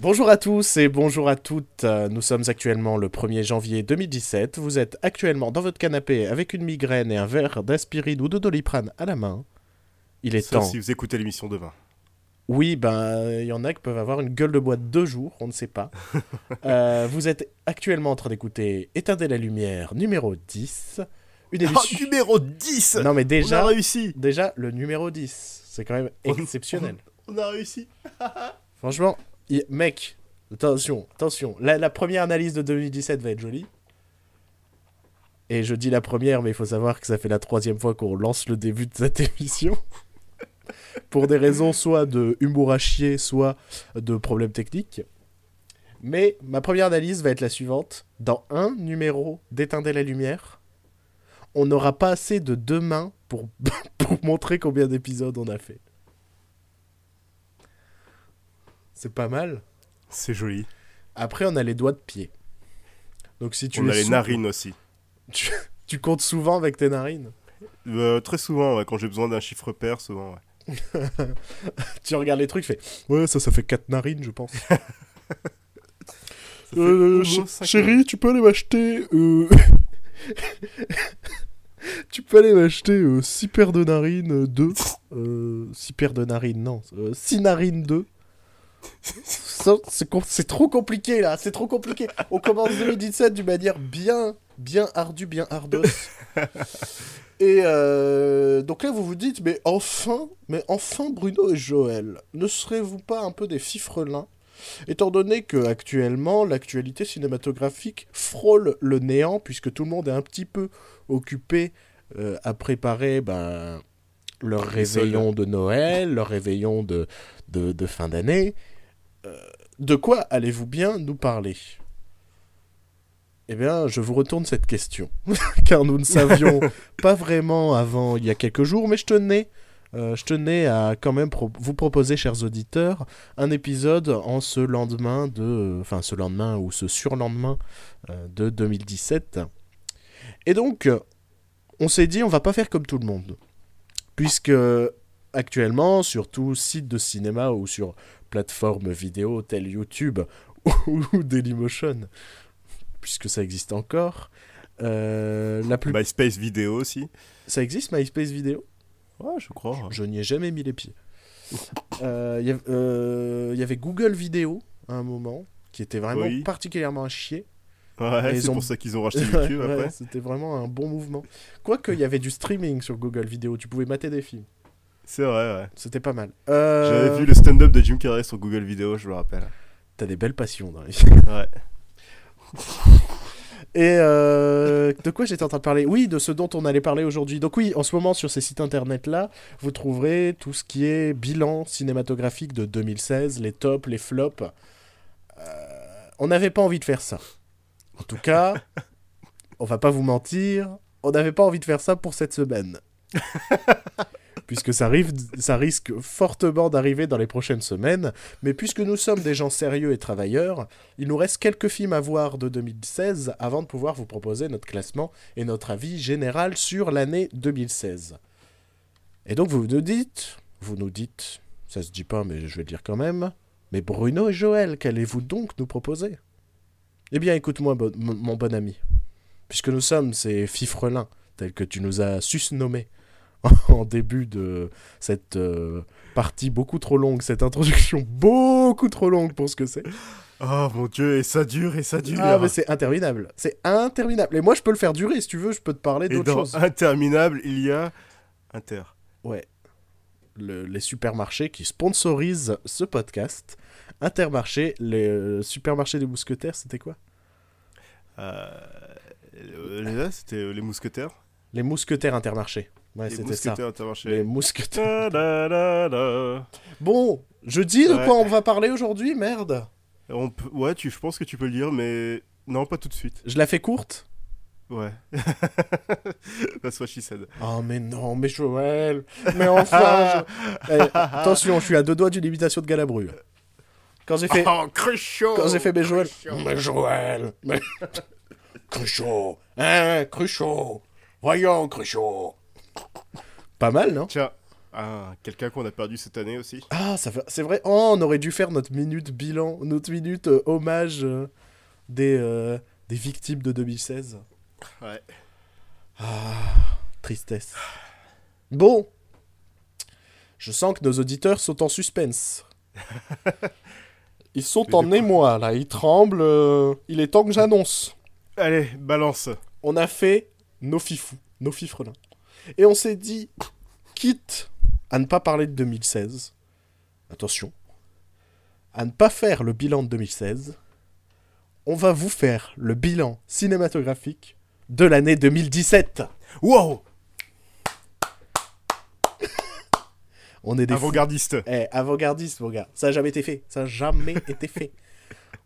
Bonjour à tous et bonjour à toutes. Nous sommes actuellement le 1er janvier 2017. Vous êtes actuellement dans votre canapé avec une migraine et un verre d'aspirine ou de doliprane à la main. Il est Sauf temps. si vous écoutez l'émission demain. Oui, ben, il y en a qui peuvent avoir une gueule de bois de deux jours, on ne sait pas. Euh, vous êtes actuellement en train d'écouter Éteindre la lumière numéro 10. Une Oh, émission. numéro 10 non, mais On déjà, a réussi déjà, le numéro 10. C'est quand même On- exceptionnel. On a réussi Franchement, mec, attention, attention. La, première analyse de 2017 va être jolie. Et je dis la première, mais il faut savoir que ça fait la troisième fois qu'on lance le début de cette émission. Pour des raisons soit de humour à chier, soit de problèmes techniques. Mais ma première analyse va être la suivante. Dans un numéro d'Éteindre la lumière, on n'aura pas assez de deux mains pour montrer combien d'épisodes on a fait. C'est pas mal. C'est joli. Après, on a les doigts de pied. Donc si tu on a les narines aussi. Tu, tu comptes souvent avec tes narines? Euh, très souvent, ouais, quand j'ai besoin d'un chiffre pair, souvent. ouais. Tu regardes les trucs, tu fais Ouais, ça, ça fait 4 narines, je pense. Euh, ch- chérie, tu peux aller m'acheter. euh, tu peux aller m'acheter 6 paires de narines 2. 6 paires de narines, non. 6 narines 2. C'est trop compliqué là, c'est trop compliqué. On commence 2017 d'une manière bien, bien ardue, bien ardeuse. Et euh, donc là, vous vous dites, mais enfin, mais enfin, Bruno et Joël, ne serez-vous pas un peu des fifrelins? Étant donné que actuellement, l'actualité cinématographique frôle le néant, puisque tout le monde est un petit peu occupé euh, à préparer ben, leur réveillon de Noël, leur réveillon de, de, de fin d'année. Euh, de quoi allez-vous bien nous parler? Eh bien, je vous retourne cette question, car nous ne savions pas vraiment avant il y a quelques jours, mais je tenais, euh, je tenais à quand même pro- vous proposer, chers auditeurs, un épisode en ce lendemain de, enfin ce lendemain ou ce surlendemain euh, de 2017. Et donc, on s'est dit, on va pas faire comme tout le monde, puisque actuellement, sur tout site de cinéma ou sur plateforme vidéo telle YouTube ou Dailymotion, puisque ça existe encore, euh, la plus... MySpace vidéo aussi. ça existe MySpace vidéo? Ouais, je crois. je n'y ai jamais mis les pieds. Euh, Il y, euh, il y avait Google Vidéo à un moment, qui était vraiment Oui. particulièrement à chier. Ouais, c'est ont- pour ça qu'ils ont racheté YouTube Ouais, après. C'était vraiment un bon mouvement. Quoique, il y avait du streaming sur Google Vidéo, tu pouvais mater des films. C'est vrai, ouais. C'était pas mal. Euh, J'avais vu le stand-up de Jim Carrey sur Google Vidéo, je me rappelle. T'as des belles passions dans les Ouais. Et euh, de quoi j'étais en train de parler? Oui, de ce dont on allait parler aujourd'hui. Donc oui, en ce moment sur ces sites internet-là, vous trouverez tout ce qui est bilan cinématographique de 2016, les tops, les flops. Euh, on n'avait pas envie de faire ça. En tout cas, on va pas vous mentir, on n'avait pas envie de faire ça pour cette semaine. puisque ça, risque fortement d'arriver dans les prochaines semaines. Mais puisque nous sommes des gens sérieux et travailleurs, il nous reste quelques films à voir de 2016 avant de pouvoir vous proposer notre classement et notre avis général sur l'année 2016. Et donc vous nous dites, vous nous dites, ça se dit pas mais je vais le dire quand même, mais Bruno et Joël, qu'allez-vous donc nous proposer? Eh bien écoute-moi mon bon ami, puisque nous sommes ces fifrelins tels que tu nous as susnommés en début de cette euh, partie beaucoup trop longue, cette introduction beaucoup trop longue pour ce que c'est. Oh mon dieu, et ça dure, et ça dure. Ah, mais c'est interminable. C'est interminable. Et moi, je peux le faire durer si tu veux. Je peux te parler d'autres choses. Interminable, il y a Inter. Ouais. Le- les supermarchés qui sponsorisent ce podcast. Intermarché, les euh, supermarchés des mousquetaires, c'était quoi? Euh, là, c'était euh, les mousquetaires. Les mousquetaires Intermarché. Ouais, les c'était ça. Les mousquetaires. Ta da da da. Bon, je dis de quoi on va parler aujourd'hui, merde. On peut... Ouais, tu... je pense que tu peux le dire, mais non, pas tout de suite. Je la fais courte? Ouais. That's what she said. Oh, mais non, mais Joël. Mais enfin. je- Eh, attention, je suis à deux doigts d'une imitation de Galabru. Quand j'ai fait. Oh, Cruchot Quand j'ai fait mes Joël. Mais Joël mais... Cruchot Hein, Cruchot Voyons, Cruchot Pas mal, non Tiens, Ah, quelqu'un qu'on a perdu cette année aussi. Ah, ça fait... c'est vrai. Oh, on aurait dû faire notre minute bilan, notre minute euh, hommage euh, des, euh, des victimes de 2016. Ouais. Ah, tristesse. Bon. Je sens que nos auditeurs sont en suspense. Ils sont Mais en émoi, là. Ils tremblent. Il est temps que j'annonce. Allez, balance. On a fait nos fifous, nos fifrelins. Et on s'est dit, quitte à ne pas parler de 2016, attention, à ne pas faire le bilan de 2016, on va vous faire le bilan cinématographique de l'année 2017. Wow On est des fous. Avant-gardiste. Eh, mon gars. Ça n'a jamais été fait. Ça n'a jamais été fait.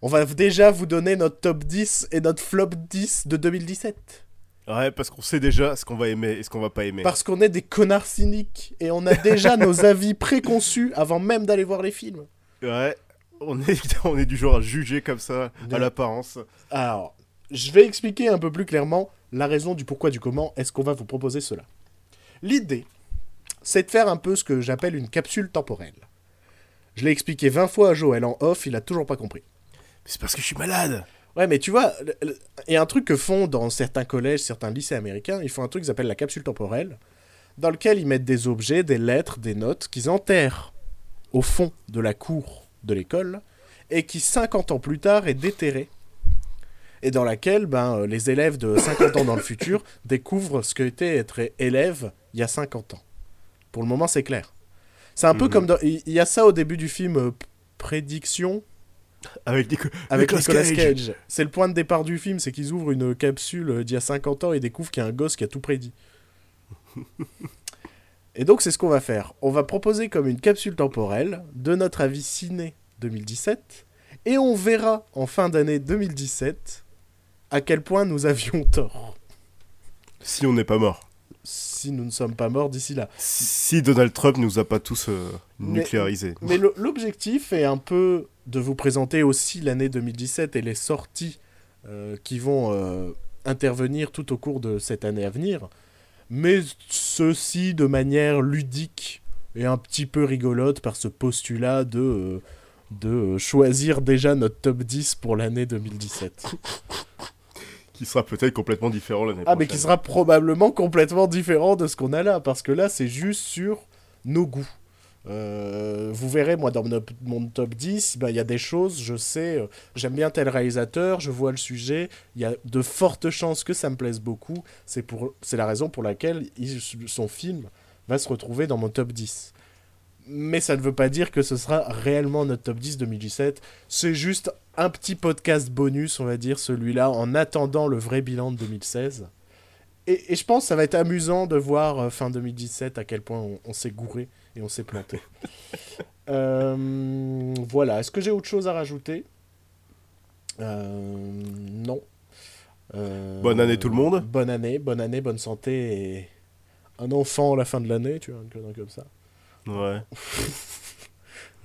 On va déjà vous donner notre top 10 et notre flop 10 de 2017. Ouais, parce qu'on sait déjà ce qu'on va aimer et ce qu'on va pas aimer. Parce qu'on est des connards cyniques et on a déjà nos avis préconçus avant même d'aller voir les films. Ouais, on est, on est du genre à juger comme ça, Bien. à l'apparence. Alors, je vais expliquer un peu plus clairement la raison du pourquoi du comment est-ce qu'on va vous proposer cela. L'idée, c'est de faire un peu ce que j'appelle une capsule temporelle. Je l'ai expliqué 20 fois à Joël en off, il a toujours pas compris. C'est parce que je suis malade. Ouais, mais tu vois, a un truc que font dans certains collèges, certains lycées américains, ils font un truc qu'ils appellent la capsule temporelle, dans lequel ils mettent des objets, des lettres, des notes qu'ils enterrent au fond de la cour de l'école, et qui 50 ans plus tard est déterré. Et dans laquelle ben, euh, les élèves de 50 ans dans le futur découvrent ce qu'était être élève il y a 50 ans. Pour le moment, c'est clair. C'est un peu Mhm. comme dans... Il il y a ça au début du film euh, Prédiction, Avec Nico- avec Nicolas Nicolas Cage. Cage. C'est le point de départ du film, c'est qu'ils ouvrent une capsule euh, d'il y a 50 ans et découvrent qu'il y a un gosse qui a tout prédit. et donc c'est ce qu'on va faire. On va proposer comme une capsule temporelle de notre avis ciné 2017 et on verra en fin d'année 2017 à quel point nous avions tort. Si on n'est pas mort. Si nous ne sommes pas morts d'ici là. Si, Donald Trump nous a pas tous euh, nucléarisés. Mais l'objectif est un peu de vous présenter aussi l'année 2017 et les sorties euh, qui vont euh, intervenir tout au cours de cette année à venir, mais ceci de manière ludique et un petit peu rigolote par ce postulat de, euh, de choisir déjà notre top 10 pour l'année 2017. Qui sera peut-être complètement différent l'année Ah, prochaine. mais qui sera probablement complètement différent de ce qu'on a là, parce que là, c'est juste sur nos goûts. Euh, vous verrez, moi, dans mon, op- mon top 10, ben, il y a des choses, je sais, euh, j'aime bien tel réalisateur, je vois le sujet, il y a de fortes chances que ça me plaise beaucoup. C'est la raison pour laquelle son film va se retrouver dans mon top 10. Mais ça ne veut pas dire que ce sera réellement notre top 10 2017. C'est juste un petit podcast bonus, on va dire, celui-là, en attendant le vrai bilan de 2016. Et, et je pense que ça va être amusant de voir euh, fin 2017 à quel point on, on s'est gouré et on s'est planté. Euh, voilà, est-ce que j'ai autre chose à rajouter? Euh, Non. Euh, Bonne année tout le monde. Bonne année, bonne année, bonne santé et un enfant à la fin de l'année, tu vois, connerie comme ça. Ouais.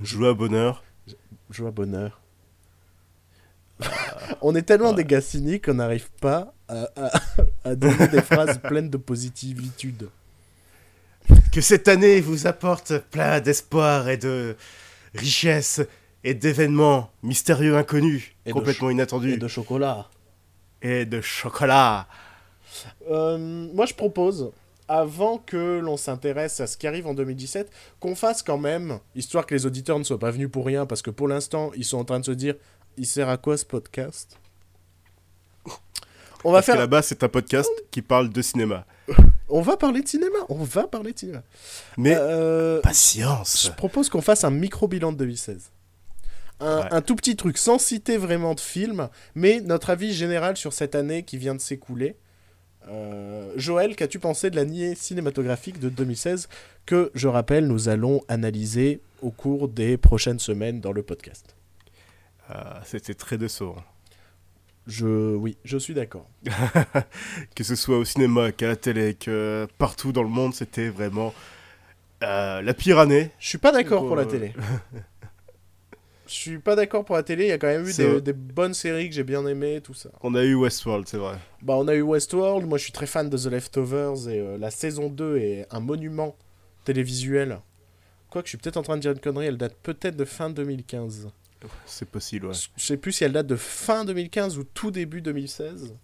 Jouer à bonheur. Joie, bonheur. on est tellement Ouais. des gars cyniques qu'on n'arrive pas à, à- à donner des phrases pleines de positivitude. Que cette année vous apporte plein d'espoir et de richesse et d'événements mystérieux inconnus, Et complètement inattendus, Et de chocolat. et de chocolat. Euh, moi, je propose, avant que l'on s'intéresse à ce qui arrive en 2017, qu'on fasse quand même, histoire que les auditeurs ne soient pas venus pour rien, parce que pour l'instant, ils sont en train de se dire, il sert à quoi ce podcast? On va Parce faire, là-bas, c'est un podcast qui parle de cinéma. on va parler de cinéma, on va parler de cinéma. Mais Euh, patience. Je propose qu'on fasse un micro-bilan de 2016. Un, Ouais. un tout petit truc, sans citer vraiment de film, mais notre avis général sur cette année qui vient de s'écouler. Euh, Joël, qu'as-tu pensé de l'année cinématographique de 2016 que, je rappelle, nous allons analyser au cours des prochaines semaines dans le podcast? Ah, C'était très décevant. Je, oui, je suis d'accord. Que ce soit au cinéma, qu'à la télé, que partout dans le monde, c'était vraiment euh, la pire année. Je suis pas d'accord Pour, pour la euh, télé. Je suis pas d'accord pour la télé. Il y a quand même eu des, bonnes séries que j'ai bien aimées, tout ça. On a eu Westworld, c'est vrai. Bah, on a eu Westworld, moi je suis très fan de The Leftovers et euh, la saison 2 est un monument télévisuelle. Quoique je suis peut-être en train de dire une connerie, elle date peut-être de fin 2015. C'est possible, ouais. Je sais plus si elle date de fin 2015 ou tout début 2016.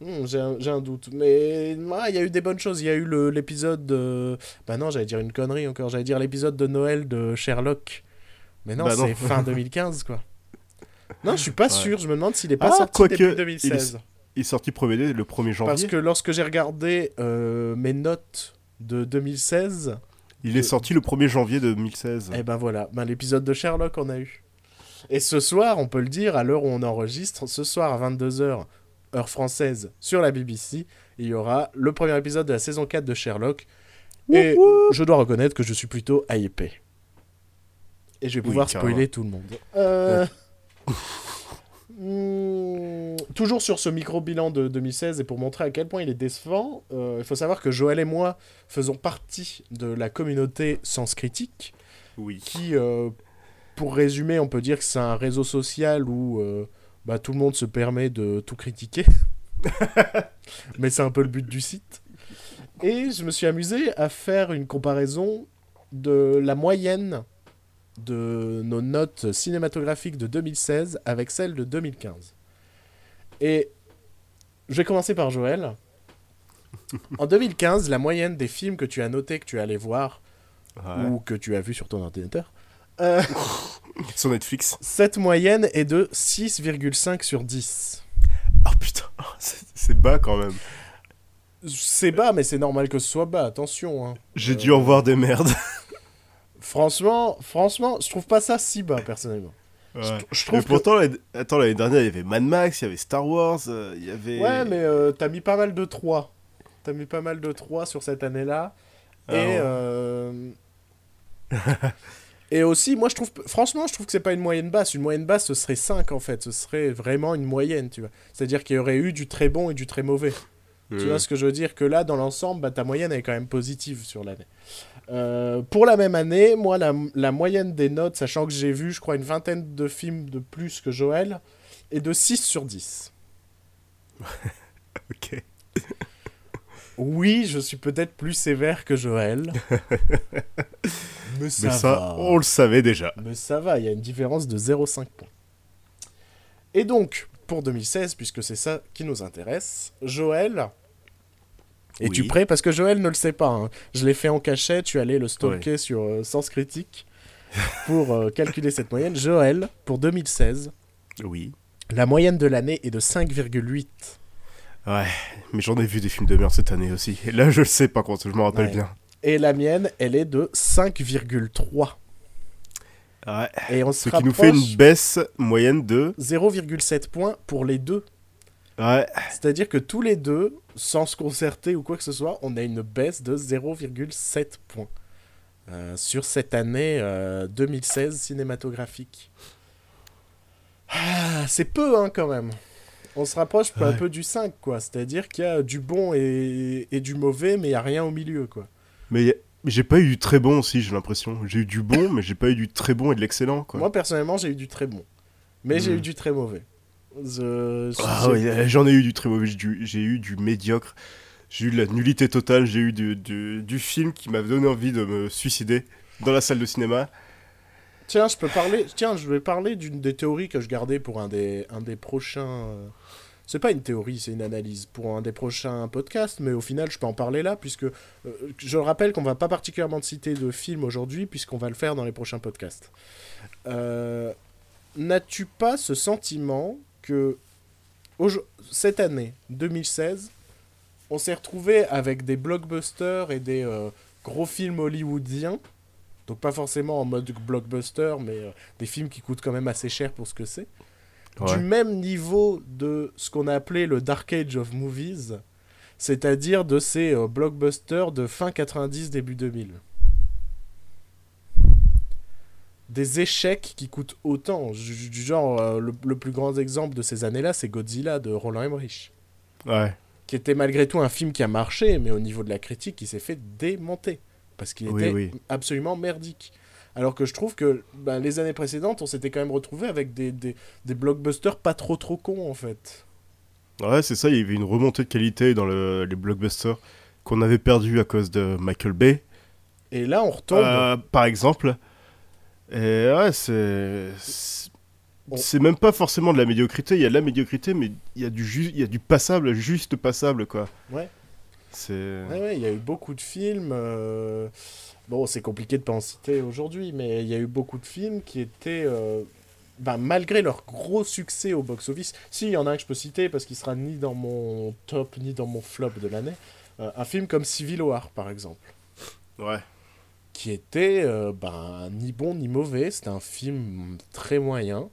Hmm, j'ai un, un doute. Mais ah, il y a eu des bonnes choses. Il y a eu l'épisode de... Bah non, j'allais dire une connerie encore. J'allais dire l'épisode de Noël de Sherlock. Mais non, Bah c'est fin 2015, quoi. Non, je suis pas Ouais. sûr. Je me demande s'il est pas Ah, sorti début il 2016. Il est sorti premier le 1er janvier. Parce que lorsque j'ai regardé euh, mes notes de 2016, Il est sorti le 1er janvier 2016. eh ben voilà, ben, l'épisode de Sherlock on a eu. Et ce soir, on peut le dire, à l'heure où on enregistre, ce soir à 22h, heure française, sur la BBC, il y aura le premier épisode de la saison 4 de Sherlock. Et je dois reconnaître que je suis plutôt hypé. Et je vais pouvoir spoiler tout le monde. Euh, hmm, Toujours sur ce micro-bilan de 2016, et pour montrer à quel point il est décevant, euh, il faut savoir que Joël et moi faisons partie de la communauté Sens Critique, Oui. qui, euh, pour résumer, on peut dire que c'est un réseau social où euh, bah, tout le monde se permet de tout critiquer. Mais c'est un peu le but du site. Et je me suis amusé à faire une comparaison de la moyenne de nos notes cinématographiques de 2016 avec celle de 2015. Et je vais commencer par Joël. En 2015, la moyenne des films que tu as notés, que tu es allé voir, Ouais. ou que tu as vu sur ton ordinateur, euh, Sur Netflix. cette moyenne est de 6,5 sur 10. Oh putain, c'est c'est bas quand même. C'est bas, mais c'est normal que ce soit bas, attention. hein. J'ai Euh, dû en voir des merdes. Franchement, franchement, je trouve pas ça si bas, personnellement. Ouais. Je Mais trouve que... pourtant, l'année- attends, l'année dernière, il y avait Mad Max, il y avait Star Wars, euh, il y avait. Ouais, mais euh, t'as mis pas mal de 3. T'as mis pas mal de 3 sur cette année-là. Ah et... ouais. et aussi, moi, je trouve... Franchement, je trouve que c'est pas une moyenne basse. Une moyenne basse, ce serait 5, en fait. Ce serait vraiment une moyenne, tu vois. C'est-à-dire qu'il y aurait eu du très bon et du très mauvais. Tu Hmm. vois ce que je veux dire? Que là, dans l'ensemble, bah, ta moyenne est quand même positive sur l'année. Euh, pour la même année, moi, la, la moyenne des notes, sachant que j'ai vu, je crois, une vingtaine de films de plus que Joël, est de 6 sur 10. Ok. Oui, je suis peut-être plus sévère que Joël. mais ça, Mais ça, va. on le savait déjà. Mais ça va, il y a une différence de 0,5 points. Et donc, pour 2016, puisque c'est ça qui nous intéresse, Joël... Es-tu Oui. prêt? Parce que Joël ne le sait pas. hein. Je l'ai fait en cachette, tu allais le stalker sur euh, Sens Critique pour euh, calculer cette moyenne. Joël, pour 2016, Oui. la moyenne de l'année est de 5,8. Ouais, mais j'en ai vu des films de merde cette année aussi. Et là, je le sais par contre, je m'en rappelle Ouais. bien. Et la mienne, elle est de 5,3. Ouais. Et on se Ce qui nous fait une baisse moyenne de. 0,7 points pour les deux. Ouais. C'est-à-dire que tous les deux, sans se concerter ou quoi que ce soit, on a une baisse de 0,7 points euh, sur cette année euh, 2016 cinématographique. Ah, c'est peu, hein, quand même. On se rapproche Ouais. peu du 5, quoi. C'est-à-dire qu'il y a du bon et, et du mauvais, mais il n'y a rien au milieu, quoi. Mais, a- j'ai pas eu du très bon aussi, j'ai l'impression. J'ai eu du bon, mais j'ai pas eu du très bon et de l'excellent, quoi. Moi, personnellement, j'ai eu du très bon. Mais j'ai Hmm. eu du très mauvais. Ah euh, j'en ai eu du très mauvais, j'ai eu du médiocre, j'ai eu de la nullité totale, j'ai eu du, du, du film qui m'a donné envie de me suicider dans la salle de cinéma. Tiens, je peux parler. Tiens, je vais parler d'une des théories que je gardais pour un des, un des prochains. euh, C'est pas une théorie, c'est une analyse pour un des prochains podcasts, mais au final, je peux en parler là, puisque euh, je rappelle qu'on va pas particulièrement citer de films aujourd'hui, puisqu'on va le faire dans les prochains podcasts. Euh, N'as-tu pas ce sentiment que cette année 2016, on s'est retrouvé avec des blockbusters et des gros films hollywoodiens donc pas forcément en mode blockbuster, mais euh, des films qui coûtent quand même assez cher pour ce que c'est. Ouais. Du même niveau de ce qu'on a appelé le Dark Age of Movies, c'est-à-dire de ces euh, blockbusters de fin 90, début 2000. Des échecs qui coûtent autant. Du, du genre, euh, le, le plus grand exemple de ces années-là, c'est Godzilla de Roland Emmerich Ouais. qui était malgré tout un film qui a marché, mais au niveau de la critique, il s'est fait démonter. Parce qu'il Oui, était oui. absolument merdique. Alors que je trouve que ben, les années précédentes, on s'était quand même retrouvé avec des, des, des blockbusters pas trop trop cons, en fait. Ouais, c'est ça, il y avait une remontée de qualité dans le- les blockbusters qu'on avait perdu à cause de Michael Bay. Et là, on retombe. Euh, par exemple. Et ouais, c'est. C'est même pas forcément de la médiocrité, il y a de la médiocrité, mais il y a du, ju- il y a du passable, juste passable, quoi. Ouais. C'est. Ouais, ouais, il y a eu beaucoup de films. euh, Bon, c'est compliqué de pas en citer aujourd'hui, mais il y a eu beaucoup de films qui étaient, euh, ben, malgré leur gros succès au box-office, si, il y en a un que je peux citer parce qu'il sera ni dans mon top ni dans mon flop de l'année, euh, un film comme Civil War, par exemple, Ouais. qui était ben, ni bon ni mauvais, c'était un film très moyen,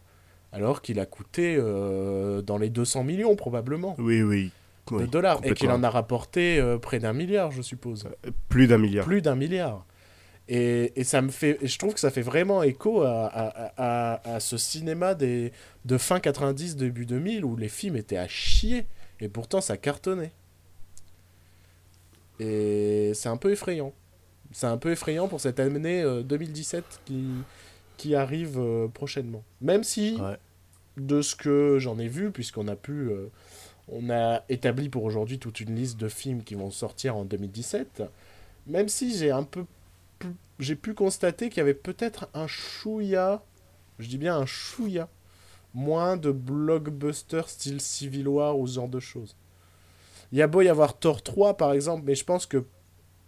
alors qu'il a coûté euh, dans les 200 millions probablement Oui, oui. De dollars, et qu'il en a rapporté euh, près d'un milliard, je suppose Plus d'un milliard. plus d'un milliard. Et, et ça me fait, je trouve que ça fait vraiment écho à, à, à, à ce cinéma des, de fin 90, début 2000, où les films étaient à chier, et pourtant ça cartonnait. Et c'est un peu effrayant. C'est un peu effrayant pour cette année euh, 2017 qui, qui arrive euh, prochainement. Même si, Ouais. de ce que j'en ai vu, puisqu'on a pu... euh, on a établi pour aujourd'hui toute une liste de films qui vont sortir en 2017. Même si j'ai un peu pu- j'ai pu constater qu'il y avait peut-être un chouïa, je dis bien un chouïa, moins de blockbusters style Civil War ou ce genre de choses. Il y a beau y avoir Thor 3 par exemple, mais je pense que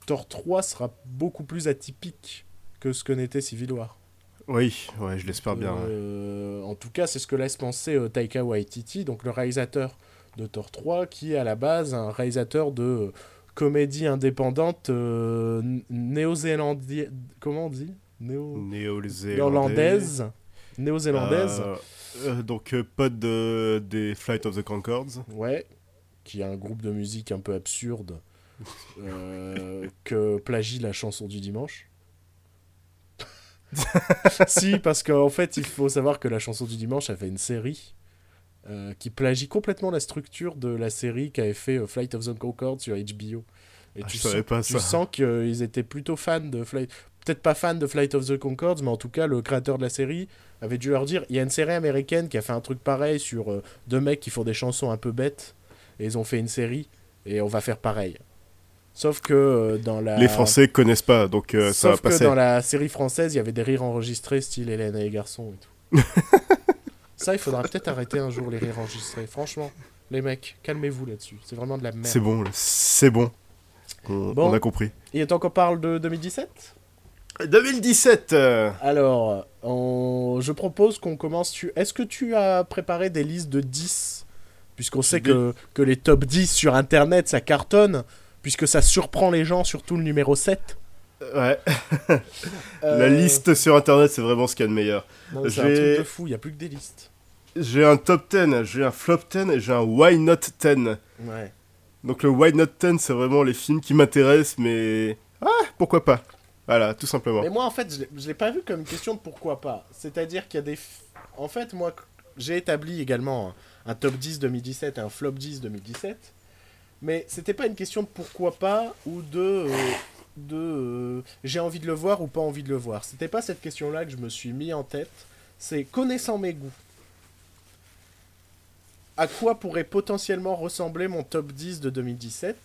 Thor 3 sera beaucoup plus atypique que ce que n'était Civil War. Oui, ouais, je l'espère bien. ouais. Euh, en tout cas, c'est ce que laisse penser euh, Taika Waititi, donc le réalisateur de Thor 3, qui est à la base un réalisateur de comédie indépendante euh, n- néo-zélandienne. Comment on dit? Néo... Néo-zélandais. Néerlandaise. Néo-zélandaise. Euh, euh, donc, pote de, des Flight of the Concords. Ouais. Qui est un groupe de musique un peu absurde euh, que plagie la chanson du dimanche. si, parce qu'en fait, il faut savoir que la chanson du dimanche a fait une série euh, qui plagie complètement la structure de la série qu'avait fait euh, Flight of the Concorde sur HBO. Et Ah, tu, je savais sens, pas tu ça. sens qu'ils étaient plutôt fans de Flight. Peut-être pas fans de Flight of the Concords, mais en tout cas, le créateur de la série avait dû leur dire il y a une série américaine qui a fait un truc pareil sur euh, deux mecs qui font des chansons un peu bêtes, et ils ont fait une série, et on va faire pareil. Sauf que euh, dans la. Les Français connaissent pas, donc euh, ça va Sauf que passer. dans la série française, il y avait des rires enregistrés, style Hélène et les garçons et tout. Ça, il faudra peut-être arrêter un jour les rires enregistrés. Franchement, les mecs, calmez-vous là-dessus. C'est vraiment de la merde. C'est bon, c'est bon. On, Bon. on a compris. Et tant qu'on parle de 2017 2017 euh, Alors, on- je propose qu'on commence. Tu... Est-ce que tu as préparé des listes de 10 Puisqu'on sait que, que les top 10 sur Internet, ça cartonne, puisque ça surprend les gens, surtout le numéro 7. Ouais, Euh, la liste sur internet, c'est vraiment ce qu'il y a de meilleur. C'est un truc de fou, il n'y a plus que des listes. J'ai un top 10, j'ai un flop 10 et j'ai un why not 10. Ouais. Donc le why not 10, c'est vraiment les films qui m'intéressent, mais. Ah, pourquoi pas Voilà, tout simplement. Mais moi, en fait, je l'ai- pas vu comme une question de pourquoi pas. C'est-à-dire qu'il y a des. En fait, moi, j'ai établi également un, un top 10 2017 et un flop 10 2017. Mais c'était pas une question de pourquoi pas ou de. euh, de euh, j'ai envie de le voir ou pas envie de le voir. C'était pas cette question-là que je me suis mis en tête. C'est connaissant mes goûts. À quoi pourrait potentiellement ressembler mon top 10 de 2017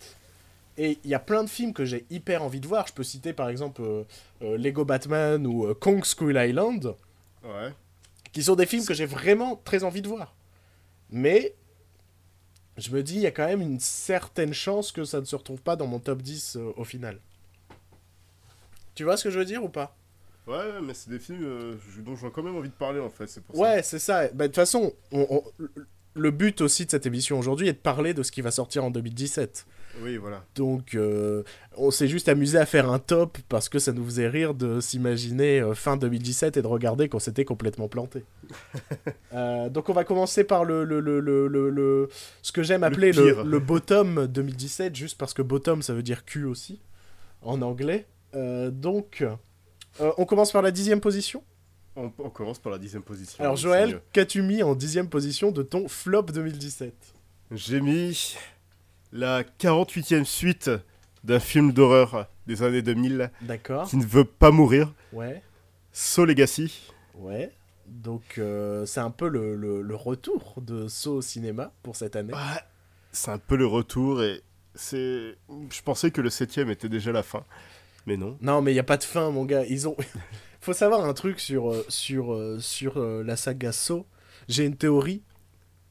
Et il y a plein de films que j'ai hyper envie de voir. Je peux citer par exemple euh, euh, Lego Batman ou euh, Kong Skull Island, Ouais. qui sont des films que j'ai vraiment très envie de voir. Mais je me dis, il y a quand même une certaine chance que ça ne se retrouve pas dans mon top 10 euh, au final. Tu vois ce que je veux dire ou pas? Ouais, mais c'est des films je- dont j'ai quand même envie de parler en fait, pour. Ouais, c'est ça. Bah, De toute façon, on- on- le but aussi de cette émission aujourd'hui est de parler de ce qui va sortir en 2017. Oui, voilà. Donc, euh, on s'est juste amusé à faire un top parce que ça nous faisait rire de s'imaginer euh, fin 2017 et de regarder qu'on s'était complètement planté. Euh, donc, on va commencer par le, le, le, le, le- ce que j'aime Le appeler le, le bottom 2017, juste parce que bottom ça veut dire cul aussi en anglais. Donc, on commence par la dixième position. On, on commence par la dixième position. Alors, Joël, qu'as-tu mis en dixième position de ton flop 2017 J'ai mis la 48e suite d'un film d'horreur des années 2000 D'accord. qui ne veut pas mourir, Ouais. So Legacy. Ouais. Donc euh, c'est un peu le, le- le retour de Saw au cinéma pour cette année. Ouais, c'est un peu le retour et c'est. Je pensais que le septième était déjà la fin. Mais non. Non, mais il y a pas de fin, mon gars. Ils ont. Faut savoir un truc sur euh, sur euh, sur euh, la saga Saw. J'ai une théorie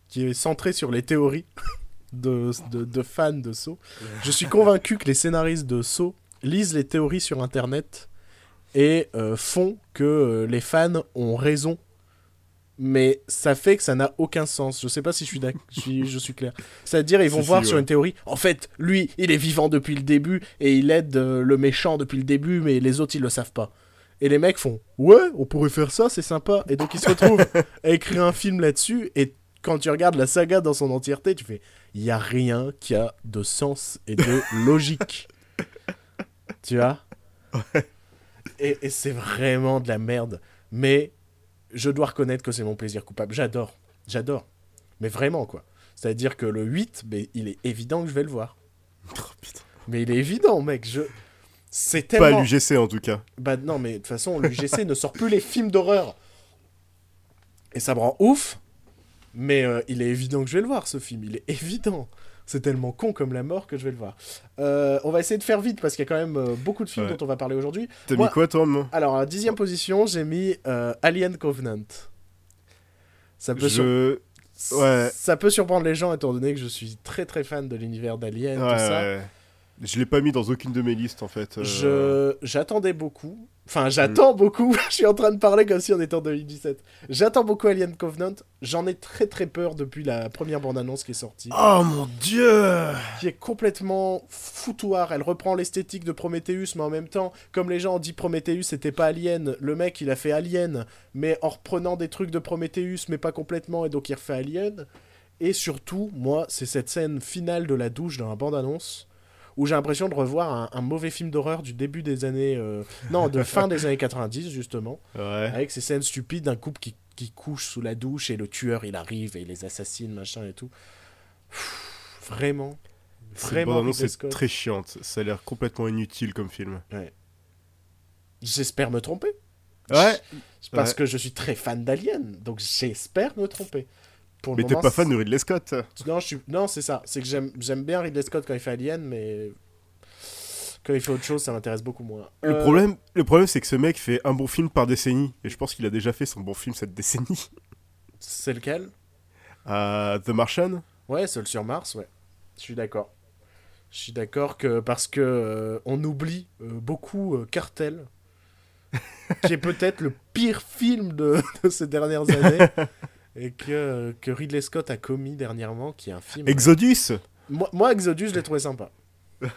qui est centrée sur les théories de, de, de fans de Saw. Je suis convaincu que les scénaristes de Saw lisent les théories sur Internet et euh, font que euh, les fans ont raison. Mais ça fait que ça n'a aucun sens. Je sais pas si je suis, je suis, je suis clair. C'est-à-dire, ils vont voir si, sur ouais. une théorie. En fait, lui, il est vivant depuis le début et il aide euh, le méchant depuis le début, mais les autres, ils le savent pas. Et les mecs font Ouais, on pourrait faire ça, c'est sympa. Et donc, ils se retrouvent à écrire un film là-dessus. Et quand tu regardes la saga dans son entièreté, tu fais Il y a rien qui a de sens et de logique. tu vois? Et, et c'est vraiment de la merde. Mais je dois reconnaître que c'est mon plaisir coupable. J'adore. J'adore. Mais vraiment, quoi. C'est-à-dire que le 8, mais il est évident que je vais le voir. Oh, putain. Mais il est évident, mec. Je... C'est Pas tellement... l'UGC en tout cas. Bah non, mais de toute façon, l'UGC ne sort plus les films d'horreur. Et ça me rend ouf. Mais euh, il est évident que je vais le voir, ce film. Il est évident. C'est tellement con comme la mort que je vais le voir. Euh, on va essayer de faire vite parce qu'il y a quand même euh, beaucoup de films Ouais. dont on va parler aujourd'hui. T'as mis quoi toi Alors, à dixième position, j'ai mis Alien Covenant. Ça peut, sur- Je. Ouais. ça peut surprendre les gens étant donné que je suis très très fan de l'univers d'Alien, Ouais, tout ça. Je l'ai pas mis dans aucune de mes listes en fait. euh. Je j'attendais beaucoup. Enfin, j'attends beaucoup. je suis en train de parler comme si on était en 2017. J'attends beaucoup Alien Covenant. J'en ai très très peur depuis la première bande-annonce qui est sortie. Oh mon dieu Qui est complètement foutoir. Elle reprend l'esthétique de Prometheus, mais en même temps, comme les gens ont dit Prometheus c'était pas Alien, le mec il a fait Alien, mais en reprenant des trucs de Prometheus, mais pas complètement, et donc il refait Alien. Et surtout, moi, c'est cette scène finale de la douche dans la bande-annonce où j'ai l'impression de revoir un, un mauvais film d'horreur du début des années. euh, Non, de fin des années 90, justement. Ouais. Avec ces scènes stupides d'un couple qui, qui couche sous la douche et le tueur il arrive et il les assassine, machin et tout. Pff, Vraiment. Vraiment, bande-annonce Ridley est Scott. très chiante. Ça a l'air complètement inutile comme film. J'espère me tromper. Ouais. Parce Ouais. que je suis très fan d'Alien, donc j'espère me tromper. Pour le Mais t'es pas fan de Ridley Scott Non, je suis... non c'est ça. C'est que j'aime j'aime bien Ridley Scott quand il fait Alien, mais quand il fait autre chose, ça m'intéresse beaucoup moins. Le Euh, problème, le problème c'est que ce mec fait un bon film par décennie. Et je pense qu'il a déjà fait son bon film cette décennie. C'est lequel? Euh, The Martian Ouais, Seul sur Mars, ouais. Je suis d'accord. Je suis d'accord que parce que euh, on oublie beaucoup Cartel, qui est peut-être le pire film de, de ces dernières années, et que, que Ridley Scott a commis dernièrement, qui est un film. Exodus Moi, moi, Exodus, je l'ai trouvé sympa.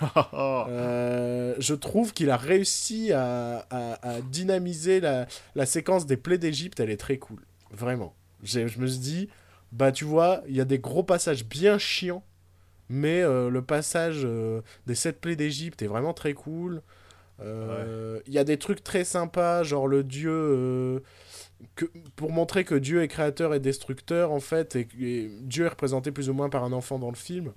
Euh, je trouve qu'il a réussi à, à- à dynamiser la, la séquence des plaies d'Égypte, elle est très cool. Vraiment. Je me suis dit, bah tu vois, il y a des gros passages bien chiants, mais euh, le passage euh, des sept plaies d'Égypte est vraiment très cool. Euh, Il y a des trucs très sympas, genre le dieu. Que, pour montrer que Dieu est créateur et destructeur, en fait, et, Dieu est représenté plus ou moins par un enfant dans le film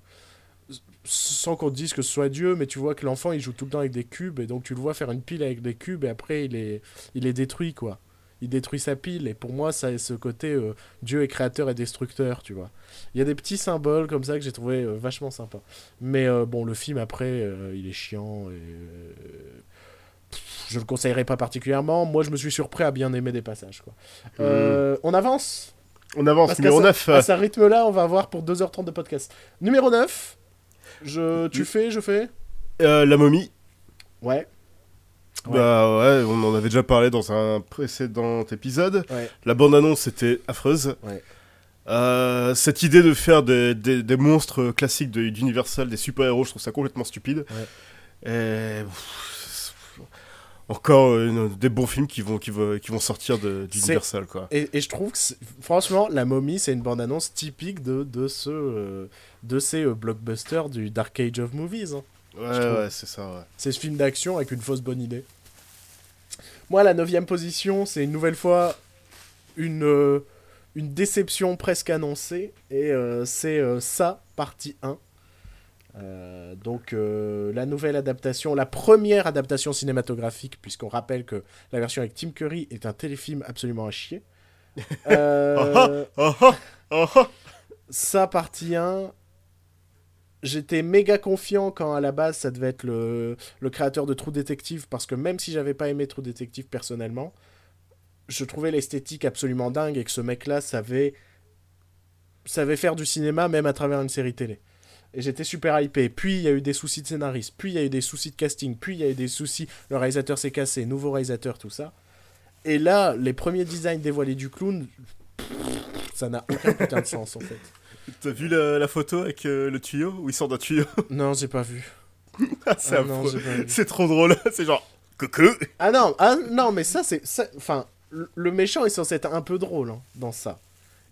sans qu'on te dise que ce soit Dieu, mais tu vois que l'enfant il joue tout le temps avec des cubes et donc tu le vois faire une pile avec des cubes et après il est, il est détruit quoi. Il détruit sa pile et pour moi ça a ce côté euh, Dieu est créateur et destructeur, tu vois. Il y a des petits symboles comme ça que j'ai trouvé euh, vachement sympa. Mais euh, bon, le film après il est chiant et je le conseillerais pas particulièrement. Moi je me suis surpris à bien aimer des passages quoi. Euh, on avance On avance, parce numéro ce- 9. À ce rythme-là, on va avoir pour 2h30 de podcast. Numéro 9. Je... Tu fais, je fais Euh, la momie. Ouais. Ouais. Bah ouais, on en avait déjà parlé dans un précédent épisode. Ouais. La bande-annonce était affreuse. Ouais. Euh, cette idée de faire des, des- des monstres classiques de- d'Universal, des super-héros, je trouve ça complètement stupide. Et... pff, Encore euh, des bons films qui vont, qui vont, qui vont sortir de- d'Universal, quoi. Et, et je trouve que, franchement, La Momie, c'est une bande-annonce typique de, de, ce, euh, de ces euh, blockbusters du Dark Age of Movies. hein. Ouais, ouais, c'est ça, ouais. C'est ce film d'action avec une fausse bonne idée. Moi, la neuvième position, c'est une nouvelle fois une, une déception presque annoncée. Et c'est ça, partie 1. Euh, donc euh, la nouvelle adaptation, la première adaptation cinématographique, puisqu'on rappelle que la version avec Tim Curry est un téléfilm absolument à chier. Euh, Oh, oh, oh, ça, partie 1, j'étais méga confiant quand à la base ça devait être le, le créateur de True Detective parce que même si j'avais pas aimé True Detective personnellement, je trouvais l'esthétique absolument dingue et que ce mec-là savait savait faire du cinéma même à travers une série télé. Et j'étais super hypé. Puis il y a eu des soucis de scénariste, puis il y a eu des soucis de casting, puis il y a eu des soucis, le réalisateur s'est cassé, nouveau réalisateur, tout ça. Et là, les premiers designs dévoilés du clown, ça n'a aucun putain de sens en fait. T'as vu la, la photo avec euh, le tuyau Où il sort d'un tuyau? Non, j'ai pas vu. Ah, C'est Ah non, j'ai pas vu. C'est trop drôle. C'est genre. Coucou Ah non, ah non, mais ça c'est, enfin, le- le méchant est censé être un peu drôle hein, dans ça.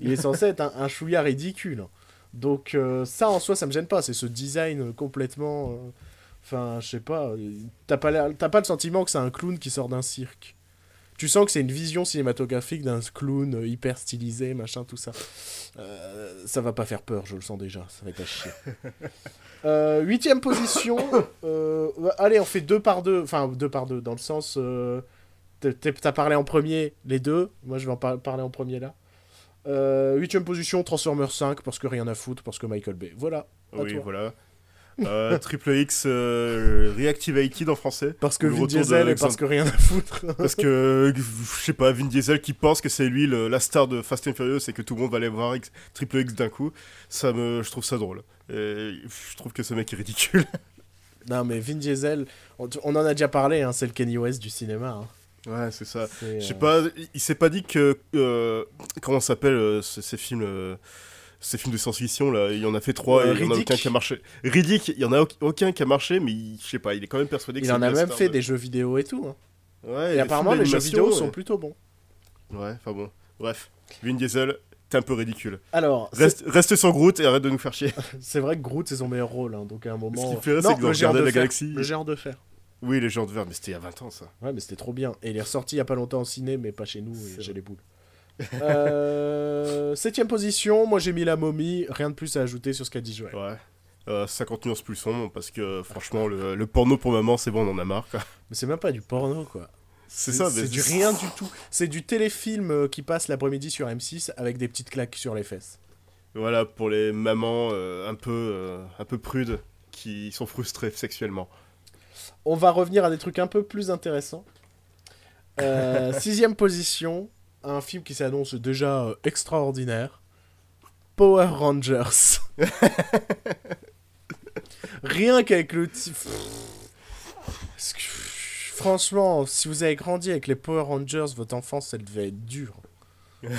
Il est censé être un, un chouïa ridicule. hein. Donc euh, ça en soi, ça me gêne pas. C'est ce design complètement, euh, enfin, je sais pas. T'as pas, pas le sentiment que c'est un clown qui sort d'un cirque. Tu sens que c'est une vision cinématographique d'un clown hyper stylisé, machin, tout ça. Euh, ça va pas faire peur, je le sens déjà. Ça va être à chier. Huitième position. allez, on fait deux par deux. Enfin, deux par deux, dans le sens. T'as parlé en premier, les deux. Moi, je vais en par- parler en premier là. Euh, Huitième position, Transformers 5, parce que rien à foutre, parce que Michael Bay. Voilà. Oui, toi. voilà. Euh, Triple X euh, Reactivated en français. Parce que Vin de Diesel et parce que rien à foutre. Parce que, je sais pas, Vin Diesel qui pense que c'est lui le- la star de Fast and Furious et que tout le monde va aller voir X- Triple X d'un coup, ça me, je trouve ça drôle. Et je trouve que ce mec est ridicule. non, mais Vin Diesel, on, on en a déjà parlé, hein, c'est le Kenny West du cinéma. hein. Ouais, c'est ça. Je sais euh, pas, il s'est pas dit que. euh, comment ça s'appelle euh, ces, ces films euh, ces films de science-fiction là, il y en a fait trois et il y en a aucun qui a marché. Riddick, il y en a au- aucun qui a marché, mais il- je sais pas, il est quand même persuadé que Il en a même star fait de- des jeux vidéo et tout. hein. Ouais, Et, apparemment, les jeux vidéo sont plutôt bons. Ouais, enfin bon. Bref, Vin Diesel, t'es un peu ridicule. Alors, Reste, reste sur Groot et arrête de nous faire chier. c'est vrai que Groot, c'est son meilleur rôle. hein, donc à un moment. qui me fait rire, c'est non, que dans le de de la fer. Galaxie- Le géant de fer. Oui, les gens de verre, mais c'était il y a 20 ans ça. Ouais, mais c'était trop bien. Et il est ressorti il y a pas longtemps au ciné, mais pas chez nous, et j'ai les boules. Euh, Septième position, moi j'ai mis la momie, rien de plus à ajouter sur ce qu'a dit Joël. Ouais. Euh, 50 nuances plus sombre parce que franchement, le, le porno pour maman, c'est bon, on en a marre quoi. Mais c'est même pas du porno, quoi. C'est ça, mais C'est du rien du tout. C'est du téléfilm euh, qui passe l'après-midi sur M6 avec des petites claques sur les fesses. Voilà, pour les mamans euh, un, peu, euh, un peu prudes qui sont frustrées sexuellement. On va revenir à des trucs un peu plus intéressants. Euh, sixième position, un film qui s'annonce déjà euh, extraordinaire. Power Rangers. Rien qu'avec le... Parce que, Franchement, si vous avez grandi avec les Power Rangers, votre enfance, elle devait être dure.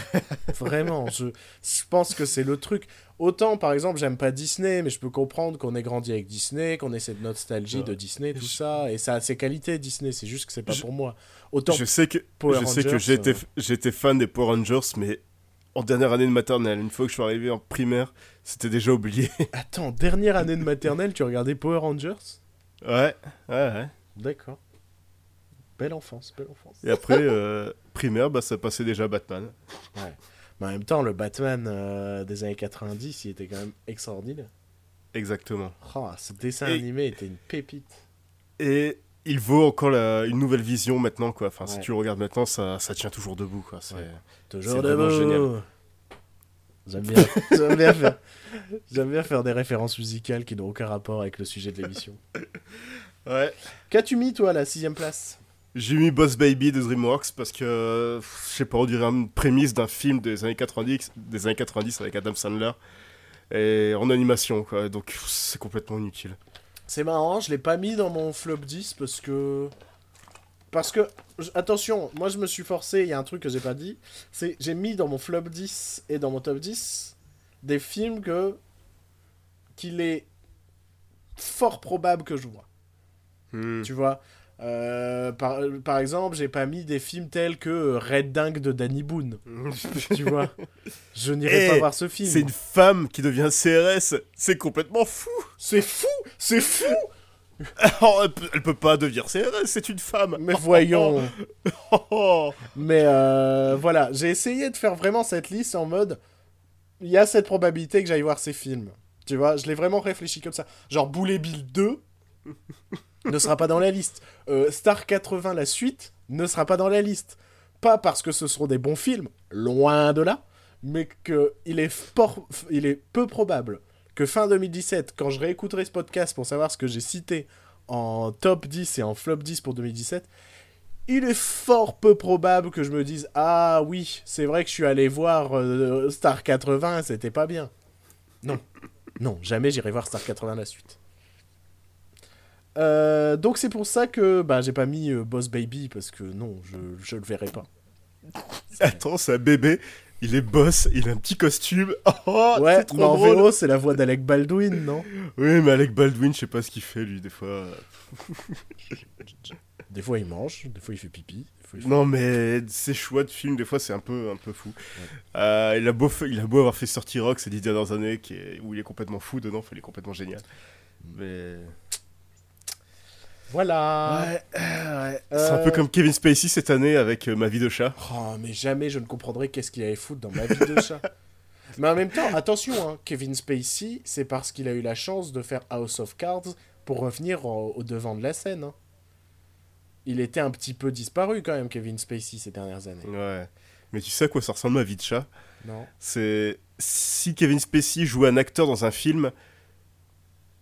Vraiment, je, je pense que c'est le truc. Autant, par exemple, j'aime pas Disney, mais je peux comprendre qu'on ait grandi avec Disney, qu'on ait cette nostalgie Ouais. de Disney, tout Je- ça, et ça a ses qualités, Disney, c'est juste que c'est pas Je- pour moi. Autant, Je sais que, Power je sais que j'étais euh, j'étais fan des Power Rangers, mais en dernière année de maternelle, une fois que je suis arrivé en primaire, c'était déjà oublié. attends, dernière année de maternelle, tu regardais Power Rangers? Ouais, ouais, ouais. D'accord. Belle enfance, belle enfance. Et après, euh, primaire, bah, ça passait déjà Batman. Mais en même temps, le Batman euh, des années 90, il était quand même extraordinaire. Exactement. Oh, ce dessin Et- animé était une pépite. Et il vaut encore la- une nouvelle vision maintenant, quoi. Enfin, si tu le regardes maintenant, ça, ça tient toujours debout, quoi. C'est- Ouais. Toujours debout. génial. J'aime bien, j'aime bien faire, j'aime bien faire des références musicales qui n'ont aucun rapport avec le sujet de l'émission. Ouais. Qu'as-tu mis toi à la sixième place? J'ai mis Boss Baby de DreamWorks parce que, je sais pas, on dirait une prémisse d'un film des années 90, des années 90 avec Adam Sandler. Et en animation, quoi. Donc, c'est complètement inutile. C'est marrant, je l'ai pas mis dans mon flop 10 parce que. Parce que. Attention, moi je me suis forcé, il y a un truc que j'ai pas dit. C'est j'ai mis dans mon flop 10 et dans mon top 10 des films que. qu'il est fort probable que je vois. Hmm. Tu vois Euh, par, par exemple, j'ai pas mis des films tels que Red Dingue de Danny Boone. tu vois? Je n'irai Eh, pas voir ce film. C'est une femme qui devient CRS. C'est complètement fou. C'est fou C'est fou Oh, elle, peut, elle peut pas devenir CRS, c'est une femme. Mais voyons oh. Mais euh, voilà, j'ai essayé de faire vraiment cette liste en mode il y a cette probabilité que j'aille voir ces films. Tu vois, je l'ai vraiment réfléchi comme ça. Genre Boulet Bill 2 ne sera pas dans la liste. Euh, Star 80 la suite ne sera pas dans la liste. Pas parce que ce seront des bons films, loin de là, mais que il est, il est peu probable que que fin 2017, quand je réécouterai ce podcast pour savoir ce que j'ai cité en top 10 et en flop 10 pour 2017, il est fort peu probable que je me dise Ah oui, c'est vrai que je suis allé voir euh, Star 80, c'était pas bien. Non, non, jamais j'irai voir Star 80 la suite. Euh, donc c'est pour ça que bah, j'ai pas mis euh, Boss Baby parce que non, je, je le verrai pas. Attends, c'est un bébé. Il est boss, il a un petit costume. Oh, ouais, trop mais en drôle. C'est la voix d'Alec Baldwin, non? Oui, mais Alec Baldwin, je sais pas ce qu'il fait lui des fois. Des fois il mange, des fois il fait pipi. Des fois, il fait- Non, mais ses choix de films, des fois, c'est un peu, un peu fou. Euh, il, a beau il a beau avoir fait Sorty Rock ces dix dernières années, qui est- où il est complètement fou dedans, il est complètement génial. Mais. Voilà ouais, ouais. Euh, C'est un peu comme Kevin Spacey cette année avec euh, Ma vie de chat. Oh, mais jamais je ne comprendrai qu'est-ce qu'il allait foutre dans ma vie de chat. mais en même temps, attention, hein, Kevin Spacey, c'est parce qu'il a eu la chance de faire House of Cards pour revenir au, au devant de la scène. hein. Il était un petit peu disparu quand même, Kevin Spacey, ces dernières années. Ouais. Mais tu sais à quoi ça ressemble Ma vie de chat? Non C'est. Si Kevin Spacey jouait un acteur dans un film,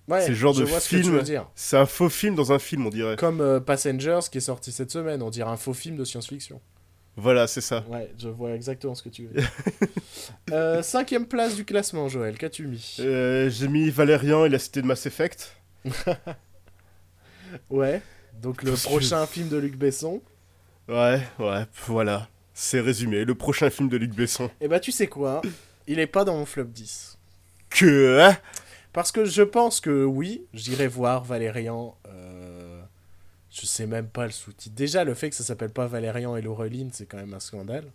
Ouais, C'est le genre je de vois film- c'est un faux film dans un film, on dirait. Comme euh, Passengers qui est sorti cette semaine, on dirait un faux film de science-fiction. Voilà, c'est ça. Ouais, je vois exactement ce que tu veux dire. Euh, cinquième place du classement, Joël, qu'as-tu mis? Euh, J'ai mis Valérian et la cité de Mass Effect. Ouais, donc le Parce que- prochain film de Luc Besson. Ouais, ouais, voilà. C'est résumé. Le prochain film de Luc Besson. Et bah tu sais quoi? Il est pas dans mon flop 10. Que. Parce que je pense que oui, j'irai voir Valérian. euh, Je sais même pas le sous-titre. Déjà, le fait que ça s'appelle pas Valérian et Laureline, c'est quand même un scandale.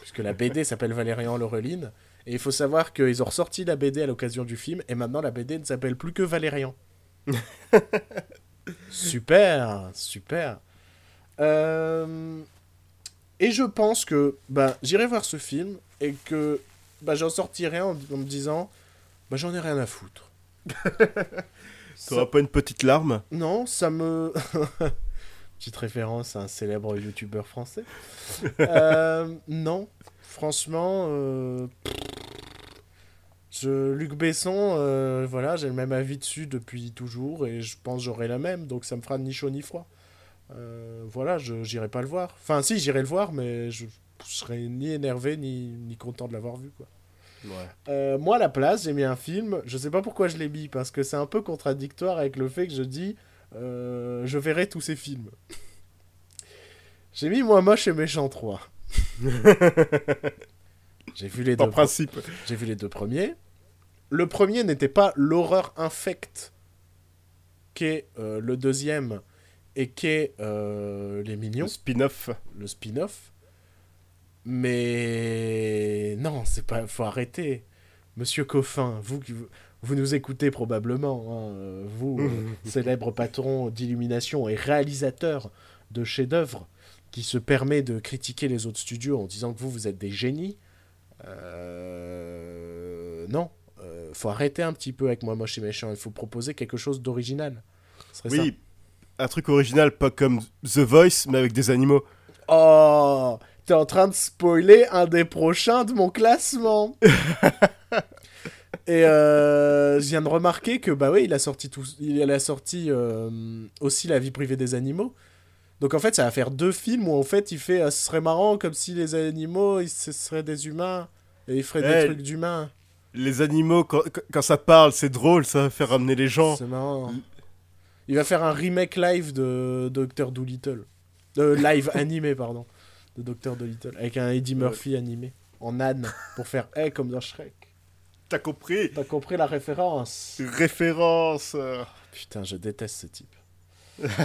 Puisque la BD s'appelle Valérian Laureline. Et il faut savoir qu'ils ont ressorti la BD à l'occasion du film. Et maintenant, la BD ne s'appelle plus que Valérian. super, super. Euh, Et je pense que bah, j'irai voir ce film et que bah, j'en sortirai en, en me disant bah, j'en ai rien à foutre. T'auras Ça- pas une petite larme? Non, ça me. Petite référence à un célèbre youtubeur français. Euh, non, franchement, euh, je... Luc Besson, euh, voilà, j'ai le même avis dessus depuis toujours et je pense j'aurai la même, donc ça me fera ni chaud ni froid. Voilà, je j'irai pas le voir. Enfin, si, j'irai le voir, mais je, je serai ni énervé ni, ni content de l'avoir vu, quoi. Ouais. Euh, moi, à la place, j'ai mis un film. Je sais pas pourquoi je l'ai mis, parce que c'est un peu contradictoire avec le fait que je dis euh, je verrai tous ces films. J'ai mis Moi Moche et Méchant 3. j'ai vu les Par deux. principe. J'ai vu les deux premiers. Le premier n'était pas l'horreur infecte qu'est euh, le deuxième et qu'est Les Mignons Le spin-off. le spin-off. Mais non, c'est pas. Faut arrêter. Monsieur Coffin, vous, vous nous écoutez probablement, hein, euh, vous, euh, célèbre patron d'illumination et réalisateur de chefs-d'œuvre, qui se permet de critiquer les autres studios en disant que vous, vous êtes des génies. Euh, non, euh, faut arrêter un petit peu avec moi moche et méchant. Il faut proposer quelque chose d'original. Ça. Oui, un truc original, pas comme The Voice, mais avec des animaux. Oh, t'es en train de spoiler un des prochains de mon classement. Et euh, je viens de remarquer que bah oui, il a sorti tout, il a sorti euh, aussi la vie privée des animaux. Donc en fait, ça va faire deux films où en fait il fait, euh, ce serait marrant comme si les animaux, ils, ce seraient des humains et ils feraient des trucs d'humains. Les animaux, quand, quand ça parle, c'est drôle, ça va faire ramener les gens. C'est marrant. Il va faire un remake live de Docteur Dolittle. De live animé, pardon. De Docteur Dolittle. Avec un Eddie Murphy animé. En âne. Pour faire hey, comme dans Shrek. T'as compris? T'as compris la référence Référence. Putain, je déteste ce type.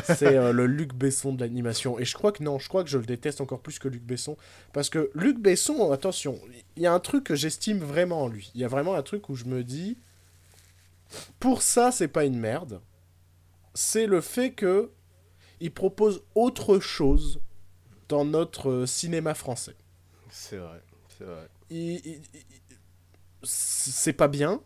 C'est euh, le Luc Besson de l'animation. Et je crois que non, je crois que je le déteste encore plus que Luc Besson. Parce que Luc Besson, attention, il y a un truc que j'estime vraiment en lui. Il y a vraiment un truc où je me dis, pour ça, c'est pas une merde. C'est le fait que il propose autre chose dans notre euh, cinéma français. C'est vrai, c'est vrai. C'est pas bien.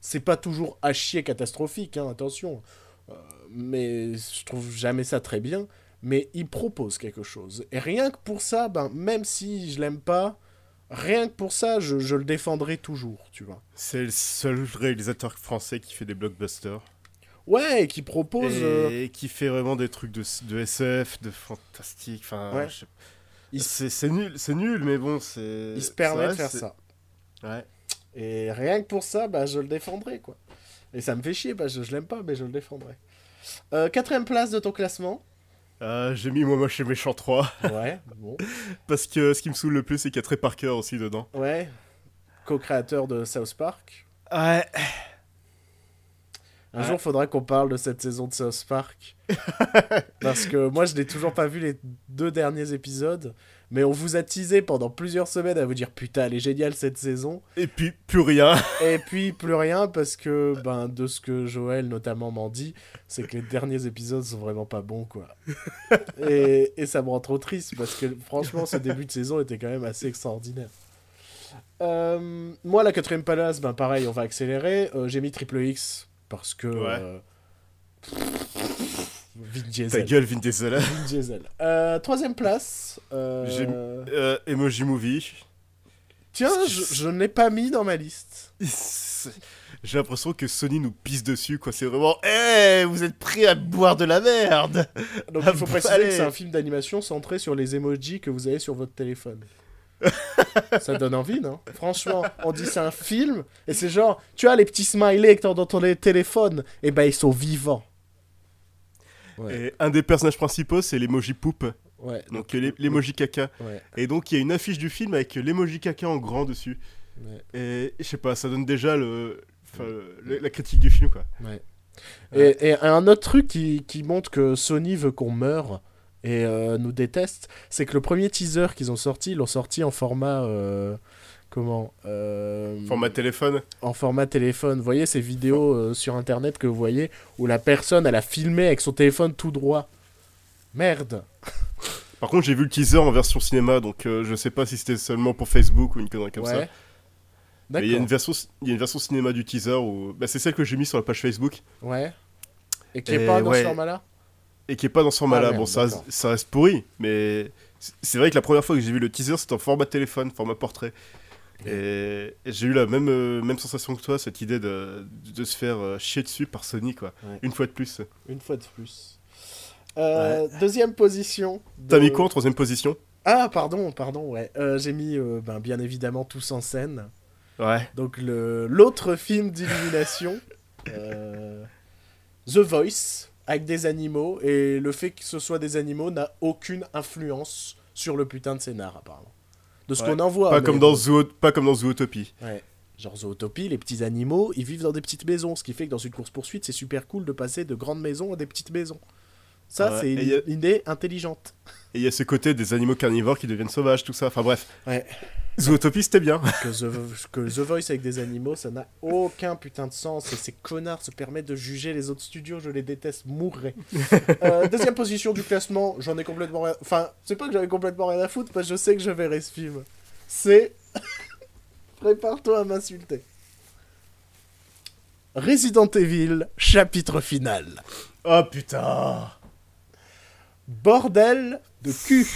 C'est pas toujours à chier catastrophique, hein, attention. Euh, mais je trouve jamais ça très bien. Mais il propose quelque chose. Et rien que pour ça, ben, même si je l'aime pas, Rien que pour ça, je, je le défendrai toujours, tu vois. C'est le seul réalisateur français qui fait des blockbusters. Ouais, et qui propose. euh, Et qui fait vraiment des trucs de, de SF, de fantastique. Enfin, Ouais. je c'est c'est nul, c'est nul, mais bon, c'est. il se permet de faire ça. Ouais. Et rien que pour ça, bah, je le défendrai, quoi. Et ça me fait chier, parce que je l'aime pas, mais je le défendrai. Euh, quatrième place de ton classement. Euh, J'ai mis Moi Moche et Méchant 3. Ouais, bon. Parce que ce qui me saoule le plus, c'est qu'il y a Trey Parker aussi dedans. Ouais. Co-créateur de South Park. Ouais. Un Ouais. jour, faudra qu'on parle de cette saison de South Park. Parce que moi, je n'ai toujours pas vu les deux derniers épisodes. Mais on vous a teasé pendant plusieurs semaines à vous dire Putain, elle est géniale cette saison. Et puis, plus rien. Et puis, plus rien parce que, ben, de ce que Joël notamment m'en dit, c'est que les derniers épisodes sont vraiment pas bons, quoi. et, et ça me rend trop triste parce que, franchement, ce début de saison était quand même assez extraordinaire. Euh, moi, la quatrième place, ben pareil, on va accélérer. Euh, J'ai mis Triple X parce que. Ouais. euh, Vin Ta Diesel. gueule, Vin Diesel. Vin Diesel. Euh, troisième place. euh, Euh, Emoji Movie. Tiens, je, je ne l'ai pas mis dans ma liste. J'ai l'impression que Sony nous pisse dessus, quoi. C'est vraiment, Eh, vous êtes prêts à boire de la merde? Donc il faut préciser que c'est un film d'animation centré sur les emojis que vous avez sur votre téléphone. ça donne envie, non? Franchement, on dit c'est un film, et c'est genre, tu as les petits smileys que t'as dans ton téléphone, et ben ils sont vivants. Ouais, Et un des personnages principaux, c'est l'emoji poupe, ouais, donc l'é- l'emoji caca. ouais, Et donc, il y a une affiche du film avec l'emoji caca en grand dessus. ouais, Et je sais pas, ça donne déjà le, la critique du film, quoi. ouais. Et, et un autre truc qui, qui montre que Sony veut qu'on meure et euh, nous déteste, c'est que le premier teaser qu'ils ont sorti, ils l'ont sorti en format... euh, comment euh, Format téléphone. en format téléphone. Vous voyez ces vidéos euh, sur internet que vous voyez où la personne elle a filmé avec son téléphone tout droit. Merde. Par contre, j'ai vu le teaser en version cinéma, donc je sais pas si c'était seulement pour Facebook ou une connerie comme ça. ouais. Mais il y, a une version, il y a une version cinéma du teaser où. Bah, c'est celle que j'ai mis sur la page Facebook Ouais. Et qui est Et pas dans ouais. ce format-là? Et qui est pas dans ce format-là. Ah, bon, ça, ça reste pourri, mais c'est- vrai que la première fois que j'ai vu le teaser, c'était en format téléphone, format portrait. Et, et j'ai eu la même, euh, même sensation que toi, cette idée de, de se faire euh, chier dessus par Sony, quoi. Ouais. Une fois de plus. Une fois de plus. Euh, Deuxième position. de- T'as mis quoi en troisième position? Ah, pardon, pardon, ouais. J'ai mis, ben, bien évidemment, Tous en scène. Ouais. Donc, l'autre film d'illumination. The Voice, avec des animaux. Et le fait que ce soit des animaux n'a aucune influence sur le putain de scénar, apparemment. De ce Ouais. qu'on en voit. Pas, mais comme dans Zoo, pas comme dans Zootopie. Ouais. Genre Zootopie, les petits animaux, ils vivent dans des petites maisons, ce qui fait que dans une course-poursuite, c'est super cool de passer de grandes maisons à des petites maisons. Ça, Ouais, c'est a- une idée intelligente. Et il y a ce côté des animaux carnivores qui deviennent sauvages, tout ça. Enfin bref. Ouais. Zootopie, c'était bien. Que The, que The Voice avec des animaux, ça n'a aucun putain de sens. Et ces connards se permettent de juger les autres studios, je les déteste, mourrai. Euh, deuxième position du classement, j'en ai complètement rien... Enfin, c'est pas que j'avais complètement rien à foutre, parce que je sais que je verrai ce film. C'est... Prépare-toi à m'insulter. Resident Evil, chapitre final. Oh putain Bordel de cul.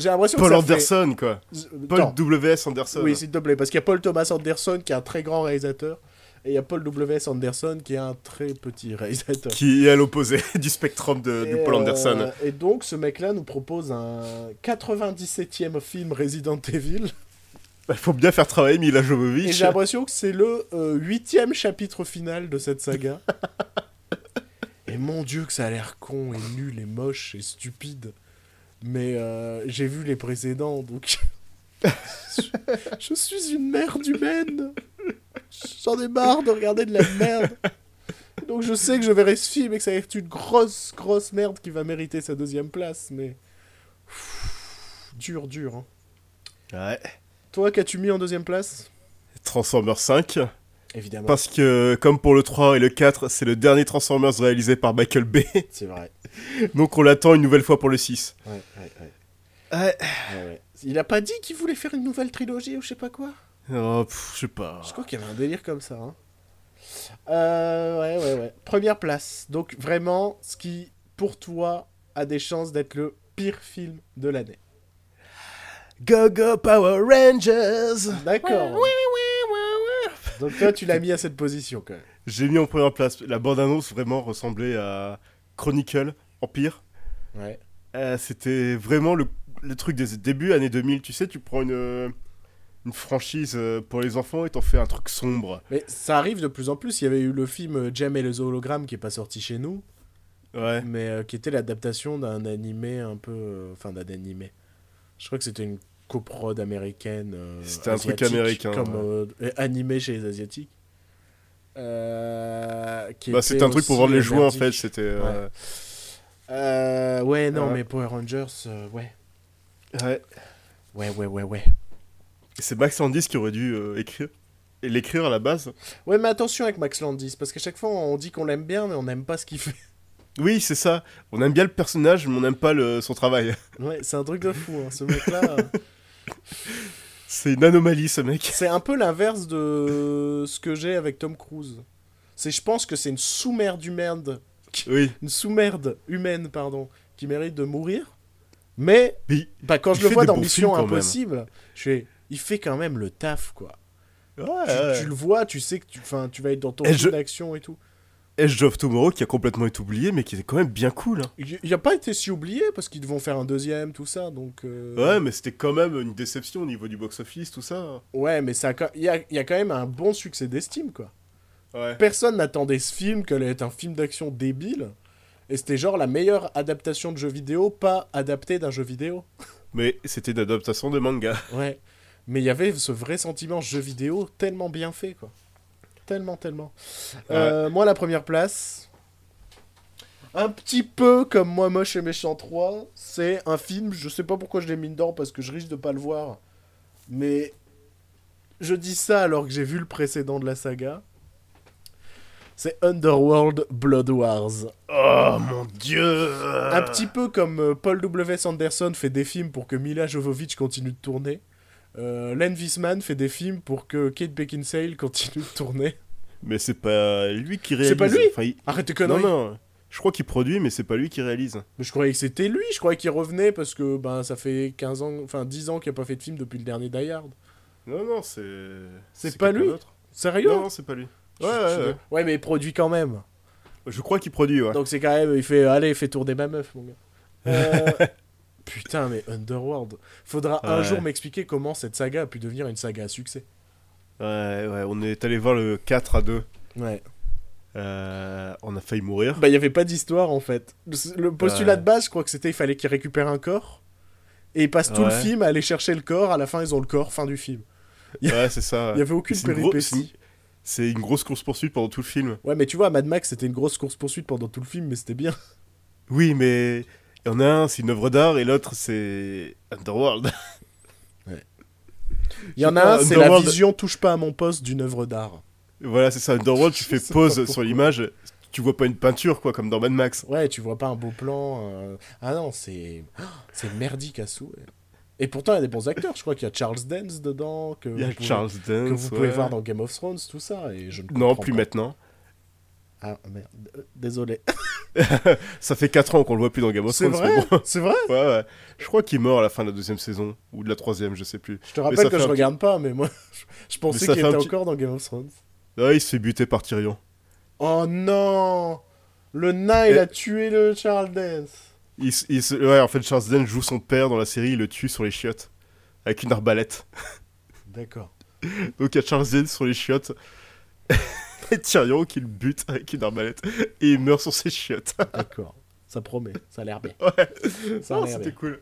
J'ai l'impression Paul que ça fait- Anderson, quoi. Euh, Paul non. W.S. Anderson. Oui, s'il te plaît, parce qu'il y a Paul Thomas Anderson qui est un très grand réalisateur, et il y a Paul W.S. Anderson qui est un très petit réalisateur. Qui est à l'opposé du spectrum de, Et, Paul euh, Anderson. et donc, ce mec-là nous propose un 97e film Resident Evil. Il Bah, faut bien faire travailler Mila Et Jovovich. j'ai l'impression que c'est le euh, huitième chapitre final de cette saga. et mon dieu que ça a l'air con et nul et moche et stupide. Mais euh, j'ai vu les précédents, donc... je, je suis une merde humaine. J'en ai marre de regarder de la merde. Donc je sais que je verrai ce film et que ça va être une grosse, grosse merde qui va mériter sa deuxième place, mais... Pff, dur, dur. hein. Ouais. Toi, qu'as-tu mis en deuxième place? Transformers 5. Évidemment. Parce que, comme pour le 3 et le 4, c'est le dernier Transformers réalisé par Michael Bay. C'est vrai. Donc on l'attend une nouvelle fois pour le 6. Ouais, ouais, ouais. Ouais. Ouais, ouais. Il a pas dit qu'il voulait faire une nouvelle trilogie ou je sais pas quoi? Oh, pff, je sais pas. Je crois qu'il y avait un délire comme ça. hein. Euh, ouais, ouais, ouais. Première place. Donc vraiment, ce qui, pour toi, a des chances d'être le pire film de l'année. Go Go Power Rangers D'accord. Donc toi, tu l'as mis à cette position quand même. J'ai mis en première place. La bande-annonce vraiment ressemblait à Chronicle, Empire. Ouais. Euh, C'était vraiment le, le truc des débuts, années 2000. Tu sais, tu prends une, euh, une franchise euh, pour les enfants et t'en fais un truc sombre. Mais ça arrive de plus en plus. Il y avait eu le film Jem et les hologrammes qui est pas sorti chez nous, Ouais. mais euh, qui était l'adaptation d'un animé un peu. Enfin, d'un animé. Je crois que c'était une coprode américaine. euh, C'était un truc américain, Comme ouais. euh, animé chez les Asiatiques. Euh, Bah, était c'était un truc pour vendre les jouets en fait. C'était. euh, Euh, ouais, non, mais Power Rangers, ouais. Ouais. Ouais, ouais, ouais, ouais. C'est Max Landis qui aurait dû écrire. Et l'écrire à la base. Ouais, mais attention avec Max Landis, parce qu'à chaque fois on dit qu'on l'aime bien, mais on n'aime pas ce qu'il fait. Oui, c'est ça. On aime bien le personnage, mais on n'aime pas le, son travail. Ouais, c'est un truc de fou, hein. ce mec-là. C'est une anomalie, ce mec. c'est un peu l'inverse de ce que j'ai avec Tom Cruise. C'est, je pense que c'est une sous-merde humaine, Oui. une sous-merde humaine, pardon, qui mérite de mourir. Mais, Mais bah, quand je le vois dans Mission. Impossible, je fais, il fait quand même le taf, quoi. Ouais, Tu, ouais. tu le vois, tu sais que tu, 'fin, tu vas être dans ton je- d'action et tout. Edge of Tomorrow qui a complètement été oublié, mais qui est quand même bien cool. hein. Il il a pas été si oublié parce qu'ils vont faire un deuxième, tout ça, donc. euh, Ouais, mais c'était quand même une déception au niveau du box-office, tout ça. Ouais, mais ça, il y a, il y a quand même un bon succès d'estime, quoi. Ouais. Personne n'attendait ce film qu'elle allait être un film d'action débile. Et c'était genre la meilleure adaptation de jeu vidéo, pas adaptée d'un jeu vidéo. Mais c'était une adaptation de manga. Ouais. Mais il y avait ce vrai sentiment jeu vidéo tellement bien fait, quoi. Tellement, tellement. Euh, moi, la première place. Un petit peu comme Moi Moche et Méchant 3. C'est un film, je sais pas pourquoi je l'ai mis dedans parce que je risque de pas le voir. Mais je dis ça alors que j'ai vu le précédent de la saga. C'est Underworld Blood Wars. Oh mon dieu Un petit peu comme euh, Paul W. Sanderson fait des films pour que Mila Jovovich continue de tourner. Euh, Len Wiseman fait des films pour que Kate Beckinsale continue de tourner. Mais c'est pas lui qui réalise. C'est pas lui Enfin, il- Arrête tes Non, conneries non. Je crois qu'il produit, mais c'est pas lui qui réalise. Mais je croyais que c'était lui, je croyais qu'il revenait parce que ben, ça fait 15 ans, enfin 10 ans qu'il a pas fait de film depuis le dernier Die Hard. Non, non, c'est. C'est pas lui d'autre. Sérieux Non, non, c'est pas lui. Je- Ouais, je- ouais, ouais. Ouais, mais il produit quand même. Je crois qu'il produit, ouais. Donc c'est quand même, il fait, allez, fais tourner ma meuf, mon gars. Euh, Putain, mais Underworld. Faudra un jour m'expliquer comment cette saga a pu devenir une saga à succès. Ouais, ouais, on est allé voir le 4 à 2. Ouais. Euh, on a failli mourir. Bah, il y avait pas d'histoire en fait. Le, postulat Ouais. de base, je crois que c'était il fallait qu'ils récupèrent un corps. Et ils passent tout le film à aller chercher le corps. À la fin, ils ont le corps. Fin du film. Ouais, c'est ça. Il y avait aucune C'est une gros- péripétie. C'est une grosse course-poursuite pendant tout le film. Ouais, mais tu vois, Mad Max, c'était une grosse course-poursuite pendant tout le film, mais c'était bien. Oui, mais il y en a un, c'est une œuvre d'art, et l'autre, c'est Underworld. Il y en a un, c'est la vision touche pas à mon poste d'une œuvre d'art. voilà, c'est ça. Underworld, tu fais pause sur l'image, tu vois pas une peinture, quoi, comme dans Mad Max. Ouais, tu vois pas un beau plan. euh, Ah non, c'est c'est merdique à souhait. Et pourtant, il y a des bons acteurs. Je crois qu'il y a Charles Dance dedans, que Il y a vous pouvez, Charles que Dance. vous pouvez ouais. voir dans Game of Thrones, tout ça. Et je ne Non, plus pas. maintenant. Ah merde, Euh, désolé. Ça fait 4 ans qu'on le voit plus dans Game of C'est Thrones. mais vrai bon. C'est vrai Ouais, ouais. Je crois qu'il meurt à la fin de la deuxième saison, ou de la troisième, je sais plus. Je te rappelle que je petit- regarde pas, mais moi, je, je pensais qu'il était petit- encore dans Game of Thrones. Ah, il se fait buter par Tyrion. Oh non Le nain, il a tué le Charles Dance. Il se- Ouais, en fait, Charles Dance joue son père dans la série, il le tue sur les chiottes. Avec une arbalète. D'accord. Donc il y a Charles Dance sur les chiottes. et Tyrion qui le bute avec une arbalète. Et il meurt sur ses chiottes. D'accord. Ça promet, ça a l'air bien. ouais. Ça a Non, l'air c'était bien. cool.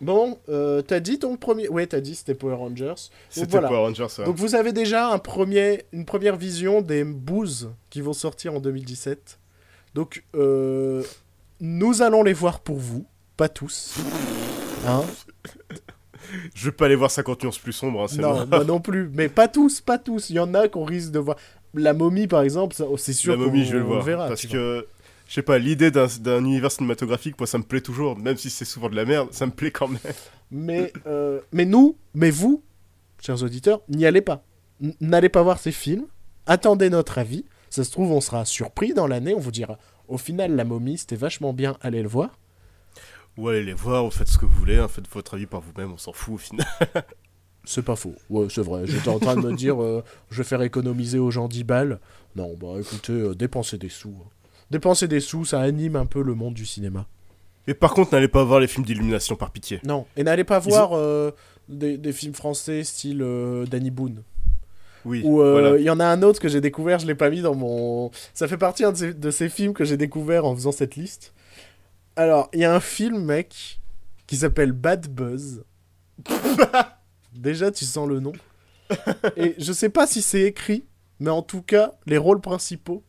Bon, euh, t'as dit ton premier... Ouais, t'as dit c'était Power Rangers. C'était voilà. Power Rangers, ouais. Donc vous avez déjà un premier, une première vision des booze qui vont sortir en 2017. Donc euh, nous allons les voir pour vous, pas tous. Hein? Je vais pas aller voir 50 nuances plus sombres, hein, c'est non, moi non plus. Mais pas tous, pas tous. Il y en a qu'on risque de voir. La momie, par exemple, ça- c'est sûr La momie, je vais le voir. verra, parce que, je sais pas, l'idée d'un univers cinématographique, moi, ça me plaît toujours. Même si c'est souvent de la merde, ça me plaît quand même. Mais, euh, mais nous, mais vous, chers auditeurs, n'y allez pas. N'allez pas voir ces films. Attendez notre avis. Ça se trouve, on sera surpris dans l'année. On vous dira, au final, la momie, c'était vachement bien. Allez le voir. Ou allez les voir, ou faites ce que vous voulez, hein, faites votre avis par vous-même, on s'en fout au final. C'est pas faux. Ouais, c'est vrai. J'étais en train de me dire, euh, je vais faire économiser aux gens 10 balles. Non, bah écoutez, euh, dépensez des sous. hein. Dépensez des sous, ça anime un peu le monde du cinéma. Et par contre, n'allez pas voir les films d'illumination par pitié. Non, et n'allez pas Ils voir euh, des, des films français style euh, Danny Boone. Oui, Ou il y en a un autre que j'ai découvert, je l'ai pas mis dans mon. Ça fait partie un de ces, de ces films que j'ai découvert en faisant cette liste. Alors, il y a un film, mec, qui s'appelle Bad Buzz. Déjà, tu sens le nom. Et je sais pas si c'est écrit, mais en tout cas, les rôles principaux,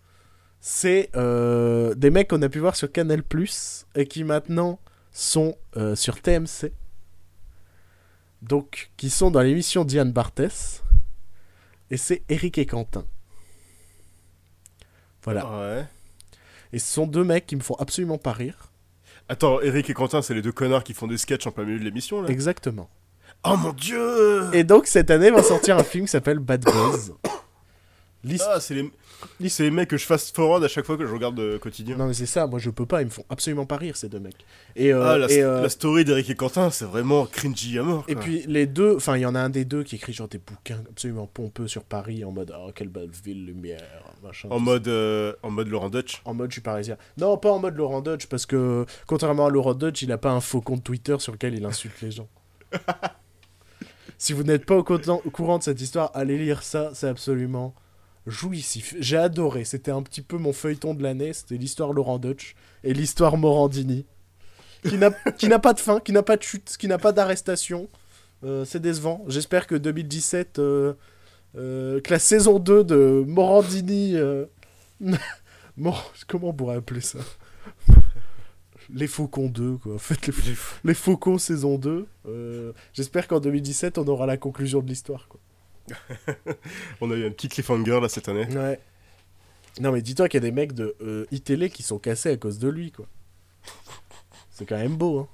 c'est euh, des mecs qu'on a pu voir sur Canal et qui maintenant sont euh, sur TMC. Donc, qui sont dans l'émission Diane Barthès. Et c'est Eric et Quentin. Voilà. Ouais. Et ce sont deux mecs qui me font absolument pas rire. Attends, Eric et Quentin, c'est les deux connards qui font des sketchs en plein milieu de l'émission, là? Exactement. Oh mon dieu Et donc, cette année, va sortir un film qui s'appelle Bad. L'hist- Ah, c'est les... les mecs que je fast forward à chaque fois que je regarde euh, quotidien. Non, mais c'est ça, moi je peux pas, ils me font absolument pas rire, ces deux mecs. Et, euh, ah, la, et, euh, la story d'Eric et Quentin, c'est vraiment cringy à mort. et puis les deux, enfin, il y en a un des deux qui écrit genre des bouquins absolument pompeux sur Paris en mode Oh, quelle belle ville, lumière, machin. en mode, euh, en mode Laurent Dutch. En mode je suis parisien. Non, pas en mode Laurent Dutch, parce que contrairement à Laurent Dutch, il a pas un faux compte Twitter sur lequel il insulte les gens. si vous n'êtes pas au, courant de cette histoire, allez lire ça, c'est absolument jouissif. J'ai adoré, c'était un petit peu mon feuilleton de l'année, c'était l'histoire Laurent Dutch et l'histoire Morandini. Qui n'a pas de fin, qui n'a pas de chute, qui n'a pas d'arrestation. Euh, c'est décevant. J'espère que 2017, euh, euh, que la saison 2 de Morandini... euh, Mor- Comment on pourrait appeler ça? Les Faucons 2, quoi. En fait, les, les Faucons saison 2. euh, J'espère qu'en 2017, on aura la conclusion de l'histoire, quoi. On a eu un petit cliffhanger là cette année. Ouais. Non, mais dis-toi qu'il y a des mecs de euh, iTélé qui sont cassés à cause de lui, quoi. C'est quand même beau, hein.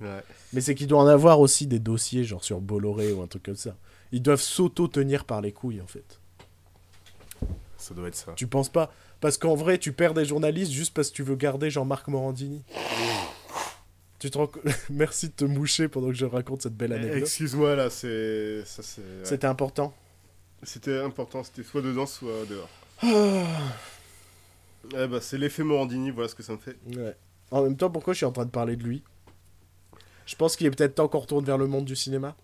Ouais. Mais c'est qu'il doit en avoir aussi des dossiers, genre sur Bolloré ou un truc comme ça. Ils doivent s'auto-tenir par les couilles, en fait. Ça doit être ça. Tu penses pas Parce qu'en vrai, tu perds des journalistes juste parce que tu veux garder Jean-Marc Morandini. Tu te rends Merci de te moucher pendant que je raconte cette belle Eh, anecdote. Excuse-moi là, c'est. Ça, c'est. C'était important. C'était important, c'était soit dedans, soit dehors. Ah. Eh bah, c'est l'effet Morandini, voilà ce que ça me fait. Ouais. En même temps, pourquoi je suis en train de parler de lui? Je pense qu'il est peut-être temps qu'on retourne vers le monde du cinéma.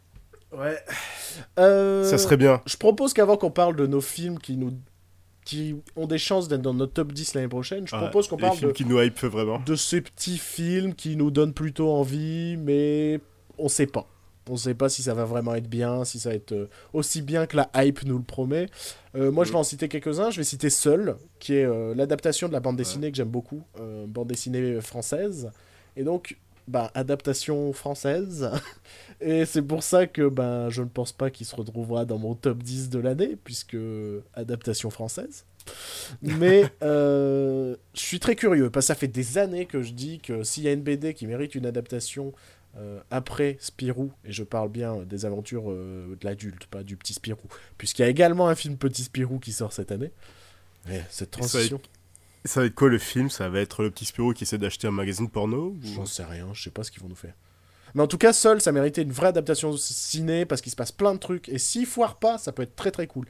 Ouais. Euh, Ça serait bien. Je propose qu'avant qu'on parle de nos films qui nous qui ont des chances d'être dans notre top 10 l'année prochaine, je propose qu'on parle films de, qui nous hype vraiment. de ces petits films qui nous donnent plutôt envie, mais on sait pas. On sait pas si ça va vraiment être bien, si ça va être euh, aussi bien que la hype nous le promet. Euh, moi, je vais en citer quelques-uns. Je vais citer Seul, qui est euh, l'adaptation de la bande dessinée que j'aime beaucoup, euh, bande dessinée française. Et donc, bah, adaptation française. Et c'est pour ça que ben, je ne pense pas qu'il se retrouvera dans mon top 10 de l'année, puisque adaptation française. Mais euh, je suis très curieux, parce que ça fait des années que je dis que s'il y a une BD qui mérite une adaptation euh, après Spirou, et je parle bien des aventures euh, de l'adulte, pas du petit Spirou, puisqu'il y a également un film Petit Spirou qui sort cette année. Et cette transition, Ça va être quoi le film? Ça va être le petit Spirou qui essaie d'acheter un magazine porno ou- j'en sais rien, je sais pas ce qu'ils vont nous faire. Mais en tout cas, Seul, ça méritait une vraie adaptation ciné, parce qu'il se passe plein de trucs, et s'il foire pas, ça peut être très très cool.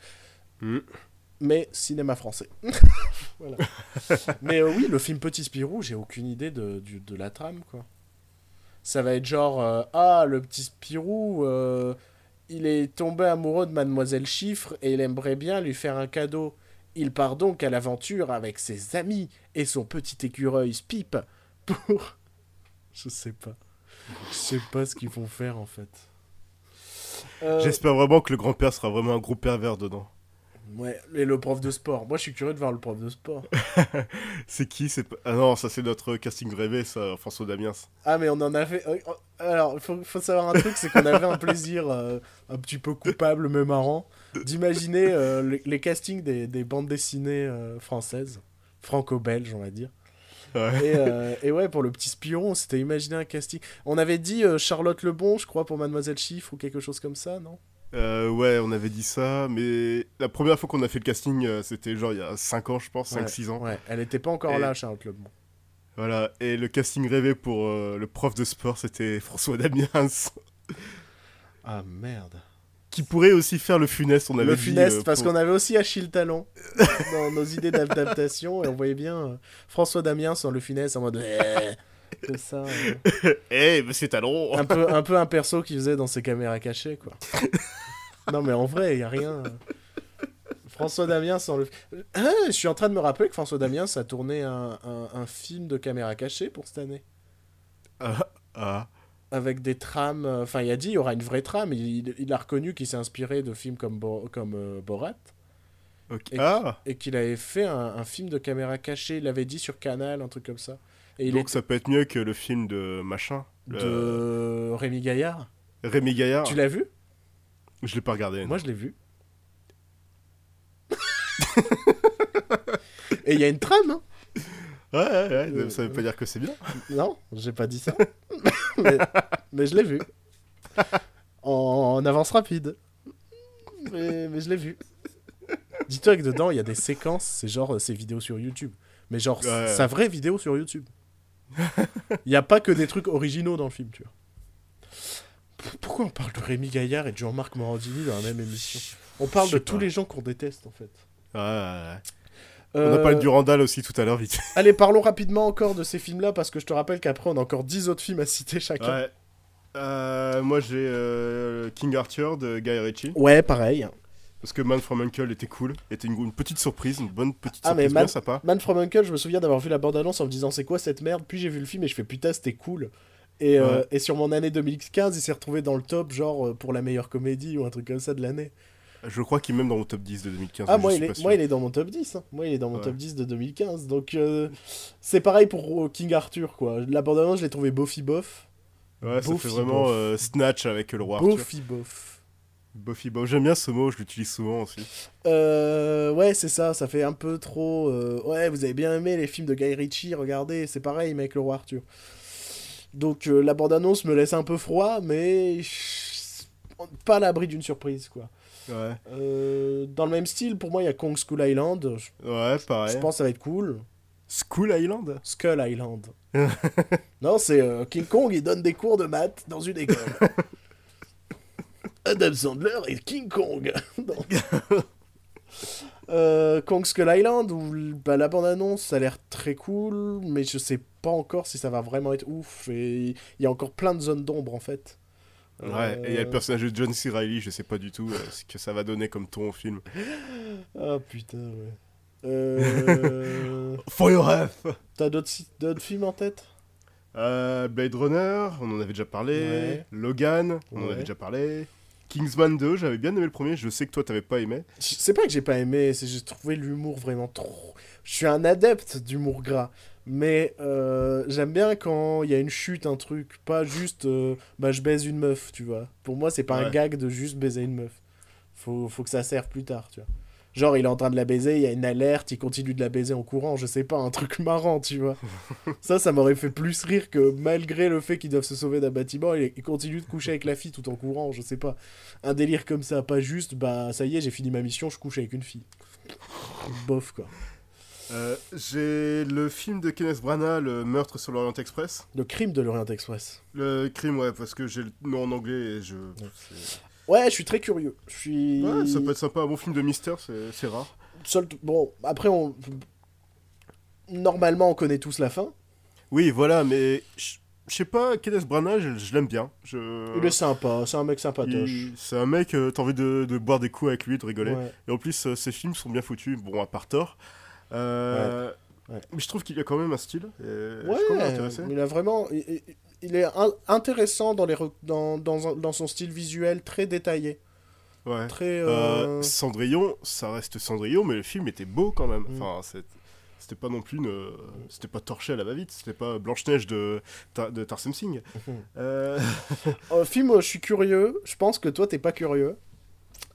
Hmm. mais cinéma français. Voilà. mais euh, oui, le film Petit Spirou, j'ai aucune idée de, de la trame, quoi. Ça va être genre, euh, ah, le petit Spirou, euh, il est tombé amoureux de Mademoiselle Chiffre et il aimerait bien lui faire un cadeau. Il part donc à l'aventure avec ses amis et son petit écureuil Spip pour... Je sais pas. Je sais pas ce qu'ils vont faire, en fait. Euh, J'espère vraiment que le grand-père sera vraiment un gros pervers dedans. Ouais, et le prof de sport. Moi, je suis curieux de voir le prof de sport. C'est qui c'est Ah non, ça c'est notre casting rêvé, ça, François Damiens. Ah, mais on en avait. euh, euh, Alors, il faut, faut savoir un truc c'est qu'on avait un plaisir euh, un petit peu coupable, mais marrant, d'imaginer euh, les, les castings des, des bandes dessinées euh, françaises, franco-belges, on va dire. Ouais. Et, euh, et ouais, pour le petit spion, on s'était imaginé un casting. On avait dit euh, Charlotte Lebon, je crois, pour Mademoiselle Chiffre ou quelque chose comme ça, non? Euh, ouais, on avait dit ça, mais la première fois qu'on a fait le casting, euh, c'était genre il y a 5 ans, je pense, 5-6 ans. Ouais, elle était pas encore Et- là, Charlotte Lebon. Voilà, et le casting rêvé pour euh, le prof de sport, c'était François Damiens. Ah merde. Qui pourrait aussi faire le funeste, on avait Le dit, funeste, euh, parce pour- qu'on avait aussi Achille Talon dans nos idées d'adaptation, et on voyait bien François Damien sans le funeste en mode. Comme ça. euh, Eh, monsieur Talon un, peu, un peu un perso qu'il faisait dans ses caméras cachées, quoi. non, mais en vrai, il a rien. euh. François Damien sans le. Ah, je suis en train de me rappeler que François Damien a tourné un, un, un film de caméra cachée pour cette année. Ah, ah. avec des trames. euh, Enfin, il a dit il y aura une vraie trame. Il, il a reconnu qu'il s'est inspiré de films comme, Bo- comme euh, Borat ok. Et- Ah, et qu'il avait fait un, un film de caméra cachée. Il l'avait dit sur Canal, un truc comme ça. Et il donc est ça peut être mieux que le film de machin. le- de Rémi Gaillard. Rémi Gaillard. Tu l'as vu? Je l'ai pas regardé. Moi, je l'ai vu. et il y a une trame, hein Ouais, ouais, ouais, Euh, ça veut pas dire que c'est bien. Non, j'ai pas dit ça. mais, mais je l'ai vu. En, en avance rapide. Mais, mais je l'ai vu. Dis-toi que dedans, il y a des séquences, c'est genre euh, ces vidéos sur YouTube. Mais genre, Ouais. sa vraie vidéo sur YouTube. Il n'y a pas que des trucs originaux dans le film, tu vois. Pourquoi on parle de Rémi Gaillard et de Jean-Marc Morandini dans la même émission? On parle de tous les gens qu'on déteste, en fait. Ouais, ouais, ouais. On Euh, a parlé du Randall aussi tout à l'heure, vite. Allez, parlons rapidement encore de ces films-là, parce que je te rappelle qu'après, on a encore 10 autres films à citer chacun. Ouais. Euh, moi j'ai euh, King Arthur de Guy Ritchie. Ouais, pareil. Parce que Man from Uncle était cool. Était une, une petite surprise, une bonne petite Ah, mais surprise, Man- bien sympa. Man from Uncle, je me souviens d'avoir vu la bande-annonce en me disant c'est quoi cette merde, puis j'ai vu le film et je fais putain c'était cool. Et, euh, et sur mon année 2015, il s'est retrouvé dans le top, genre euh, pour la meilleure comédie ou un truc comme ça de l'année. Je crois qu'il est même dans mon top 10 de 2015. Ah, mais moi il, est, moi il est dans mon top 10. hein. Moi il est dans mon Ouais. top 10 de 2015. Donc euh, c'est pareil pour King Arthur quoi. La bande-annonce, je l'ai trouvé bofi bof. Ouais, ça fait vraiment bof. euh, Snatch avec le roi Arthur. Bofi bof. Buffy Bob. J'aime bien ce mot, je l'utilise souvent aussi. Euh, ouais, c'est ça, ça fait un peu trop. euh, Ouais, vous avez bien aimé les films de Guy Ritchie, regardez, c'est pareil, mec, le roi Arthur. Donc euh, la bande-annonce me laisse un peu froid, mais pas à l'abri d'une surprise, quoi. Ouais, Euh, dans le même style, pour moi, il y a Kong School Island. Ouais pareil. je pense que ça va être cool. School Island? Skull Island. non, c'est King Kong, il donne des cours de maths dans une école. Adam Sandler et King Kong. Euh, Kong Skull Island, où bah, la bande-annonce, ça a l'air très cool, mais je sais pas encore si ça va vraiment être ouf. Et il y a encore plein de zones d'ombre en fait. Ouais, et il y a le Euh, personnage de John C. Reilly, je sais pas du tout euh, ce que ça va donner comme ton au film. Ah putain, ouais. Euh... For your health T'as d'autres films en tête? Euh, Blade Runner, on en avait déjà parlé. Ouais. Logan, on en avait déjà parlé. Kingsman 2, j'avais bien aimé le premier, je sais que toi t'avais pas aimé. C'est pas que j'ai pas aimé, c'est j'ai trouvé l'humour vraiment trop. Je suis un adepte d'humour gras, mais euh, j'aime bien quand il y a une chute, un truc, pas juste euh, bah je baise une meuf, tu vois. Pour moi, c'est pas un gag de juste baiser une meuf. Faut, faut que ça serve plus tard, tu vois. Genre, il est en train de la baiser, il y a une alerte, il continue de la baiser en courant, je sais pas, un truc marrant, tu vois. ça, ça m'aurait fait plus rire que malgré le fait qu'ils doivent se sauver d'un bâtiment, il, continue de coucher avec la fille tout en courant, je sais pas. Un délire comme ça, pas juste, bah ça y est, j'ai fini ma mission, je couche avec une fille. Bof, quoi. Euh, J'ai le film de Kenneth Branagh, Le meurtre sur l'Orient Express. Le crime de l'Orient Express. Le crime, ouais, parce que j'ai le nom en anglais et je. Ouais, je suis très curieux. Je suis. Ouais, ça peut être sympa, un bon film de mystère, c'est rare. Seul... Bon, après, on. Normalement, on connaît tous la fin. Oui, voilà, mais je sais pas, Kenneth Branagh, je, je l'aime bien. Je... Il est sympa, c'est un mec sympatoche. Il- C'est un mec, euh, t'as envie de, de boire des coups avec lui, de rigoler. Ouais. Et en plus, euh, ses films sont bien foutus, bon, à part tort. Euh, Ouais. Mais je trouve qu'il a quand même un style. et je suis Ouais, quand même intéressé. il a vraiment. Il, est in- intéressant dans, les dans, dans, dans son style visuel très détaillé. Ouais. Très. Euh, euh, Cendrillon, ça reste Cendrillon, mais le film était beau quand même. Mm. Enfin, c'était pas non plus une... C'était pas torché à la va-vite, c'était pas Blanche-Neige de, Ta- de Tarsem Singh. Euh, Un film, je suis curieux. Je pense que toi, t'es pas curieux.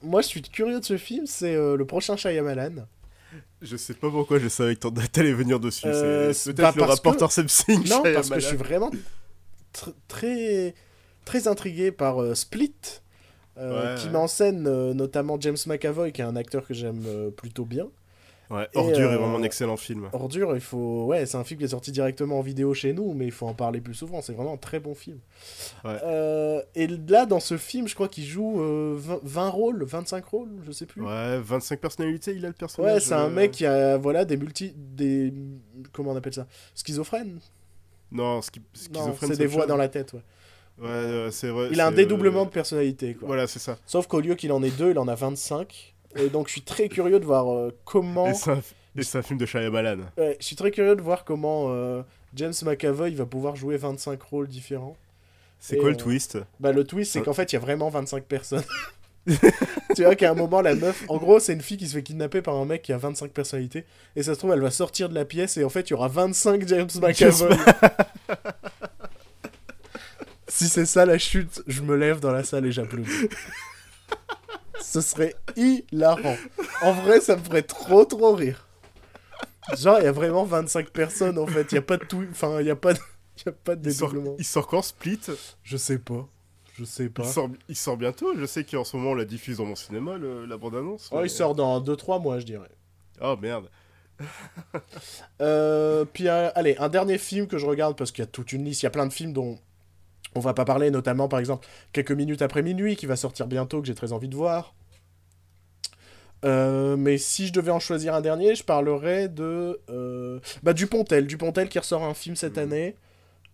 Moi, je suis curieux de ce film. C'est euh, le prochain Shyamalan. je sais pas pourquoi je savais que t'en- t'allais venir dessus. Euh, c'est peut-être bah, le rapport que- Tarsem Singh. Non, parce que je suis vraiment tr- très, très intrigué par euh, Split, euh, Ouais, qui ouais. met en scène euh, notamment James McAvoy, qui est un acteur que j'aime euh, plutôt bien. Ouais, Ordure est vraiment un excellent film. Ordure, il faut. Ouais, c'est un film qui est sorti directement en vidéo chez nous, mais il faut en parler plus souvent. C'est vraiment un très bon film. Ouais. Et là, dans ce film, je crois qu'il joue euh, 20, 20 rôles, 25 rôles, je sais plus. Ouais, 25 personnalités, il a le personnage. Ouais, c'est un mec qui a voilà des multi des comment on appelle ça? Schizophrènes. Non, schi- schizophrène, c'est des voix dans la tête. Ouais. Ouais, euh, c'est vrai. Il a un dédoublement euh, de personnalité quoi. Voilà, c'est ça. Sauf qu'au lieu qu'il en ait deux, il en a 25. Et donc je suis très curieux de voir euh, comment. Et c'est un, film de Shyamalan. Ouais, je suis très curieux de voir comment euh, James McAvoy va pouvoir jouer 25 rôles différents. C'est quoi le twist? Bah le twist c'est Ouais. qu'en fait il y a vraiment 25 personnes. tu vois qu'à un moment la meuf, en gros c'est une fille qui se fait kidnapper par un mec qui a 25 personnalités et ça se trouve elle va sortir de la pièce et en fait il y aura 25 James McAvoy. si c'est ça la chute, je me lève dans la salle et j'applaudis. Ce serait hilarant. En vrai ça me ferait trop trop rire. Genre il y a vraiment 25 personnes en fait, il y a pas de tout, enfin il y a pas de... il y a pas de il sort, il sort quand Split? Je sais pas. Je sais pas. il sort, il sort bientôt. Je sais qu'en ce moment on la diffuse dans mon cinéma, le- la bande-annonce. Oh, mais- il sort dans 2-3 mois, je dirais. Oh merde. Euh, puis, euh, allez, un dernier film que je regarde parce qu'il y a toute une liste. Il y a plein de films dont on va pas parler, notamment par exemple Quelques minutes après minuit qui va sortir bientôt, que j'ai très envie de voir. Euh, mais si je devais en choisir un dernier, je parlerais de euh, bah, Dupontel. Dupontel qui ressort un film cette Mhm. année.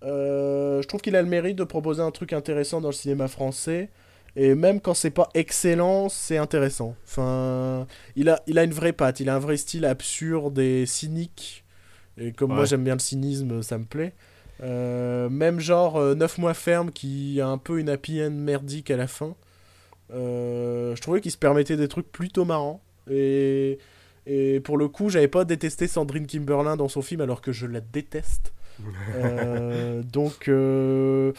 Euh, je trouve qu'il a le mérite de proposer un truc intéressant dans le cinéma français. Et même quand c'est pas excellent, c'est intéressant. Enfin, il a, il a une vraie patte, il a un vrai style absurde et cynique. Et comme moi j'aime bien le cynisme, ça me plaît. Euh, même genre 9 mois ferme qui a un peu une happy end merdique à la fin. Euh, je trouvais qu'il se permettait des trucs plutôt marrants. Et, et pour le coup, j'avais pas détesté Sandrine Kimberlin dans son film alors que je la déteste. Euh, donc, euh,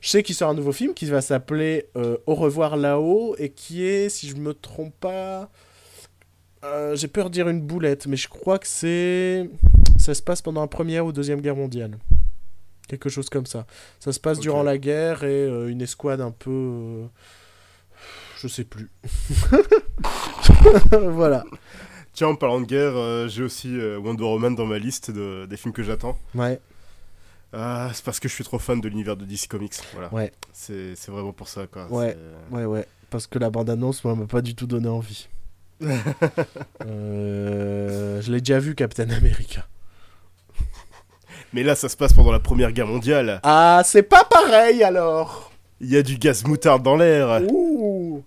je sais qu'il sort un nouveau film qui va s'appeler euh, Au revoir là-haut et qui est, si je me trompe pas, j'ai peur de dire une boulette, mais je crois que c'est, ça se passe pendant la première ou deuxième guerre mondiale, quelque chose comme ça. Ça se passe durant la guerre et une escouade un peu, je sais plus. voilà. Tiens, en parlant de guerre, j'ai aussi Wonder Woman dans ma liste de- des films que j'attends. Ouais. Ah, c'est parce que je suis trop fan de l'univers de DC Comics. Voilà. Ouais. C'est c'est vraiment pour ça, quoi. Ouais. Ouais, ouais. Parce que la bande-annonce, moi, m'a pas du tout donné envie. Euh, je l'ai déjà vu, Captain America. Mais là, ça se passe pendant la Première Guerre mondiale. Ah, c'est pas pareil alors Il y a du gaz moutarde dans l'air. Ouh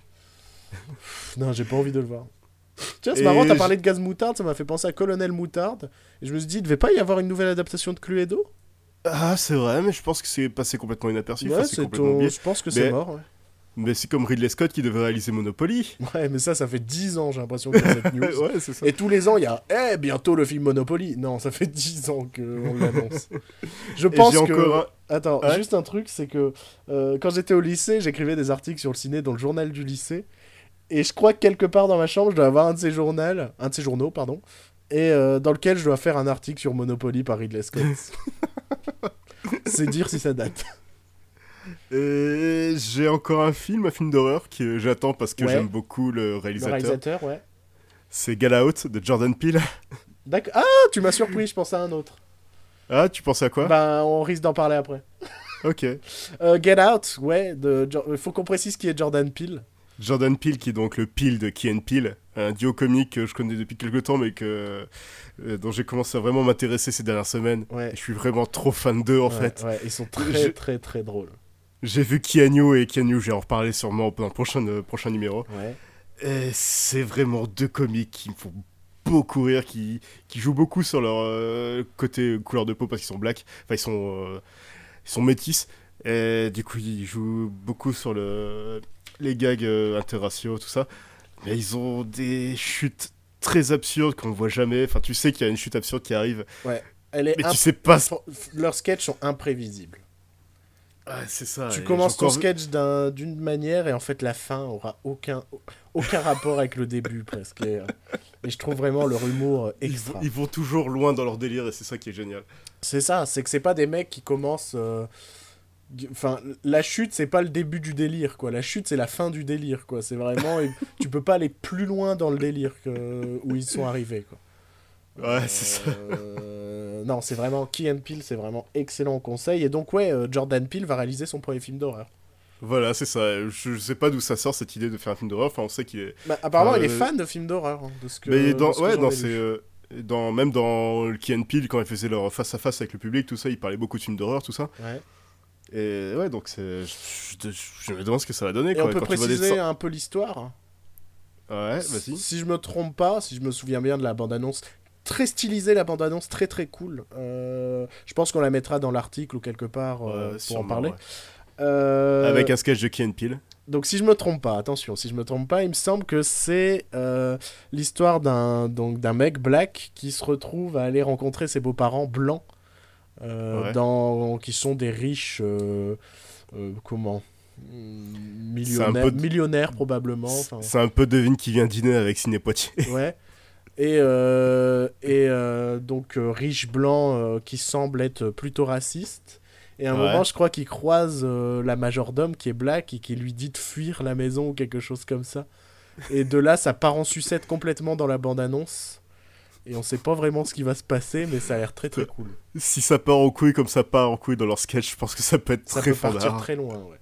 Non, j'ai pas envie de le voir. Tiens, c'est Et marrant, t'as parlé de gaz moutarde, ça m'a fait penser à Colonel Moutarde. Et je me suis dit, il devait pas y avoir une nouvelle adaptation de Cluedo? Ah, c'est vrai, mais je pense que c'est passé complètement inaperçu. Ouais, enfin, c'est complètement ton- je pense que c'est mort. Ouais. Mais c'est comme Ridley Scott qui devait réaliser Monopoly. Ouais, mais ça, ça fait 10 ans, j'ai l'impression a cette news. ouais, ça. Et tous les ans, il y a Eh, bientôt le film Monopoly. Non, ça fait 10 ans qu'on l'annonce. Je pense que. encore un- Attends, Ouais. juste un truc, c'est que euh, quand j'étais au lycée, j'écrivais des articles sur le ciné dans le journal du lycée. Et je crois que quelque part dans ma chambre, je dois avoir un de ces journaux, un de ces journaux, pardon, et euh, dans lequel je dois faire un article sur Monopoly par Ridley Scott. c'est dire si ça date. Et j'ai encore un film, un film d'horreur que j'attends parce que Ouais. j'aime beaucoup le Le réalisateur. réalisateur, ouais. C'est Get Out de Jordan Peele. D'accord. Ah, tu m'as surpris, je pensais à un autre. Ah, tu pensais à quoi? Ben, on risque d'en parler après. Ok. Euh, Get Out, ouais, de... Il faut qu'on précise qui est Jordan Peele. Jordan Peele, qui est donc le Peele de Key and Peele, un duo comique que je connais depuis quelques temps, mais que, euh, dont j'ai commencé à vraiment m'intéresser ces dernières semaines. Ouais. Je suis vraiment trop fan d'eux, en Ouais, fait. Ouais, ils sont très, Je- très, très drôles. J'ai vu Keanu, et Keanu, je vais en reparler sûrement dans le prochain, euh, prochain numéro. Et c'est vraiment deux comiques qui me font beaucoup rire, qui, qui jouent beaucoup sur leur euh, côté couleur de peau parce qu'ils sont black, enfin ils sont, ils sont métis, et du coup ils jouent beaucoup sur le, les gags euh, interraciaux, tout ça, mais ils ont des chutes très absurdes qu'on ne voit jamais, enfin tu sais qu'il y a une chute absurde qui arrive, Elle est mais imp- tu sais pas... Leurs sketchs sont imprévisibles. Ah, c'est ça. tu commences ton sketch d'un- d'une manière et en fait la fin aura aucun, aucun rapport avec le début presque. Et, euh, et je trouve vraiment leur humour euh, Ils extra. vont, ils vont toujours loin dans leur délire et c'est ça qui est génial. C'est ça, c'est que c'est pas des mecs qui commencent. euh, Enfin, la chute, c'est pas le début du délire, quoi. La chute, c'est la fin du délire, quoi. C'est vraiment. tu peux pas aller plus loin dans le délire que... où ils sont arrivés, quoi. Ouais, c'est ça. Euh, non, c'est vraiment Key and Peele, c'est vraiment excellent conseil. Et donc, ouais, euh, Jordan Peele va réaliser son premier film d'horreur. Voilà, c'est ça. Je, sais pas d'où ça sort cette idée de faire un film d'horreur. Enfin, on sait qu'il est. Bah, apparemment, Euh, il est fan de films d'horreur. hein, de ce que, Mais de dans, ce que ouais, dans ses, euh, dans, même dans Key and Peele, quand ils faisaient leur face à face avec le public, tout ça, ils parlaient beaucoup de films d'horreur, tout ça. Ouais. Et ouais, donc c'est, je, je- je me demande ce que ça va donner. Et quoi, on peut quand des préciser un peu l'histoire. Ouais, vas-y. Si je me trompe pas, si je me souviens bien de la bande-annonce, très stylisée la bande-annonce, très très cool. Euh, je pense qu'on la mettra dans l'article ou quelque part euh, pour en parler. ouais. Euh, Avec un sketch de Key and Peele. Donc si je me trompe pas, attention, si je me trompe pas, il me semble que c'est euh, l'histoire d'un donc d'un mec black qui se retrouve à aller rencontrer ses beaux-parents blancs, euh, Ouais. dans, qui sont des riches, euh, euh, comment un millionnaires, de- millionnaires probablement. enfin, C'est un peu Devine qui vient dîner avec Ciné Poitiers. Ouais. Et, euh, et donc riche blanc qui semble être plutôt raciste. Et à un Ouais. moment, je crois qu'il croise la majordome qui est black et qui lui dit de fuir la maison ou quelque chose comme ça. Et de là, ça part en sucette complètement dans la bande-annonce. Et on sait pas vraiment ce qui va se passer, mais ça a l'air très très cool. si ça part en couille comme ça part en couille dans leur sketch, je pense que ça peut être Ça très peut partir très loin, ouais.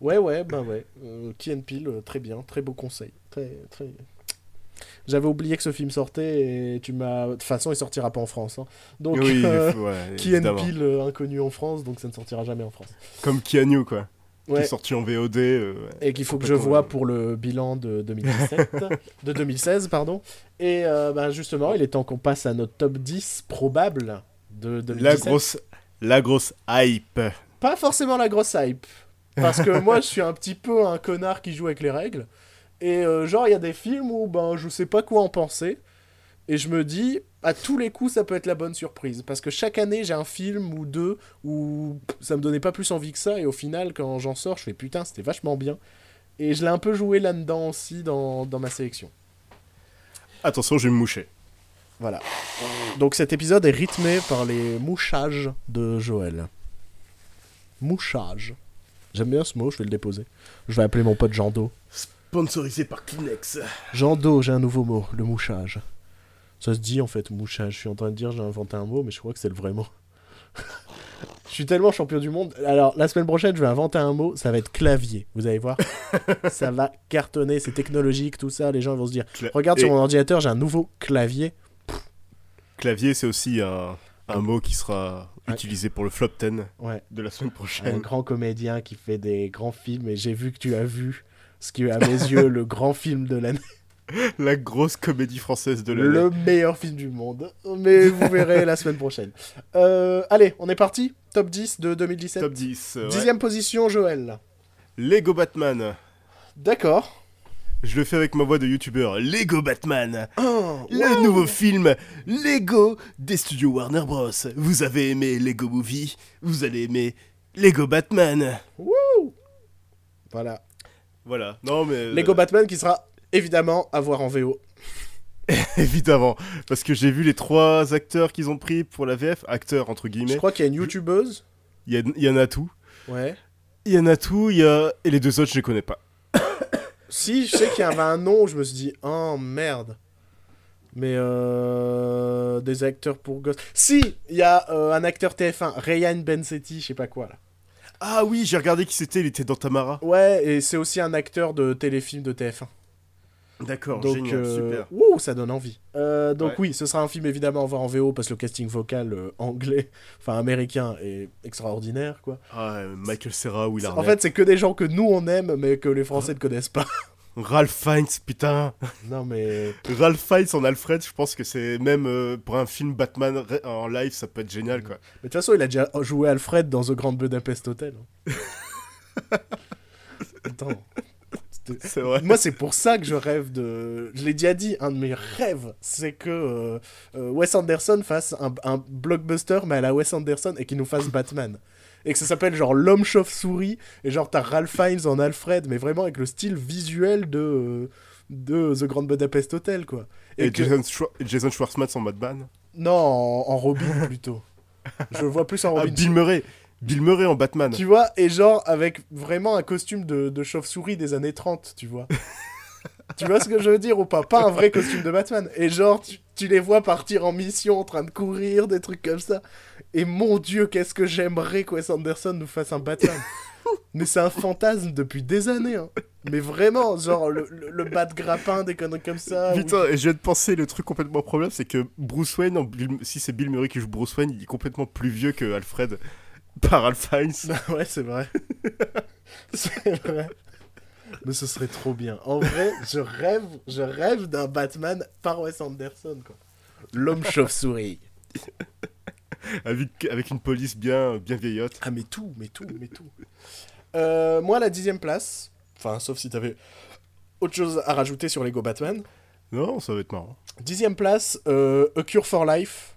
Ouais, ouais, bah ouais. Euh, Key and Peele, euh, très bien, très beau conseil. Très, très... J'avais oublié que ce film sortait et tu m'as. De toute façon, il sortira pas en France. hein. Donc, oui, euh, ouais, Key and euh, inconnu en France, donc ça ne sortira jamais en France. Comme Keanu, quoi. Qui Ouais. est sorti en VOD. euh. Et qu'il faut que je vois pour le bilan de 2017, de 2016, pardon. Et euh, ben, justement, il est temps qu'on passe à notre top 10 probable de 2017. La grosse, la grosse hype. Pas forcément la grosse hype. Parce que moi, je suis un petit peu un connard qui joue avec les règles. Et euh, genre, il y a des films où ben, je sais pas quoi en penser. Et je me dis, à tous les coups, ça peut être la bonne surprise. Parce que chaque année, j'ai un film ou deux où ça me donnait pas plus envie que ça. Et au final, quand j'en sors, je fais putain, c'était vachement bien. Et je l'ai un peu joué là-dedans aussi dans, dans ma sélection. Attention, je vais me moucher. Voilà. Donc cet épisode est rythmé par les mouchages de Joël. Mouchage. J'aime bien ce mot, je vais le déposer. Je vais appeler mon pote Jando. Sponsorisé par Kleenex. Jando, j'ai un nouveau mot, le mouchage. Ça se dit en fait, mouchage. Je suis en train de dire j'ai inventé un mot, mais je crois que c'est le vrai mot. je suis tellement champion du monde. Alors, la semaine prochaine, je vais inventer un mot, ça va être clavier. Vous allez voir. ça va cartonner, c'est technologique, tout ça. Les gens vont se dire Regarde Et sur mon ordinateur, j'ai un nouveau clavier. Clavier, c'est aussi un, un mot qui sera Ouais. utilisé pour le flop 10 Ouais. de la semaine un prochaine. grand comédien qui fait des grands films et j'ai vu que tu as vu ce qui est à mes yeux le grand film de l'année, La grosse comédie française de l'année. le meilleur film du monde. Mais vous verrez la semaine prochaine. Euh, allez, on est parti. Top 10 de 2017. Top 10. euh, ouais. Dixième position, Joël. Lego Batman. D'accord. Je le fais avec ma voix de youtubeur. Lego Batman. Oh, Le nouveau film Lego des studios Warner Bros. Vous avez aimé Lego Movie? Vous allez aimer Lego Batman. Voilà. Voilà. Non mais... Lego Batman qui sera évidemment à voir en VO. Évidemment. Parce que j'ai vu les trois acteurs qu'ils ont pris pour la VF. Acteurs entre Je guillemets. crois qu'il y a une youtubeuse. Il y, a- il y en a tout. Ouais. Il y en a tout. Il y a... Et les deux autres, je les connais pas. Si, je sais qu'il y avait un nom je me suis dit, oh merde. Mais euh, des acteurs pour gosses. Si, il y a euh, un acteur TF1, Ryan Bensetti, je sais pas quoi là. Ah oui, j'ai regardé qui c'était. Il était dans Tamara. Ouais, et c'est aussi un acteur de téléfilm de TF1. D'accord, Donc, génial, euh, super. ouh, ça donne envie. Euh, donc Ouais. oui, ce sera un film évidemment à voir en VO parce que le casting vocal euh, anglais, enfin américain, est extraordinaire quoi. Ah, Michael Serra, Will En Arnett. fait, c'est que des gens que nous on aime mais que les Français ne connaissent pas. Ralph Fiennes, putain. non mais Ralph Fiennes en Alfred, je pense que c'est même euh, pour un film Batman en live, ça peut être génial quoi. Mais de toute façon, il a déjà joué Alfred dans The Grand Budapest Hotel. hein. Attends. C'était- C'est vrai. Moi, c'est pour ça que je rêve de. Je l'ai déjà dit, un de mes rêves, c'est que euh, euh, Wes Anderson fasse un, un blockbuster, mais à la Wes Anderson, et qu'il nous fasse Batman. Et que ça s'appelle genre L'homme chauve-souris, et genre t'as Ralph Fiennes en Alfred, mais vraiment avec le style visuel de, euh, de The Grand Budapest Hotel, quoi. Et, que- Jason, Schwartzman en Batman. Non, en, en Robin plutôt. je vois plus en Ah, Robin. Bill Murray. Bill Murray en Batman. Tu vois, et genre avec vraiment un costume de, de chauve-souris des années 30, tu vois. tu vois ce que je veux dire ou pas? Pas un vrai costume de Batman. Et genre, tu- tu les vois partir en mission en train de courir, des trucs comme ça. Et mon dieu, qu'est-ce que j'aimerais que Wes Anderson nous fasse un Batman. Mais c'est un fantasme depuis des années. hein. Mais vraiment, genre le, le, le de grappin, des conneries comme ça. ou- Putain, et je viens de penser, le truc complètement problème, c'est que Bruce Wayne, si c'est Bill Murray qui joue Bruce Wayne, il est complètement plus vieux que Alfred par Fiennes. ouais, c'est vrai. c'est vrai. Mais ce serait trop bien. En vrai, je rêve, je rêve d'un Batman par Wes Anderson, quoi. L'homme chauve-souris. avec, avec une police bien, bien vieillotte. Ah, mais tout, mais tout, mais tout. Euh, moi, la dixième place, enfin, sauf si t'avais autre chose à rajouter sur Lego Batman. Non, ça va être marrant. Dixième place, euh, A Cure for Life,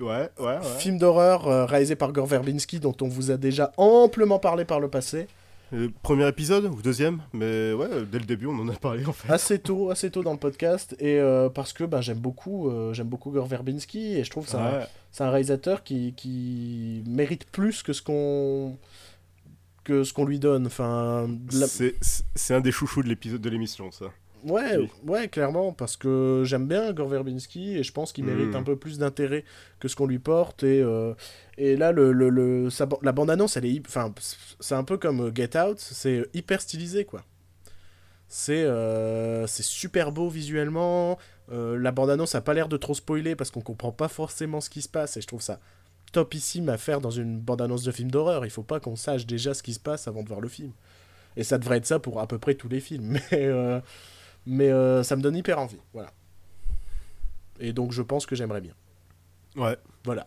Ouais, ouais, ouais. film d'horreur euh, réalisé par Gore Verbinski, dont on vous a déjà amplement parlé par le passé. Euh, premier épisode ou deuxième Mais ouais, euh, dès le début, on en a parlé en fait. assez tôt, assez tôt dans le podcast, et euh, parce que bah, j'aime beaucoup, j'aime beaucoup Gore Verbinski, et je trouve que c'est un, Ouais. c'est un réalisateur qui, qui mérite plus que ce qu'on que ce qu'on lui donne. Enfin, la- C'est- un des chouchous de l'épisode de l'émission, ça. Ouais, oui. ouais, clairement, parce que j'aime bien Gore Verbinski, et je pense qu'il mérite Mm. un peu plus d'intérêt que ce qu'on lui porte, et, euh, et là, le, le, le- sa la bande-annonce, elle est, enfin, c'est un peu comme Get Out, c'est hyper stylisé, quoi. C'est euh, super beau visuellement. euh, la bande-annonce a pas l'air de trop spoiler parce qu'on comprend pas forcément ce qui se passe et je trouve ça topissime à faire dans une bande-annonce de film d'horreur. Il faut pas qu'on sache déjà ce qui se passe avant de voir le film. Et ça devrait être ça pour à peu près tous les films. Mais, euh, mais euh, ça me donne hyper envie. Voilà. Et donc je pense que j'aimerais bien. Ouais. Voilà.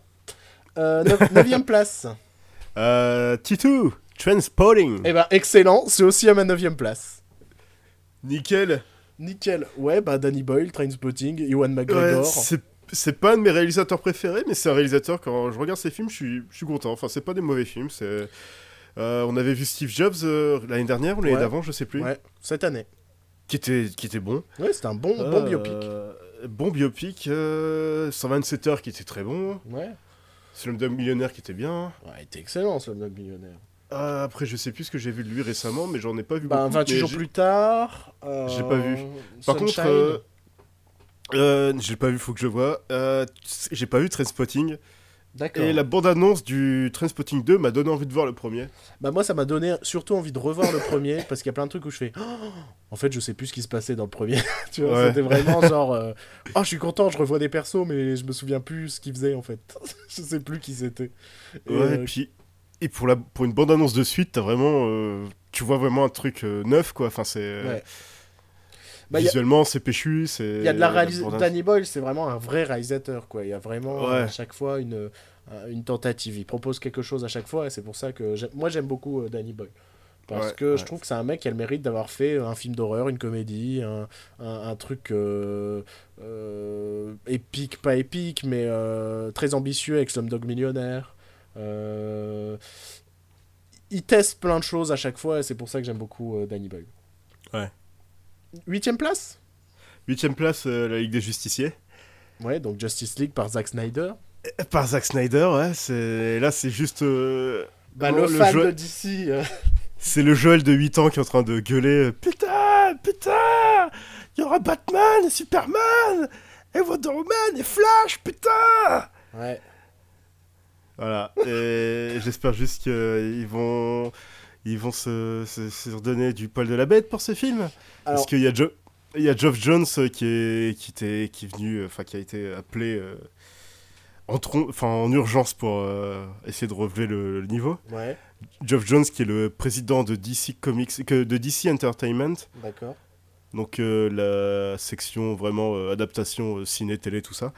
Euh, neuf- neuvième place. Euh, Titou, Transporting. Eh ben excellent, c'est aussi à ma neuvième place. Nickel. Nickel. Ouais, bah Danny Boyle, Trainspotting, Ewan Ouais, McGregor. c'est c'est pas un de mes réalisateurs préférés, mais c'est un réalisateur, quand je regarde ses films, je suis, je suis content. Enfin, c'est pas des mauvais films. c'est... Euh, on avait vu Steve Jobs euh, l'année dernière ou l'année Ouais. d'avant, je sais plus, ouais, cette année. Qui, était, qui était bon. Ouais, c'était un bon, bon Euh, biopic. Bon biopic. euh, 127 heures qui était très bon. Ouais. Slumdog Millionnaire qui était bien. Ouais, il était excellent, ce Slumdog Millionnaire. Euh, après, je sais plus ce que j'ai vu de lui récemment, mais j'en ai pas vu Ben, beaucoup. 28 mais jours plus tard. euh, J'ai pas vu. Par contre, Sunshine. euh, euh, j'ai pas vu, faut que je vois. Euh, j'ai pas vu Trainspotting. D'accord. Et la bande-annonce du Trainspotting 2 m'a donné envie de voir le premier. Bah, moi, ça m'a donné surtout envie de revoir le premier parce qu'il y a plein de trucs où je fais. Oh en fait, je sais plus ce qui se passait dans le premier. tu vois, Ouais. c'était vraiment genre. euh, Oh, je suis content, je revois des persos, mais je me souviens plus ce qu'ils faisaient en fait. je sais plus qui c'était. Et, Ouais, euh, et puis. Et pour, la, pour une bande-annonce de suite, t'as vraiment. euh, tu vois vraiment un truc euh, neuf, quoi. Enfin, c'est. Ouais. Bah, a- visuellement, c'est péchu. c'est- Il y a de la réalisation. Danny Boyle, c'est vraiment un vrai réalisateur, quoi. Il y a vraiment Ouais. à chaque fois une, euh, une tentative. Il propose quelque chose à chaque fois, et c'est pour ça que moi j'aime beaucoup euh, Danny Boyle. Parce Ouais, que ouais. je trouve que c'est un mec qui a le mérite d'avoir fait un film d'horreur, une comédie, un, un- un truc euh, euh, épique, pas épique, mais euh, très ambitieux avec Slumdog Millionnaire. Euh, il teste plein de choses à chaque fois, et c'est pour ça que j'aime beaucoup euh, Danny Boyle. Ouais. Huitième place? Huitième place, euh, la Ligue des Justiciers. Ouais, donc Justice League par Zack Snyder. Par Zack Snyder, ouais. C'est... Là, c'est juste. euh, Bah, Oh, le, le fan jeu- de DC. euh, C'est le Joël de 8 ans qui est en train de gueuler euh, Putain, putain Il y aura Batman, et Superman, et Wonder Woman, et Flash, putain Ouais. Voilà, et j'espère juste qu'ils vont, ils vont se, se, se redonner du poil de la bête pour ce film. Alors, Parce qu'il y a, Jo- il y a Geoff Jones euh, qui est, qui, était, qui est venu, euh, enfin qui a été appelé euh, en, en urgence pour euh, essayer de relever le- le niveau. ouais, Geoff Jones, qui est le président de DC Comics, que- de DC Entertainment, d'accord. donc euh, la section vraiment adaptation ciné, télé, tout ça,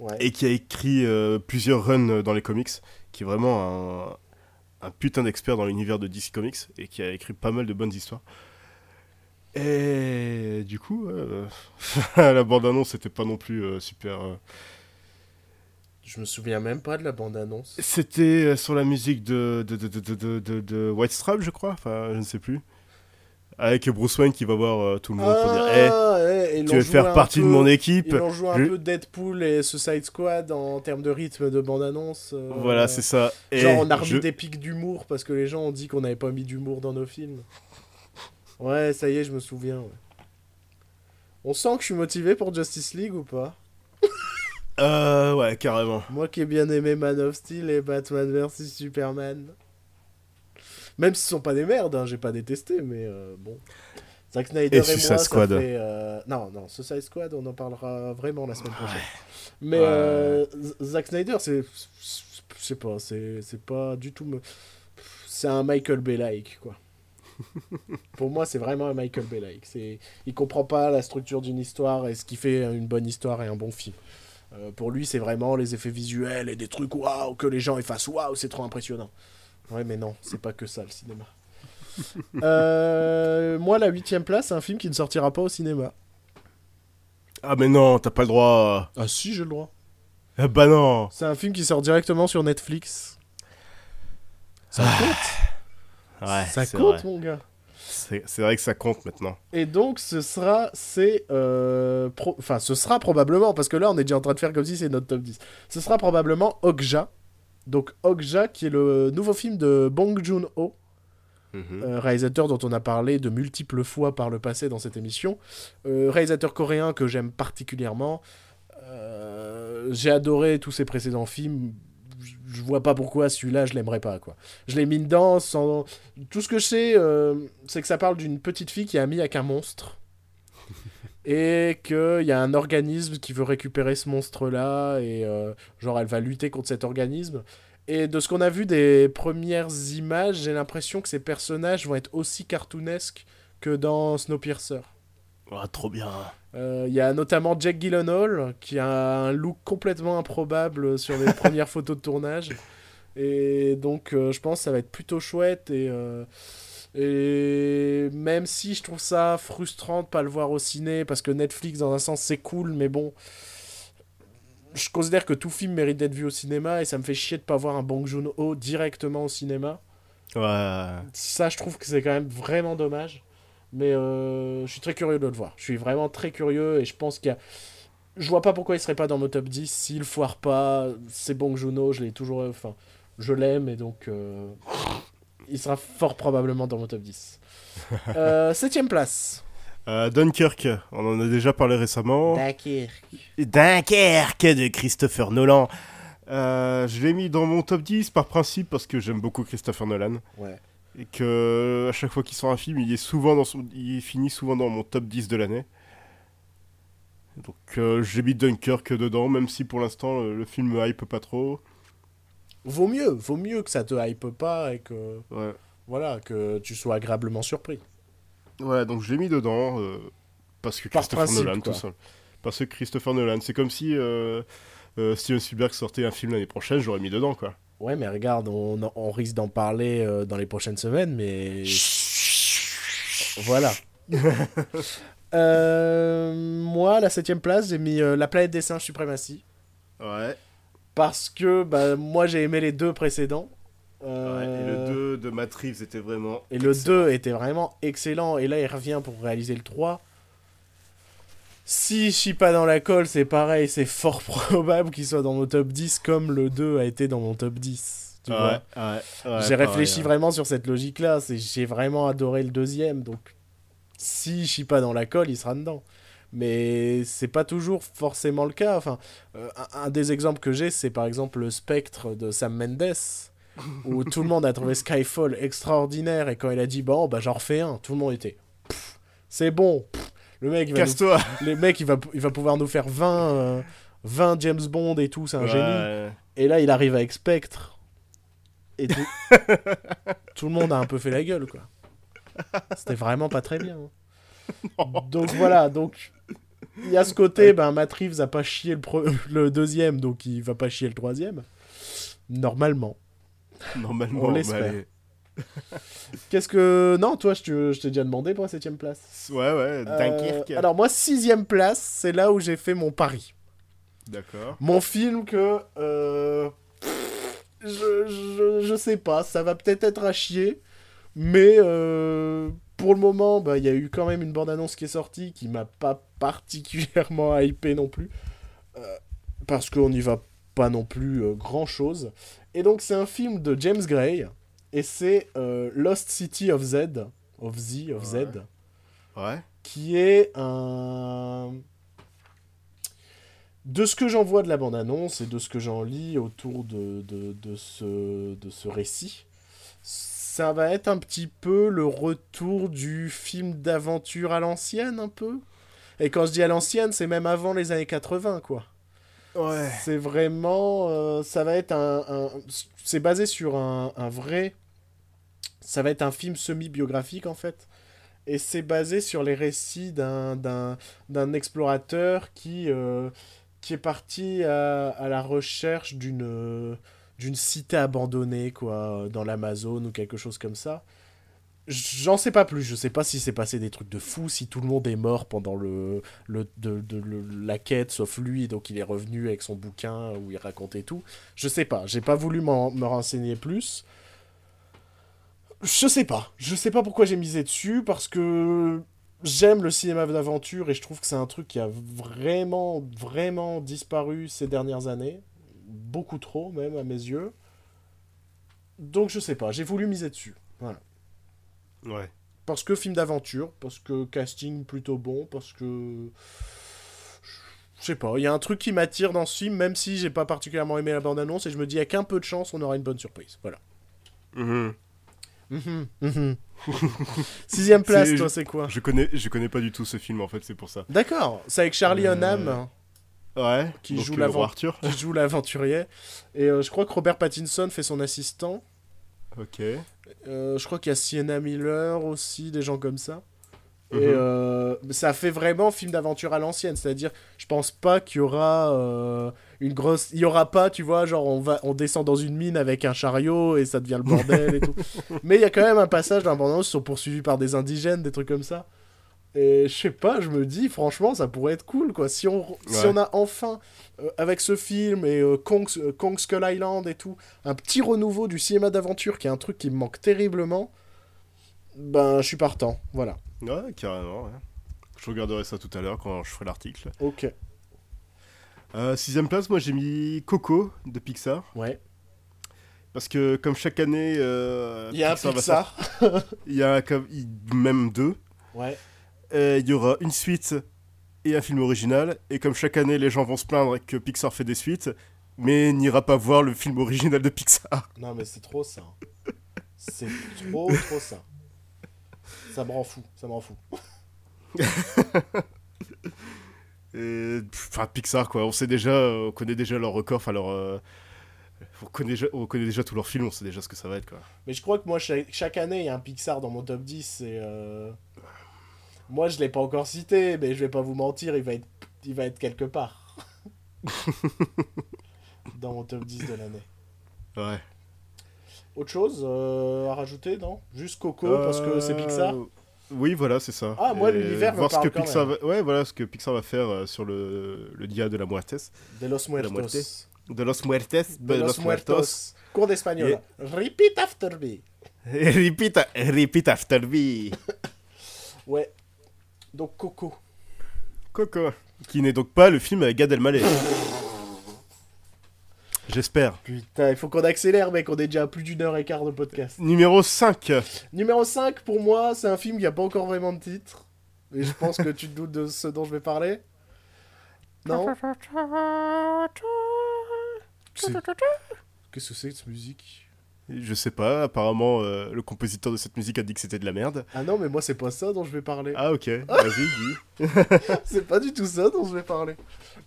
Ouais. et qui a écrit plusieurs runs dans les comics, qui est vraiment un, un putain d'expert dans l'univers de DC Comics, et qui a écrit pas mal de bonnes histoires. Et du coup, euh, la bande-annonce c'était pas non plus euh, super. euh, Je me souviens même pas de la bande-annonce. C'était euh, sur la musique de, de, de, de, de, de, de- de White Strap, je crois. Enfin, je ne sais plus. Avec Bruce Wayne qui va voir euh, tout le monde pour dire Eh, Ah, ouais, ils Tu veux faire partie de mon équipe Ils ont joué un Je- peu Deadpool et Suicide Squad en termes de rythme de bande-annonce. euh, Voilà, c'est ça. Et Genre, on a remis je- des pics d'humour parce que les gens ont dit qu'on n'avait pas mis d'humour dans nos films. Ouais, ça y est, je me souviens. ouais. On sent que je suis motivé pour Justice League ou pas? Euh, ouais, carrément. Moi qui ai bien aimé Man of Steel et Batman vs Superman. Même s'ils sont pas des merdes, hein, j'ai pas détesté, mais euh, bon. Zack Snyder Et et, moi, ça fait, euh, Non, non, Suicide Squad, on en parlera vraiment la semaine prochaine. Mais Ouais. euh, Z- Zack Snyder, c'est... Je sais pas, c'est pas du tout... me- C'est un Michael Bay-like, quoi. Pour moi, c'est vraiment un Michael Bay-like. Il comprend pas la structure d'une histoire et ce qui fait une bonne histoire et un bon film. Euh, pour lui, c'est vraiment les effets visuels et des trucs waouh, que les gens effacent waouh, c'est trop impressionnant. Ouais, mais non, c'est pas que ça le cinéma. Euh, moi, la huitième place, c'est un film qui ne sortira pas au cinéma. Ah, mais non, t'as pas le droit. Ah si, j'ai le droit. Ah, bah non. C'est un film qui sort directement sur Netflix. Ça compte Ouais, Ça compte, vrai. mon gars. C'est vrai que ça compte maintenant. Et donc, ce sera, c'est, euh, enfin, ce sera probablement, parce que là, on est déjà en train de faire comme si c'est notre top 10. Ce sera probablement Okja. Donc, Okja, qui est le nouveau film de Bong Joon-ho, Mhm. euh, réalisateur dont on a parlé de multiples fois par le passé dans cette émission. Euh, réalisateur coréen que j'aime particulièrement. Euh, J'ai adoré tous ses précédents films. Je- Je vois pas pourquoi celui-là je l'aimerais pas quoi. Je l'ai mis dedans sans tout ce que je sais euh, c'est que ça parle d'une petite fille qui est amie avec un monstre et qu'il y a un organisme qui veut récupérer ce monstre là et euh, genre elle va lutter contre cet organisme et de ce qu'on a vu des premières images, j'ai l'impression que ces personnages vont être aussi cartoonesques que dans Snowpiercer. Ah, trop bien. Euh, Il y a notamment Jack Gyllenhaal qui a un look complètement improbable sur les premières photos de tournage. Et donc euh, je pense que ça va être plutôt chouette. Et, euh, et même si je trouve ça frustrant de pas le voir au ciné, parce que Netflix dans un sens c'est cool, mais bon, je considère que tout film mérite d'être vu au cinéma et ça me fait chier de pas voir un Bong Joon-ho directement au cinéma. Ouais. Ça, je trouve que c'est quand même vraiment dommage. Mais euh, je suis très curieux de le voir. Je suis vraiment très curieux et je pense qu'il y a. Je vois pas pourquoi il serait pas dans mon top 10. S'il foire pas, c'est que Juno, je l'ai toujours. Enfin, je l'aime et donc. euh, il sera fort probablement dans mon top 10. Euh, septième place. Euh, Dunkirk, on en a déjà parlé récemment. D'accord. Dunkerque de Christopher Nolan. Euh, je l'ai mis dans mon top 10 par principe parce que j'aime beaucoup Christopher Nolan. Ouais. Et que à chaque fois qu'il sort un film, il est souvent dans son, il finit souvent dans mon top 10 de l'année. Donc euh, j'ai mis Dunkirk dedans, même si pour l'instant le, le film me hype pas trop. Vaut mieux, vaut mieux que ça te hype pas et que. Ouais. Voilà, que tu sois agréablement surpris. Ouais, donc je l'ai mis dedans euh, parce que Par Christopher principe, Nolan, quoi. tout seul. Parce que Christopher Nolan, c'est comme si euh, euh, Steven Spielberg sortait un film l'année prochaine, j'aurais mis dedans quoi. Ouais, mais regarde, on, on risque d'en parler dans les prochaines semaines, mais. Voilà. Moi, la septième place, j'ai mis La planète des singes suprématie. Ouais. Parce que bah, moi, j'ai aimé les deux précédents. Ouais, et Euh, le 2 de Matt Reeves était vraiment. Et le excellent. 2 était vraiment excellent. Et là, il revient pour réaliser le 3. Si je suis pas dans la colle, c'est pareil. C'est fort probable qu'il soit dans mon top 10 comme le 2 a été dans mon top 10. Tu Ouais, vois ouais, ouais, J'ai réfléchi vraiment sur cette logique-là. c'est- J'ai vraiment adoré le deuxième. Donc, si je suis pas dans la colle, il sera dedans. Mais c'est pas toujours forcément le cas. Enfin, euh, un, un des exemples que j'ai, c'est par exemple le Spectre de Sam Mendes, où tout le monde a trouvé Skyfall extraordinaire. Et quand il a dit bon, bah j'en refais un, tout le monde était. C'est bon. Pff, le mec, il va nous- il va, il va pouvoir nous faire 20, euh, 20 James Bond et tout, c'est un génie. Et là, il arrive avec Spectre. Et tout... tout le monde a un peu fait la gueule, quoi. C'était vraiment pas très bien. hein. Donc voilà, donc il y a ce côté, ben Matt Reeves a pas chié le, pre- le deuxième, donc il va pas chier le troisième. Normalement. Normalement, On l'espère. Qu'est-ce que... Non, toi, je te- je t'ai déjà demandé pour la septième place. Ouais, ouais, Euh, Dunkerque. alors moi, sixième place, c'est là où j'ai fait mon pari. D'accord. Mon film que... euh, je, je, je sais pas, ça va peut-être être à chier, mais euh, pour le moment, bah, il y a eu quand même une bande-annonce qui est sortie qui m'a pas particulièrement hypé non plus, euh, parce qu'on n'y va pas non plus euh, grand-chose. Et donc c'est un film de James Gray, et c'est euh, Lost City of Z, of Z, of Z. Ouais. qui est un... De ce que j'en vois de la bande-annonce et de ce que j'en lis autour de, de, de ce, de ce récit, ça va être un petit peu le retour du film d'aventure à l'ancienne, un peu? Et quand je dis à l'ancienne, c'est même avant les années 80, quoi. Ouais. C'est vraiment. euh, ça va être un. un- c'est basé sur un, un vrai. Ça va être un film semi-biographique en fait. Et c'est basé sur les récits d'un, d'un, d'un explorateur qui, euh, qui est parti à, à la recherche d'une, euh, d'une cité abandonnée, quoi, dans l'Amazone ou quelque chose comme ça. J'en sais pas plus, je sais pas si c'est passé des trucs de fou, si tout le monde est mort pendant le, de, la quête, sauf lui, donc il est revenu avec son bouquin où il racontait tout. Je sais pas, j'ai pas voulu me renseigner plus. Je sais pas, je sais pas pourquoi j'ai misé dessus, parce que j'aime le cinéma d'aventure et je trouve que c'est un truc qui a vraiment, vraiment disparu ces dernières années. Beaucoup trop, même, à mes yeux. Donc je sais pas, j'ai voulu miser dessus. Ouais. Parce que film d'aventure, parce que casting plutôt bon, parce que. Je sais pas, il y a un truc qui m'attire dans ce film, même si j'ai pas particulièrement aimé la bande-annonce, et je me dis, avec un peu de chance, on aura une bonne surprise. Voilà. Mhm. Mhm, mhm. Sixième place, toi, c'est quoi Je connais, je connais pas du tout ce film en fait, c'est pour ça. D'accord, c'est avec Charlie Euh, Hunnam, Ouais. Joue qui joue l'aventurier, et euh, je crois que Robert Pattinson fait son assistant. Ok. Euh, je crois qu'il y a Sienna Miller aussi, des gens comme ça. Et Mhm. euh, ça fait vraiment film d'aventure à l'ancienne, c'est-à-dire, je pense pas qu'il y aura euh, une grosse, il y aura pas, tu vois, genre on va, on descend dans une mine avec un chariot et ça devient le bordel et tout. Mais il y a quand même un passage bande-annonce, ils sont poursuivis par des indigènes, des trucs comme ça. Et je sais pas, je me dis, franchement, ça pourrait être cool, quoi. Si on, si on a enfin, euh, avec ce film et euh, Kong, euh, Kong Skull Island et tout, un petit renouveau du cinéma d'aventure qui est un truc qui me manque terriblement, ben, je suis partant. Voilà. Ouais, carrément. Ouais. Je regarderai ça tout à l'heure quand je ferai l'article. Ok. Sixième place, moi j'ai mis Coco de Pixar. Ouais. Parce que comme chaque année, Il y a un va Pixar. il y a comme- même deux. Ouais. Et il y aura une suite et un film original. Et comme chaque année, les gens vont se plaindre que Pixar fait des suites, mais n'ira pas voir le film original de Pixar. Non, mais c'est trop ça. C'est trop, trop ça. Ça me rend fou. Ça me rend fou. Et, Enfin, Pixar, quoi. On sait déjà, euh, on connaît déjà leur record, enfin leur. euh, on, connaît déjà, on connaît déjà tous leurs films, on sait déjà ce que ça va être, quoi. Mais je crois que moi, chaque, chaque année, il y a un Pixar dans mon top 10. Et euh, Moi, je l'ai pas encore cité, mais je vais pas vous mentir, il va être, il va être quelque part. dans mon top 10 de l'année. Ouais. Autre chose euh, à rajouter, non? Juste Coco, parce que c'est Pixar Euh, Oui, voilà, c'est ça. Ah, moi, l'univers voir ce que Pixar va... Ouais, voilà ce que Pixar va faire euh, sur le, le dia de la muertes. De los. Muertos. De los muertes. De los Muertos. Cours d'espagnol. Repeat after me. repeat, repeat after me. Ouais. Donc Coco. Coco. Qui n'est donc pas le film avec Gad Elmaleh. J'espère. Putain, il faut qu'on accélère, mec. On est déjà à plus d'une heure et quart de podcast. Numéro 5. Numéro 5, pour moi, c'est un film qui a pas encore vraiment de titre. Et je pense que tu te doutes de ce dont je vais parler. Non? Qu'est-ce que c'est que cette musique? Je sais pas, apparemment euh, le compositeur de cette musique a dit que c'était de la merde. Ah non, mais moi, c'est pas ça dont je vais parler. Ah ok, vas-y, dis. c'est pas du tout ça dont je vais parler.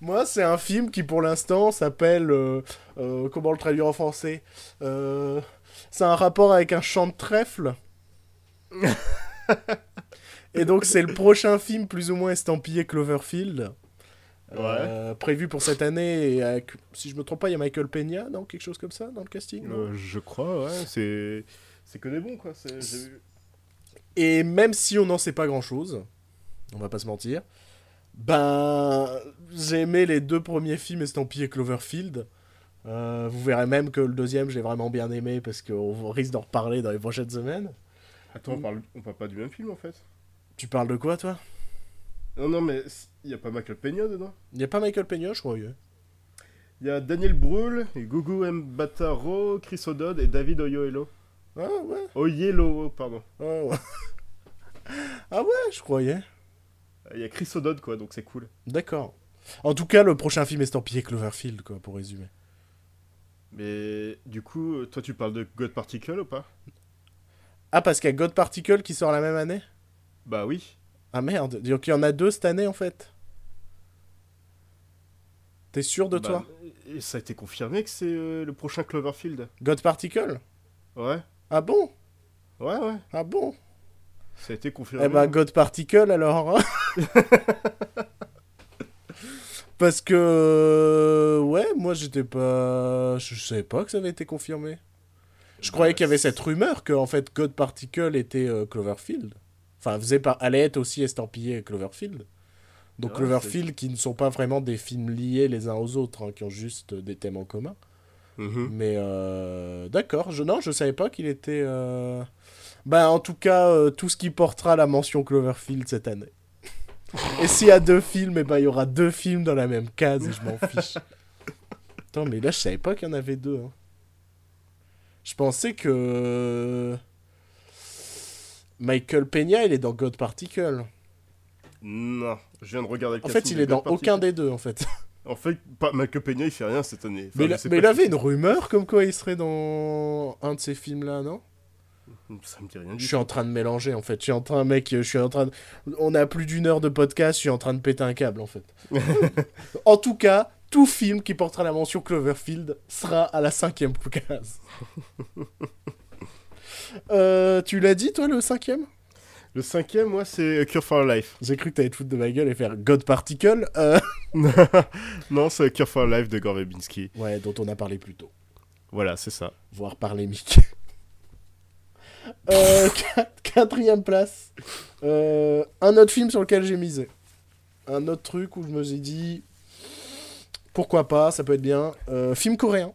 Moi, c'est un film qui, pour l'instant, s'appelle... euh, euh, comment le traduire en français C'est un rapport avec un chant de trèfle. Et donc, c'est le prochain film plus ou moins estampillé Cloverfield. Euh, prévu pour cette année. Et avec- si je me trompe pas, il y a Michael Peña, non Quelque chose comme ça dans le casting Euh, je crois, ouais, c'est... C'est que des bons, quoi. Et même si on n'en sait pas grand chose, on va pas se mentir, ben j'ai aimé les deux premiers films estampillés Cloverfield. Euh, vous verrez même que le deuxième j'ai vraiment bien aimé parce qu'on risque d'en reparler dans les prochaines semaines. Attends, on parle... on parle pas du même film, en fait Tu parles de quoi toi? Non, non, mais il y a pas Michael Peña dedans? Il n'y a pas Michael Peña je crois. Il y a Daniel Brühl, et Gugu Mbataro, Chris O'Donnell et David Oyelowo. Ah ouais, Oyelowo, pardon. ah ouais. ah ouais, je croyais. Il y a Chris O'Donnell, quoi, donc c'est cool. D'accord. En tout cas, le prochain film estampillé Cloverfield, quoi, pour résumer. Mais du coup, toi, tu parles de God Particle ou pas? Ah, parce qu'il y a God Particle qui sort la même année? Bah oui. Ah merde, donc il y en a deux cette année en fait? T'es sûr de Bah, toi et Ça a été confirmé que c'est euh, le prochain Cloverfield. God Particle Ouais. Ah bon Ouais, ouais. Ah bon Ça a été confirmé. Eh bah God Particle alors. hein. Parce que ouais, moi j'étais pas, je savais pas que ça avait été confirmé. Je croyais qu'il y avait cette rumeur que en fait God Particle était euh, Cloverfield. Enfin, faisait par... allait être aussi estampillé Cloverfield. Donc Ouais, Cloverfield qui ne sont pas vraiment des films liés les uns aux autres, hein, qui ont juste des thèmes en commun. Mhm. Mais euh, d'accord, je non, je savais pas qu'il était. euh, Bah en tout cas, euh, tout ce qui portera la mention Cloverfield cette année. et s'il y a deux films, et ben il y aura deux films dans la même case et je m'en fiche. Attends, mais là je savais pas qu'il y en avait deux. hein. Je pensais que Michael Peña il est dans God Particle. Non, je viens de regarder le En fait, il est dans aucun des deux en fait. En fait, pas Michael Peña, il fait rien cette année. Enfin, mais je il avait une rumeur comme quoi il serait dans un de ces films là, non? Ça me dit rien du Je tout. suis en train de mélanger en fait. Je suis en train, mec, je suis en train de... On a plus d'une heure de podcast, je suis en train de péter un câble en fait. en tout cas, tout film qui portera la mention Cloverfield sera à la cinquième case. Euh, tu l'as dit toi le cinquième? Le cinquième, moi, c'est Cure for Life. J'ai cru que t'allais te foutre de ma gueule et faire God Particle, euh, non, c'est Cure for Life de Gore Verbinski. ouais, dont on a parlé plus tôt. Voilà, c'est ça. Voire parler Mick. Euh, quat- quatrième place. Euh, un autre film sur lequel j'ai misé. Un autre truc où je me suis dit pourquoi pas, ça peut être bien. Euh, film coréen.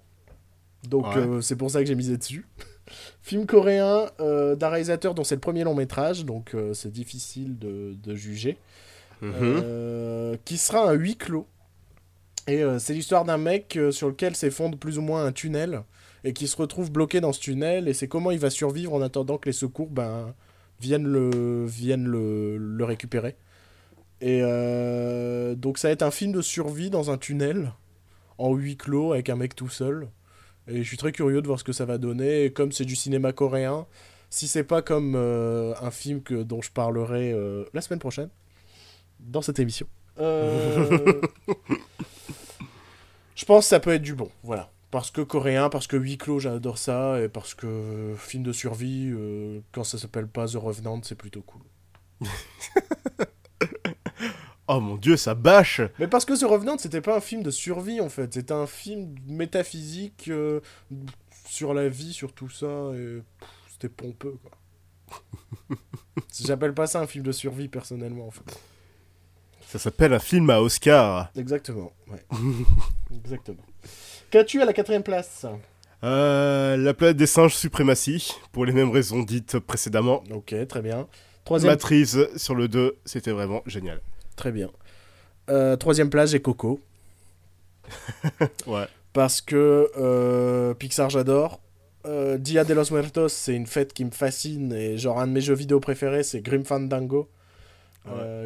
Donc Ouais. euh, c'est pour ça que j'ai misé dessus. Film coréen euh, d'un réalisateur dont c'est le premier long métrage, donc euh, c'est difficile de, de juger. Mhm. Euh, qui sera un huis clos. Et c'est l'histoire d'un mec sur lequel s'effondre plus ou moins un tunnel et qui se retrouve bloqué dans ce tunnel et c'est comment il va survivre en attendant que les secours ben, viennent, le, viennent le, le récupérer. Et donc ça va être un film de survie dans un tunnel en huis clos avec un mec tout seul. Et je suis très curieux de voir ce que ça va donner. Et comme c'est du cinéma coréen, si c'est pas comme euh, un film que, dont je parlerai euh, la semaine prochaine, dans cette émission. Euh, je pense que ça peut être du bon, voilà. Parce que coréen, parce que huis clos, j'adore ça, et parce que film de survie, quand ça s'appelle pas The Revenant, c'est plutôt cool. Oh mon dieu, ça bâche Mais parce que The Revenant, c'était pas un film de survie en fait, c'était un film métaphysique euh, sur la vie, sur tout ça, et c'était pompeux quoi. J'appelle pas ça un film de survie personnellement en fait. Ça s'appelle un film à Oscar. Exactement, ouais. Exactement. Qu'as-tu à la quatrième place? Euh, la planète des singes suprématie, pour les mêmes raisons dites précédemment. Ok, très bien. Troisième, Matrice sur le 2, c'était vraiment génial. Très bien. Euh, troisième place, j'ai Coco. Ouais. Parce que euh, Pixar, j'adore. Euh, Dia de los Muertos, c'est une fête qui me fascine. Et genre, un de mes jeux vidéo préférés, c'est Grim Fandango.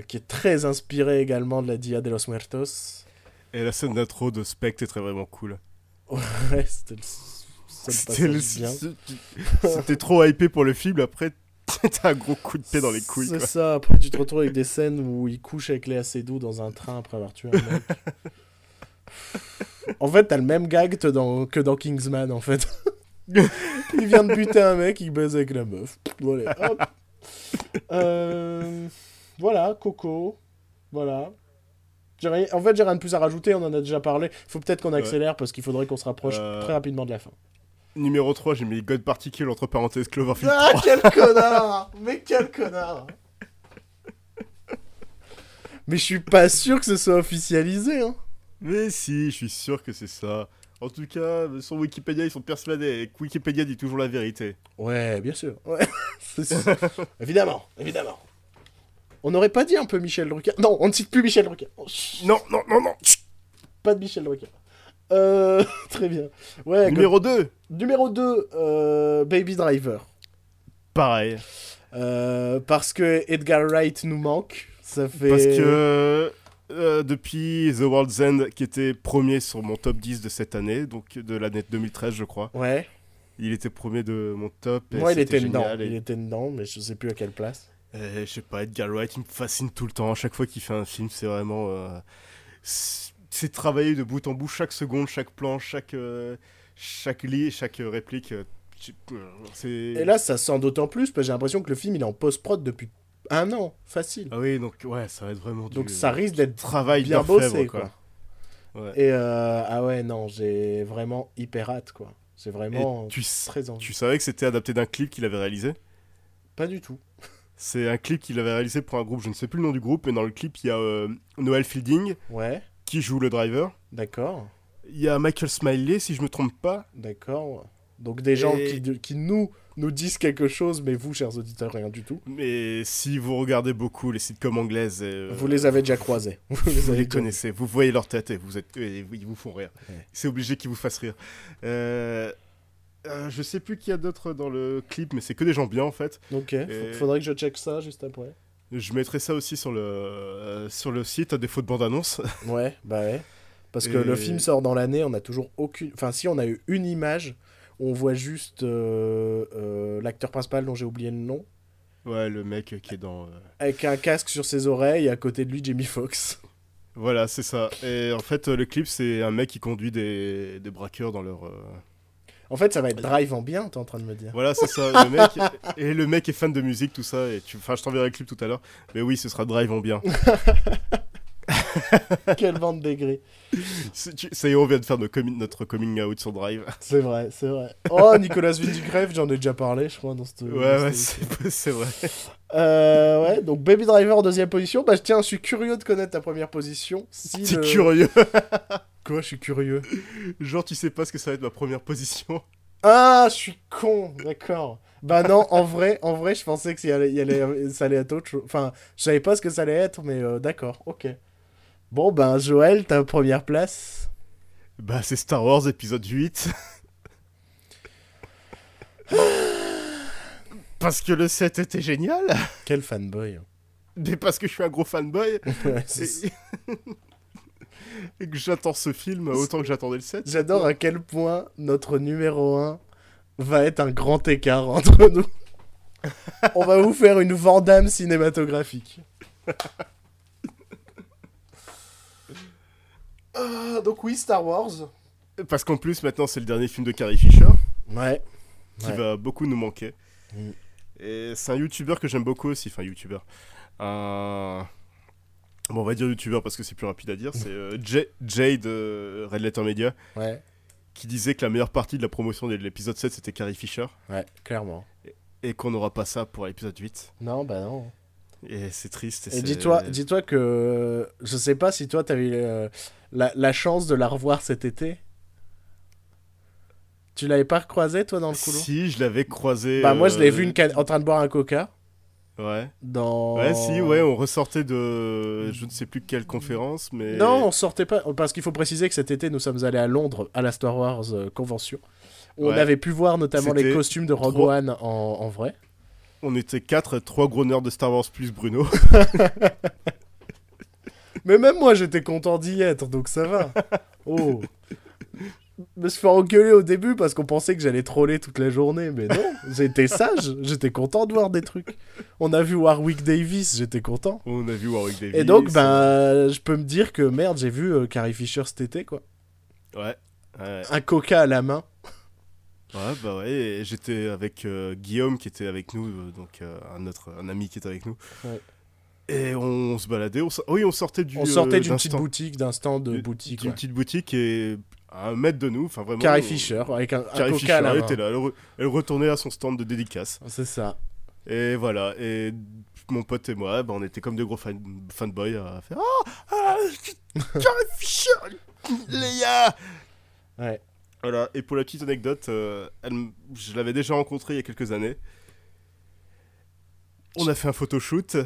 qui est très inspiré également de la Dia de los Muertos. Et la scène d'intro de Spectre était vraiment cool. Ouais, c'était le. C'était trop hypé pour le film, après t'as un gros coup de pied dans les couilles. C'est ça, après tu te retrouves avec des scènes où il couche avec Léa Seydoux dans un train après avoir tué un mec. en fait, t'as le même gag que dans, que dans Kingsman, en fait. il vient de buter un mec, il baise avec la meuf. Voilà, hop. Euh, voilà, Coco. Voilà. En fait, j'ai rien de plus à rajouter, on en a déjà parlé. Faut peut-être qu'on accélère parce qu'il faudrait qu'on se rapproche Euh, très rapidement de la fin. Numéro 3, j'ai mis God Particle entre parenthèses Cloverfield Ah, 3. quel connard Mais quel connard Mais je suis pas sûr que ce soit officialisé, hein. Mais si, je suis sûr que c'est ça. En tout cas, sur Wikipédia, ils sont persuadés et que Wikipédia dit toujours la vérité. Ouais, bien sûr. Ouais. C'est sûr. évidemment, évidemment. On n'aurait pas dit un peu Michel Drucker Non, on ne cite plus Michel Drucker. Oh, Non, non, non, non pas de Michel Drucker. Euh, très bien. Ouais, Numéro 2 go- numéro 2, Baby Driver. Pareil. Euh, parce que Edgar Wright nous manque. Ça fait. Parce que euh, depuis The World's End, qui était premier sur mon top 10 de cette année, donc de l'année 2013, je crois, Ouais. il était premier de mon top. Moi, il était dedans. et- Il était dedans, mais je sais plus à quelle place. et je sais pas, Edgar Wright, il me fascine tout le temps. À chaque fois qu'il fait un film, c'est vraiment. C'est travaillé de bout en bout, chaque seconde, chaque plan, chaque, euh, chaque lit, chaque euh, réplique. euh. Et là, ça sent d'autant plus parce que j'ai l'impression que le film il est en post-prod depuis un an, facile. Ah oui, donc ouais, ça va être vraiment du Donc ça risque d'être travail bien bossé, quoi. Ouais. Et euh, ah ouais, non, j'ai vraiment hyper hâte, quoi. C'est vraiment tu, très envie. tu savais que c'était adapté d'un clip qu'il avait réalisé? Pas du tout. C'est un clip qu'il avait réalisé pour un groupe, je ne sais plus le nom du groupe, mais dans le clip, il y a euh, Noel Fielding Ouais, qui joue le driver. d'accord, Il y a Michael Smiley, si je me trompe pas. d'accord. Donc des gens qui, qui nous, nous disent quelque chose, mais vous, chers auditeurs, rien du tout. Mais si vous regardez beaucoup les sitcoms anglaises, euh, Vous les avez déjà croisés. Vous vous avez les connaissez, vous voyez leur tête et vous êtes, et ils vous font rire. Ouais. C'est obligé qu'ils vous fassent rire. Euh, euh, je sais plus qui y a d'autres dans le clip, mais c'est que des gens bien en fait. Ok, Et- faudrait que je check ça juste après. Je mettrai ça aussi sur le, euh, sur le site à défaut de bande-annonce. Ouais, bah ouais. Parce que Et- le film sort dans l'année, on a toujours aucune. Enfin, si on a eu une image, on voit juste euh, euh, l'acteur principal dont j'ai oublié le nom, ouais, le mec qui est dans. avec un casque sur ses oreilles, et à côté de lui, Jamie Foxx. Voilà, c'est ça. Et en fait, le clip, c'est un mec qui conduit des, des braqueurs dans leur. En fait, ça va être drive en bien, t'es en train de me dire. Voilà, c'est ça. Le mec, et le mec est fan de musique, tout ça. Et tu... Enfin, je t'enverrai le clip tout à l'heure. Mais oui, ce sera Drive en bien. Quelle bande est, on vient de faire notre coming out sur Drive. C'est vrai, c'est vrai. Oh, Nicolas Windgrave, j'en ai déjà parlé, je crois, dans cette. Ouais, dans ouais, c'est c'est vrai. Euh, ouais, donc Baby Driver en deuxième position. Bah, tiens, je suis curieux de connaître ta première position. Si T'es le- curieux. Quoi, je suis curieux. Genre, tu sais pas ce que ça va être ma première position. Ah, je suis con, d'accord. Bah non, en vrai, en vrai, je pensais que ça allait, il allait- ça allait être autre chose. Enfin, je savais pas ce que ça allait être, mais euh, d'accord, ok. Bon, ben, Joël, ta première place. Bah, c'est Star Wars épisode 8. parce que le 7 était génial. Quel fanboy. Mais parce que je suis un gros fanboy. Ouais, Et... et que j'attends ce film autant que j'attendais le 7. J'adore à quel point notre numéro 1 va être un grand écart entre nous. On va vous faire une Vandame cinématographique. Ah, donc oui, Star Wars. Parce qu'en plus, maintenant, c'est le dernier film de Carrie Fisher, Ouais. qui Ouais. va beaucoup nous manquer. Mm. Et c'est un youtubeur que j'aime beaucoup aussi, enfin youtubeur. Un... Bon, on va dire youtubeur parce que c'est plus rapide à dire. C'est euh, Jay, de Red Letter Media Ouais. qui disait que la meilleure partie de la promotion de l'épisode 7 c'était Carrie Fisher Ouais, clairement. et qu'on n'aura pas ça pour l'épisode 8. Non, bah non. Et c'est triste. Et dis-toi, dis-toi que je sais pas si toi t'as eu euh, la, la chance de la revoir cet été. Tu l'avais pas recroisé toi dans le couloir? Si, je l'avais croisé. Bah moi je l'ai euh, vu une can- en train de boire un coca Ouais. dans. Ouais, si, ouais, on ressortait de je ne sais plus quelle conférence, mais. Non, on sortait pas parce qu'il faut préciser que cet été nous sommes allés à Londres à la Star Wars euh, convention. Où On avait pu voir notamment les costumes de Rogue One en, en vrai. On était quatre, trois gros nerds de Star Wars plus Bruno. Mais même moi j'étais content d'y être donc ça va. Oh. Je me suis fait engueuler au début parce qu'on pensait que j'allais troller toute la journée, mais non, j'étais sage, j'étais content de voir des trucs. On a vu Warwick Davis, j'étais content. on a vu Warwick Davis. Et donc, ben, je peux me dire que merde, j'ai vu euh, Carrie Fisher cet été, quoi. Ouais. Ouais, Un coca à la main. ouais bah ouais, j'étais avec euh, Guillaume qui était avec nous, euh, donc euh, un autre, un ami qui était avec nous. Ouais. Et on se baladait, on oui, on sortait du. On sortait d'une d'un petite boutique, d'un stand de boutique. D'une ouais. petite boutique et à un mètre de nous, enfin vraiment. Carrie on- Fisher, avec un, Carrie coca Fisher, à la était là, elle, re- elle retournait à son stand de dédicace. C'est ça. Et voilà, et mon pote et moi, bah, on était comme des gros fan fanboys à faire Ah, ah Carrie Fisher Léa Ouais. Voilà, et pour la petite anecdote, euh, elle je l'avais déjà rencontrée il y a quelques années. On a fait un photoshoot,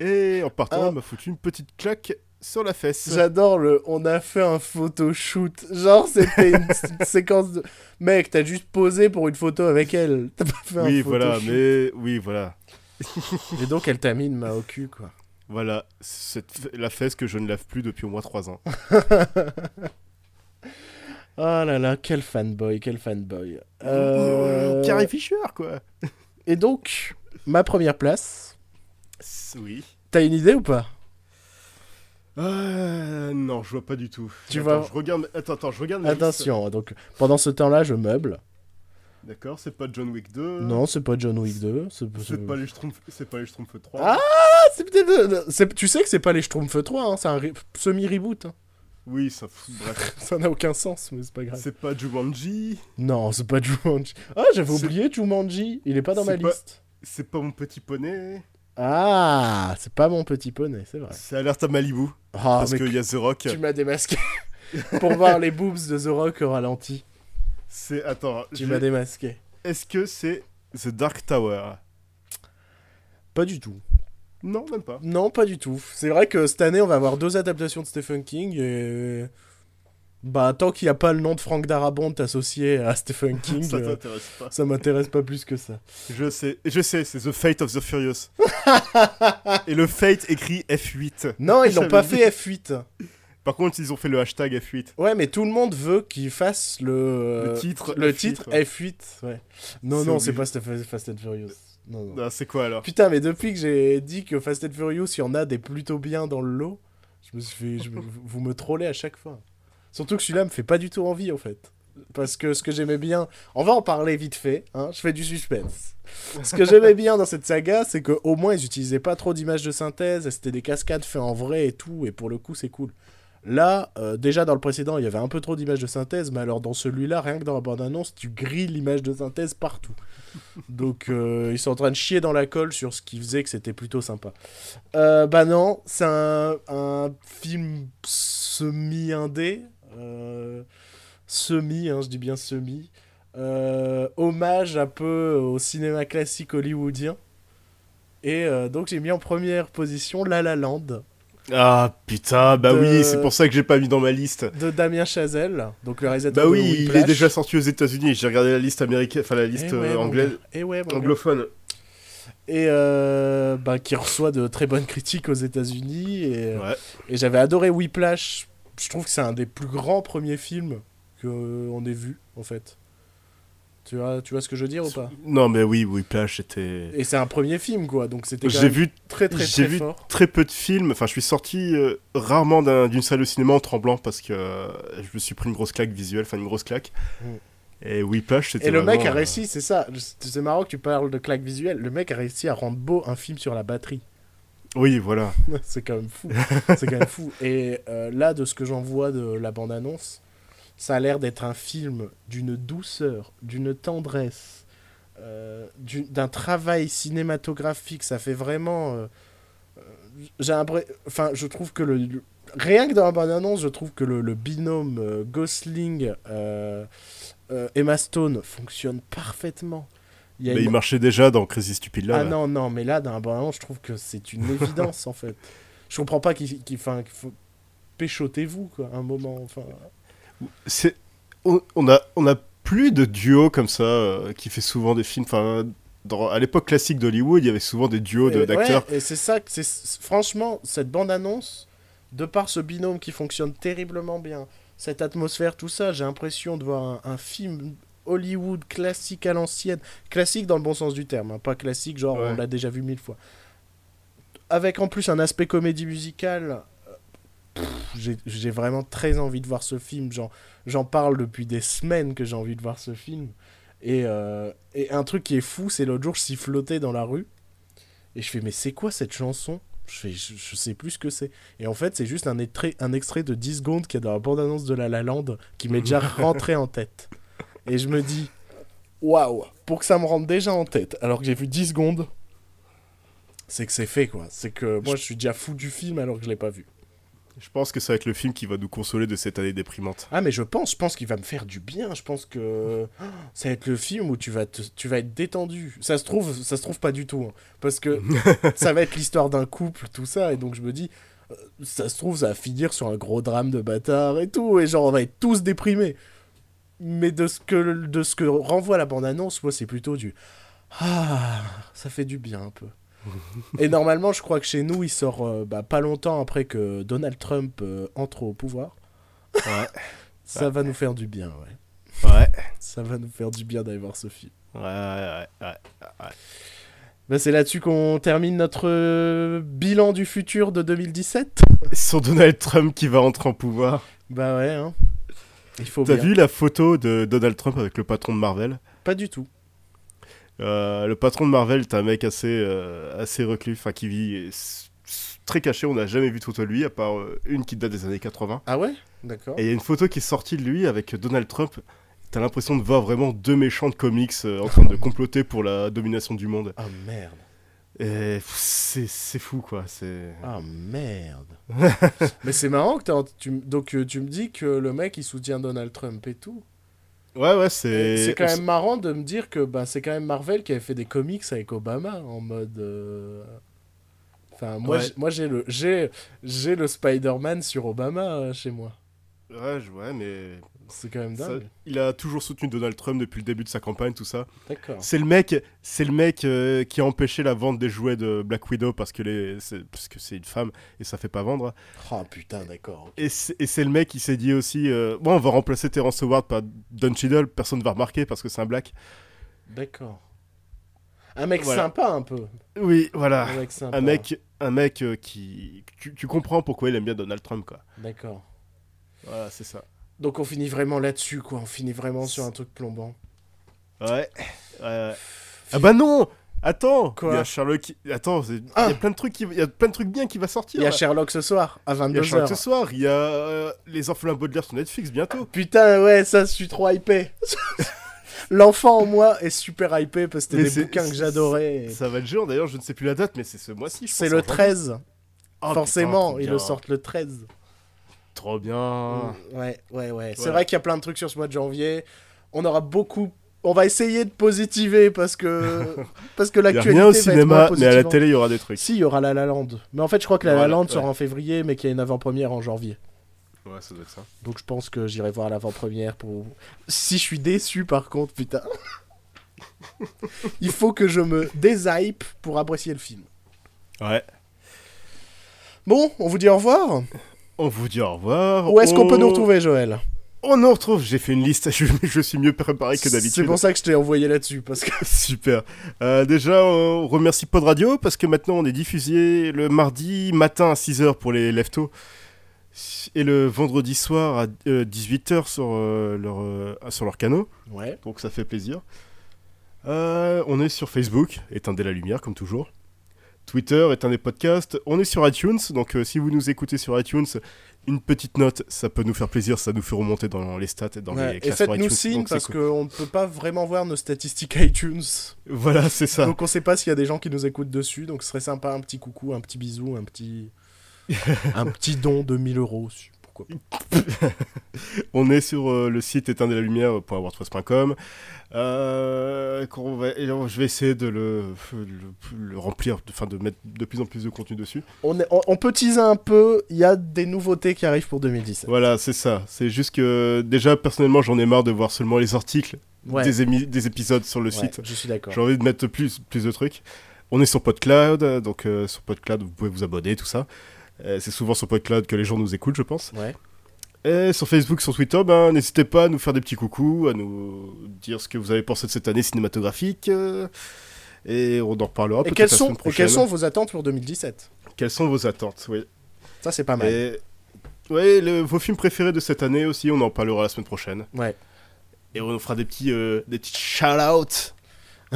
et en partant, Ah. elle m'a foutu une petite claque sur la fesse. J'adore le. On a fait un photoshoot. Genre, c'était une, une séquence de. Mec, t'as juste posé pour une photo avec elle. T'as pas fait un Oui, photoshoot. voilà, mais oui, voilà. Et donc, elle t'a mis une main au cul, quoi. Voilà, cette, la fesse que je ne lave plus depuis au moins 3 ans. Oh là là, quel fanboy, quel fanboy. Euh, Carrie Fisher, quoi. Et donc, ma première place, Oui. t'as une idée ou pas? Euh, non, je vois pas du tout. Tu Attends, vois- Je regarde. Attends, attends, je regarde. liste. Attention, donc pendant ce temps-là, je meuble. D'accord, c'est pas John Wick 2. Non, c'est pas John Wick 2. C'est pas les Schtroumpfs, c'est pas les Schtroumpfs 3. Ah c'est peut-être. Tu sais que c'est pas les Schtroumpfs 3, hein, c'est un re- semi-reboot. hein. Oui, ça. Bref. Ça n'a aucun sens, mais c'est pas grave. c'est pas Jumanji. Non, c'est pas Jumanji. Ah, j'avais oublié Jumanji. Il est pas dans ma pas- liste. C'est pas mon petit poney. Ah, c'est pas mon petit poney, c'est vrai. C'est Alerte à Malibu. Ah, parce qu'il y a The Rock. tu m'as démasqué. Pour voir les boobs de The Rock au ralenti. C'est. Attends. Tu m'as démasqué. Est-ce que c'est The Dark Tower? Pas du tout. Non, même pas. Non, pas du tout. C'est vrai que cette année, on va avoir deux adaptations de Stephen King et. Bah, tant qu'il n'y a pas le nom de Frank Darabont associé à Stephen King, ça euh, pas. ça m'intéresse pas plus que ça. Je sais, je sais, c'est The Fate of the Furious. Et le Fate écrit F8. Non, ils l'ont pas fait F8. Par contre, ils ont fait le hashtag F8. Ouais, mais tout le monde veut qu'ils fassent le, Le titre le F8, titre ouais. F8. Ouais. Non, non, c'est pas Fast and Furious. Non, non. Ah, c'est quoi alors? Putain, mais depuis que j'ai dit que Fast and Furious, il y en a des plutôt bien dans le lot, je me suis fait, je vous me trollez à chaque fois. Surtout que celui-là me fait pas du tout envie en fait. Parce que ce que j'aimais bien, on va en parler vite fait, hein, je fais du suspense. Ce que j'aimais bien dans cette saga, c'est qu'au moins ils utilisaient pas trop d'images de synthèse, c'était des cascades faites en vrai et tout, et pour le coup c'est cool. Là, euh, déjà dans le précédent, il y avait un peu trop d'images de synthèse, mais alors dans celui-là, rien que dans la bande-annonce, tu grilles l'image de synthèse partout. Donc euh, ils sont en train de chier dans la colle sur ce qui faisait que c'était plutôt sympa. Euh, bah non, c'est un film semi-indé. Euh, semi, hein, je dis bien semi. euh, hommage un peu au cinéma classique hollywoodien. Et euh, donc j'ai mis en première position La La Land Ah putain, bah De- oui, c'est pour ça que j'ai pas mis dans ma liste. de Damien Chazelle, donc le réalisateur Bah de oui, il est déjà sorti aux États-Unis. J'ai regardé la liste américaine, enfin la liste Eh ouais, euh, anglaise. Eh ouais, anglophone. Et euh, bah, qui reçoit de très bonnes critiques aux États-Unis. Et, Ouais. et j'avais adoré Whiplash. Je trouve que c'est un des plus grands premiers films qu'on ait vu, en fait. Tu vois, tu vois ce que je veux dire ou pas? Non, mais oui, Whiplash, c'était. Et c'est un premier film, quoi. Donc c'était quand J'ai même vu très très j'ai très vu fort. très peu de films. Enfin, je suis sorti euh, rarement d'un- d'une salle de cinéma en tremblant parce que euh, je me suis pris une grosse claque visuelle, enfin une grosse claque. Mm. Et Whiplash, c'était. Et le mec a euh, réussi, c'est ça. C'est marrant que tu parles de claque visuelle. Le mec a réussi à rendre beau un film sur la batterie. Oui, voilà. c'est quand même fou. c'est quand même fou. Et euh, là, de ce que j'en vois de la bande-annonce, ça a l'air d'être un film d'une douceur, d'une tendresse, euh, du- d'un travail cinématographique. Ça fait vraiment. euh, j'ai l'impré- Enfin, je trouve que le. Rien que dans la bande-annonce, je trouve que le, binôme Gosling Emma Stone fonctionne parfaitement. Il y a Mais une- il marchait déjà dans Crazy Stupid Love. ah non, non, mais là, dans un bon moment, je trouve que c'est une évidence, en fait. Je comprends pas qu'il enfin, qu'il faut... Péchotez-vous, quoi, un moment, enfin... C'est on, on a on a plus de duo comme ça euh, qui fait souvent des films. Enfin, dans- à l'époque classique d'Hollywood, il y avait souvent des duos de- d'acteurs. ouais, et c'est ça c'est... Franchement, cette bande-annonce, de par ce binôme qui fonctionne terriblement bien, cette atmosphère, tout ça, j'ai l'impression de voir un, un film Hollywood classique à l'ancienne. Classique dans le bon sens du terme, hein, pas classique genre Ouais. on l'a déjà vu mille fois. Avec en plus un aspect comédie musicale, euh, j'ai- vraiment très envie de voir ce film. J'en parle depuis des semaines que j'ai envie de voir ce film. Et, euh, et un truc qui est fou, c'est l'autre jour, je sifflotais dans la rue. Et je fais, mais c'est quoi cette chanson? Je, fais, je, je sais plus ce que c'est. Et en fait, c'est juste un extrait, un extrait de 10 secondes qu'il y a dans la bande-annonce de La La Land qui m'est déjà rentré en tête. Et je me dis, waouh, pour que ça me rentre déjà en tête, alors que j'ai vu 10 secondes, c'est que c'est fait, quoi. C'est que moi, je suis déjà fou du film alors que je l'ai pas vu. Je pense que ça va être le film qui va nous consoler de cette année déprimante. Ah, mais je pense, je pense qu'il va me faire du bien. Je pense que ça va être le film où tu vas, te- tu vas être détendu. Ça se trouve, ça se trouve pas du tout. hein. parce que ça va être l'histoire d'un couple, tout ça. Et donc je me dis, euh, ça se trouve, ça va finir sur un gros drame de bâtard et tout. Et genre, on va être tous déprimés. Mais de ce que, de ce que renvoie la bande-annonce, moi, c'est plutôt du. Ah, ça fait du bien un peu. Et normalement, je crois que chez nous, il sort euh, bah, pas longtemps après que Donald Trump euh, entre au pouvoir. Ouais. Ça va nous faire du bien, ouais. Ouais. Ça va nous faire du bien d'aller voir ce film. Ouais, ouais, ouais. ouais. Bah, c'est là-dessus qu'on termine notre euh, bilan du futur de 2017. Sur Donald Trump qui va entrer en pouvoir. Bah ouais, hein. Il faut T'as bien. vu la photo de Donald Trump avec le patron de Marvel? Pas du tout. Euh, Le patron de Marvel, c'est un mec assez, euh, assez reclus, enfin qui vit s- s- très caché. On n'a jamais vu de photo de lui, à part euh, une qui date des années 80. Ah ouais? D'accord. Et il y a une photo qui est sortie de lui avec Donald Trump. T'as l'impression de voir vraiment deux méchants de comics en train de comploter pour la domination du monde. Ah merde. Et c'est c'est fou quoi. C'est Ah merde. Mais c'est marrant que tu, donc euh, tu me dis que le mec il soutient Donald Trump et tout. ouais ouais c'est. C'est quand même marrant de me dire que bah, c'est quand même Marvel qui avait fait des comics avec Obama en mode. euh, Enfin, moi, Ouais. moi j'ai le, j'ai, j'ai le Spider-Man sur Obama euh, chez moi. Ouais je- ouais mais C'est quand même ça- dingue. il a toujours soutenu Donald Trump depuis le début de sa campagne tout ça. D'accord. C'est le mec, c'est le mec euh, qui a empêché la vente des jouets de Black Widow parce que les, c'est, parce que c'est une femme et ça fait pas vendre. Oh putain, d'accord. Et c'est, et c'est le mec qui s'est dit aussi, euh, bon on va remplacer Terrence Howard par Don Cheadle, personne ne va remarquer parce que c'est un black. D'accord. Un mec Voilà. sympa un peu. Oui voilà. Un mec sympa. Un mec, un mec euh, qui, tu, tu comprends pourquoi il aime bien Donald Trump quoi. D'accord. Voilà c'est ça. Donc on finit vraiment là-dessus, quoi. On finit vraiment sur un truc plombant. Ouais. ouais, ouais. Ah bah non. Attends, Quoi? Il y a Sherlock. Attends, c'est- il Ah. y a plein de trucs, qui... il y a plein de trucs bien qui va sortir. Il y a là. Sherlock ce soir, à Il y a 22h. Sherlock ce soir. Il y a euh, les orphelins Baudelaire sur Netflix bientôt. Putain, ouais, ça, je suis trop hypé. L'enfant en moi est super hypé parce que c'était des bouquins que j'adorais. et Ça va être géant. D'ailleurs, je ne sais plus la date, mais c'est ce mois-ci. je C'est le en 13. janvier. Oh, Forcément, putain, ils bien. le sortent le 13. Trop bien. Mm, Ouais, ouais, ouais. C'est vrai qu'il y a plein de trucs sur ce mois de janvier. On aura beaucoup. On va essayer de positiver parce que parce que Il y a l'actualité rien au va être moins cinéma, mais à la télé, il y aura des trucs. Si, il y aura La La Land. Mais en fait, je crois que La La Land sera en février, mais qu'il y a une avant-première en janvier. Ouais, ça doit être ça. Donc je pense que j'irai voir l'avant-première pour. Si je suis déçu par contre, putain. Il faut que je me déshype pour apprécier le film. Ouais. Bon, on vous dit au revoir. On vous dit au revoir. Où est-ce qu'on peut nous retrouver, Joël? On nous retrouve. J'ai fait une liste. Je, je suis mieux préparé que d'habitude. C'est pour ça que je t'ai envoyé là-dessus. Parce que... Super. Euh, déjà, on remercie Pod Radio parce que maintenant on est diffusé le mardi matin à 6h pour les leftos et le vendredi soir à 18h sur, euh, leur, euh, sur leur canot. Ouais. Donc ça fait plaisir. Euh, on est sur Facebook, éteindez la lumière comme toujours. Twitter, éteindez podcasts. On est sur iTunes, donc euh, si vous nous écoutez sur iTunes, une petite note, ça peut nous faire plaisir, ça nous fait remonter dans les stats et dans Ouais. les Et classements faites-nous iTunes. signe parce cool. qu'on ne peut pas vraiment voir nos statistiques iTunes. Voilà, c'est ça. Donc on sait pas s'il y a des gens qui nous écoutent dessus. Donc ce serait sympa un petit coucou, un petit bisou, un petit, un petit don de 1000 euros. Pourquoi pas. On est sur euh, le site éteindre-la-lumière.wordpress.com. Euh, qu'on va- et alors, je vais essayer de le, le- le remplir, enfin de mettre de plus en plus de contenu dessus. On, est- on- on peut teaser un peu. Il y a des nouveautés qui arrivent pour 2017. Voilà, c'est ça. C'est juste que déjà, personnellement, j'en ai marre de voir seulement les articles Ouais. des, épisodes sur le Ouais, site. je suis d'accord. J'ai envie de mettre plus, plus de trucs. On est sur PodCloud, euh, donc euh, sur PodCloud, vous pouvez vous abonner, tout ça. Euh, c'est souvent sur PodCloud que les gens nous écoutent, je pense. Ouais. Et sur Facebook, sur Twitter, ben, n'hésitez pas à nous faire des petits coucous, à nous dire ce que vous avez pensé de cette année cinématographique. euh, et on en reparlera Et peut-être la semaine et prochaine. quelles sont vos attentes pour 2017 Quelles sont vos attentes oui. Ça, c'est pas mal. Et... Ouais, le- vos films préférés de cette année aussi, on en parlera la semaine prochaine. Ouais. Et on fera des petits, euh, des petits shout-outs.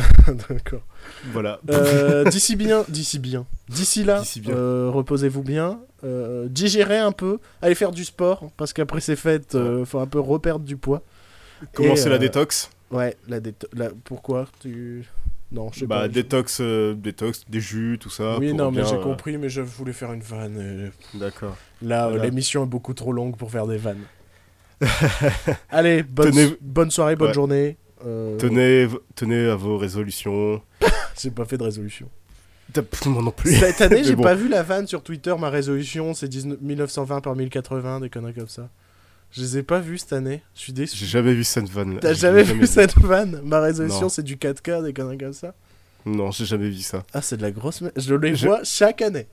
D'accord. Voilà. Euh, d'ici bien, d'ici bien, d'ici là, euh, reposez-vous bien, euh, digérez un peu, allez faire du sport parce qu'après ces fêtes, euh, faut un peu reperdre du poids. Commencer Et, la détox. Ouais, la, déto- la- pourquoi tu Non, je sais Bah, pas. détox, détox, des jus, tout ça. oui, non, mais j'ai compris, mais je voulais faire une vanne. D'accord. Là, Voilà. l'émission est beaucoup trop longue pour faire des vannes. allez, bonne, Tenez- bonne soirée, bonne Ouais. journée. Euh, Tenez, tenez à vos résolutions. J'ai pas fait de résolution. Moi non plus. Cette année, j'ai bon. pas vu la vanne sur Twitter. Ma résolution, c'est 19 1920 par 1080, des conneries comme ça. Je les ai pas vus cette année. Je suis déçu. J'ai jamais vu cette vanne. T'as jamais vu cette vanne? Ma résolution, c'est du 4K, des conneries comme ça? Non, j'ai jamais vu ça. Ah, c'est de la grosse. merde. Je les Je- vois chaque année.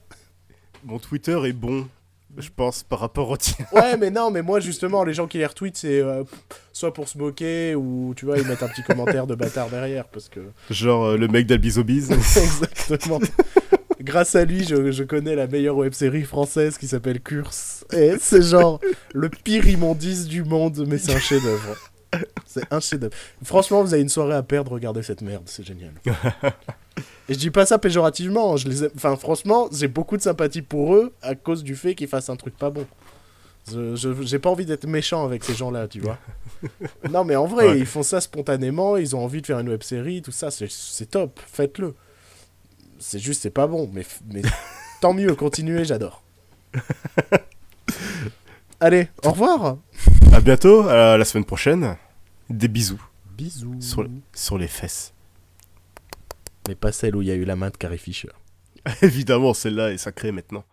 Mon Twitter est bon, je pense, par rapport au tien. Ouais, mais non, mais moi, justement, les gens qui les retweetent, c'est euh, soit pour se moquer ou, tu vois, ils mettent un petit commentaire de bâtard derrière parce que. Genre euh, le mec d'Albizobiz. Exactement. Grâce à lui, je, je connais la meilleure web série française qui s'appelle Curse. Et c'est genre le pire immondice du monde, mais c'est un chef-d'œuvre. C'est un chef-d'œuvre. Franchement, vous avez une soirée à perdre, regardez cette merde, c'est génial. Et je dis pas ça péjorativement, je les aime- enfin franchement, j'ai beaucoup de sympathie pour eux à cause du fait qu'ils fassent un truc pas bon. Je- J'ai pas envie d'être méchant avec ces gens-là, tu vois. non, mais en vrai, Ouais. ils font ça spontanément, ils ont envie de faire une web série, tout ça, c'est- top, faites-le. C'est juste, c'est pas bon, mais, mais tant mieux, continuez, j'adore. Allez, au revoir. à bientôt, à la semaine prochaine. Des bisous Bisous. sur, sur les fesses. Mais pas celle où il y a eu la main de Carrie Fisher. Évidemment, celle-là est sacrée maintenant.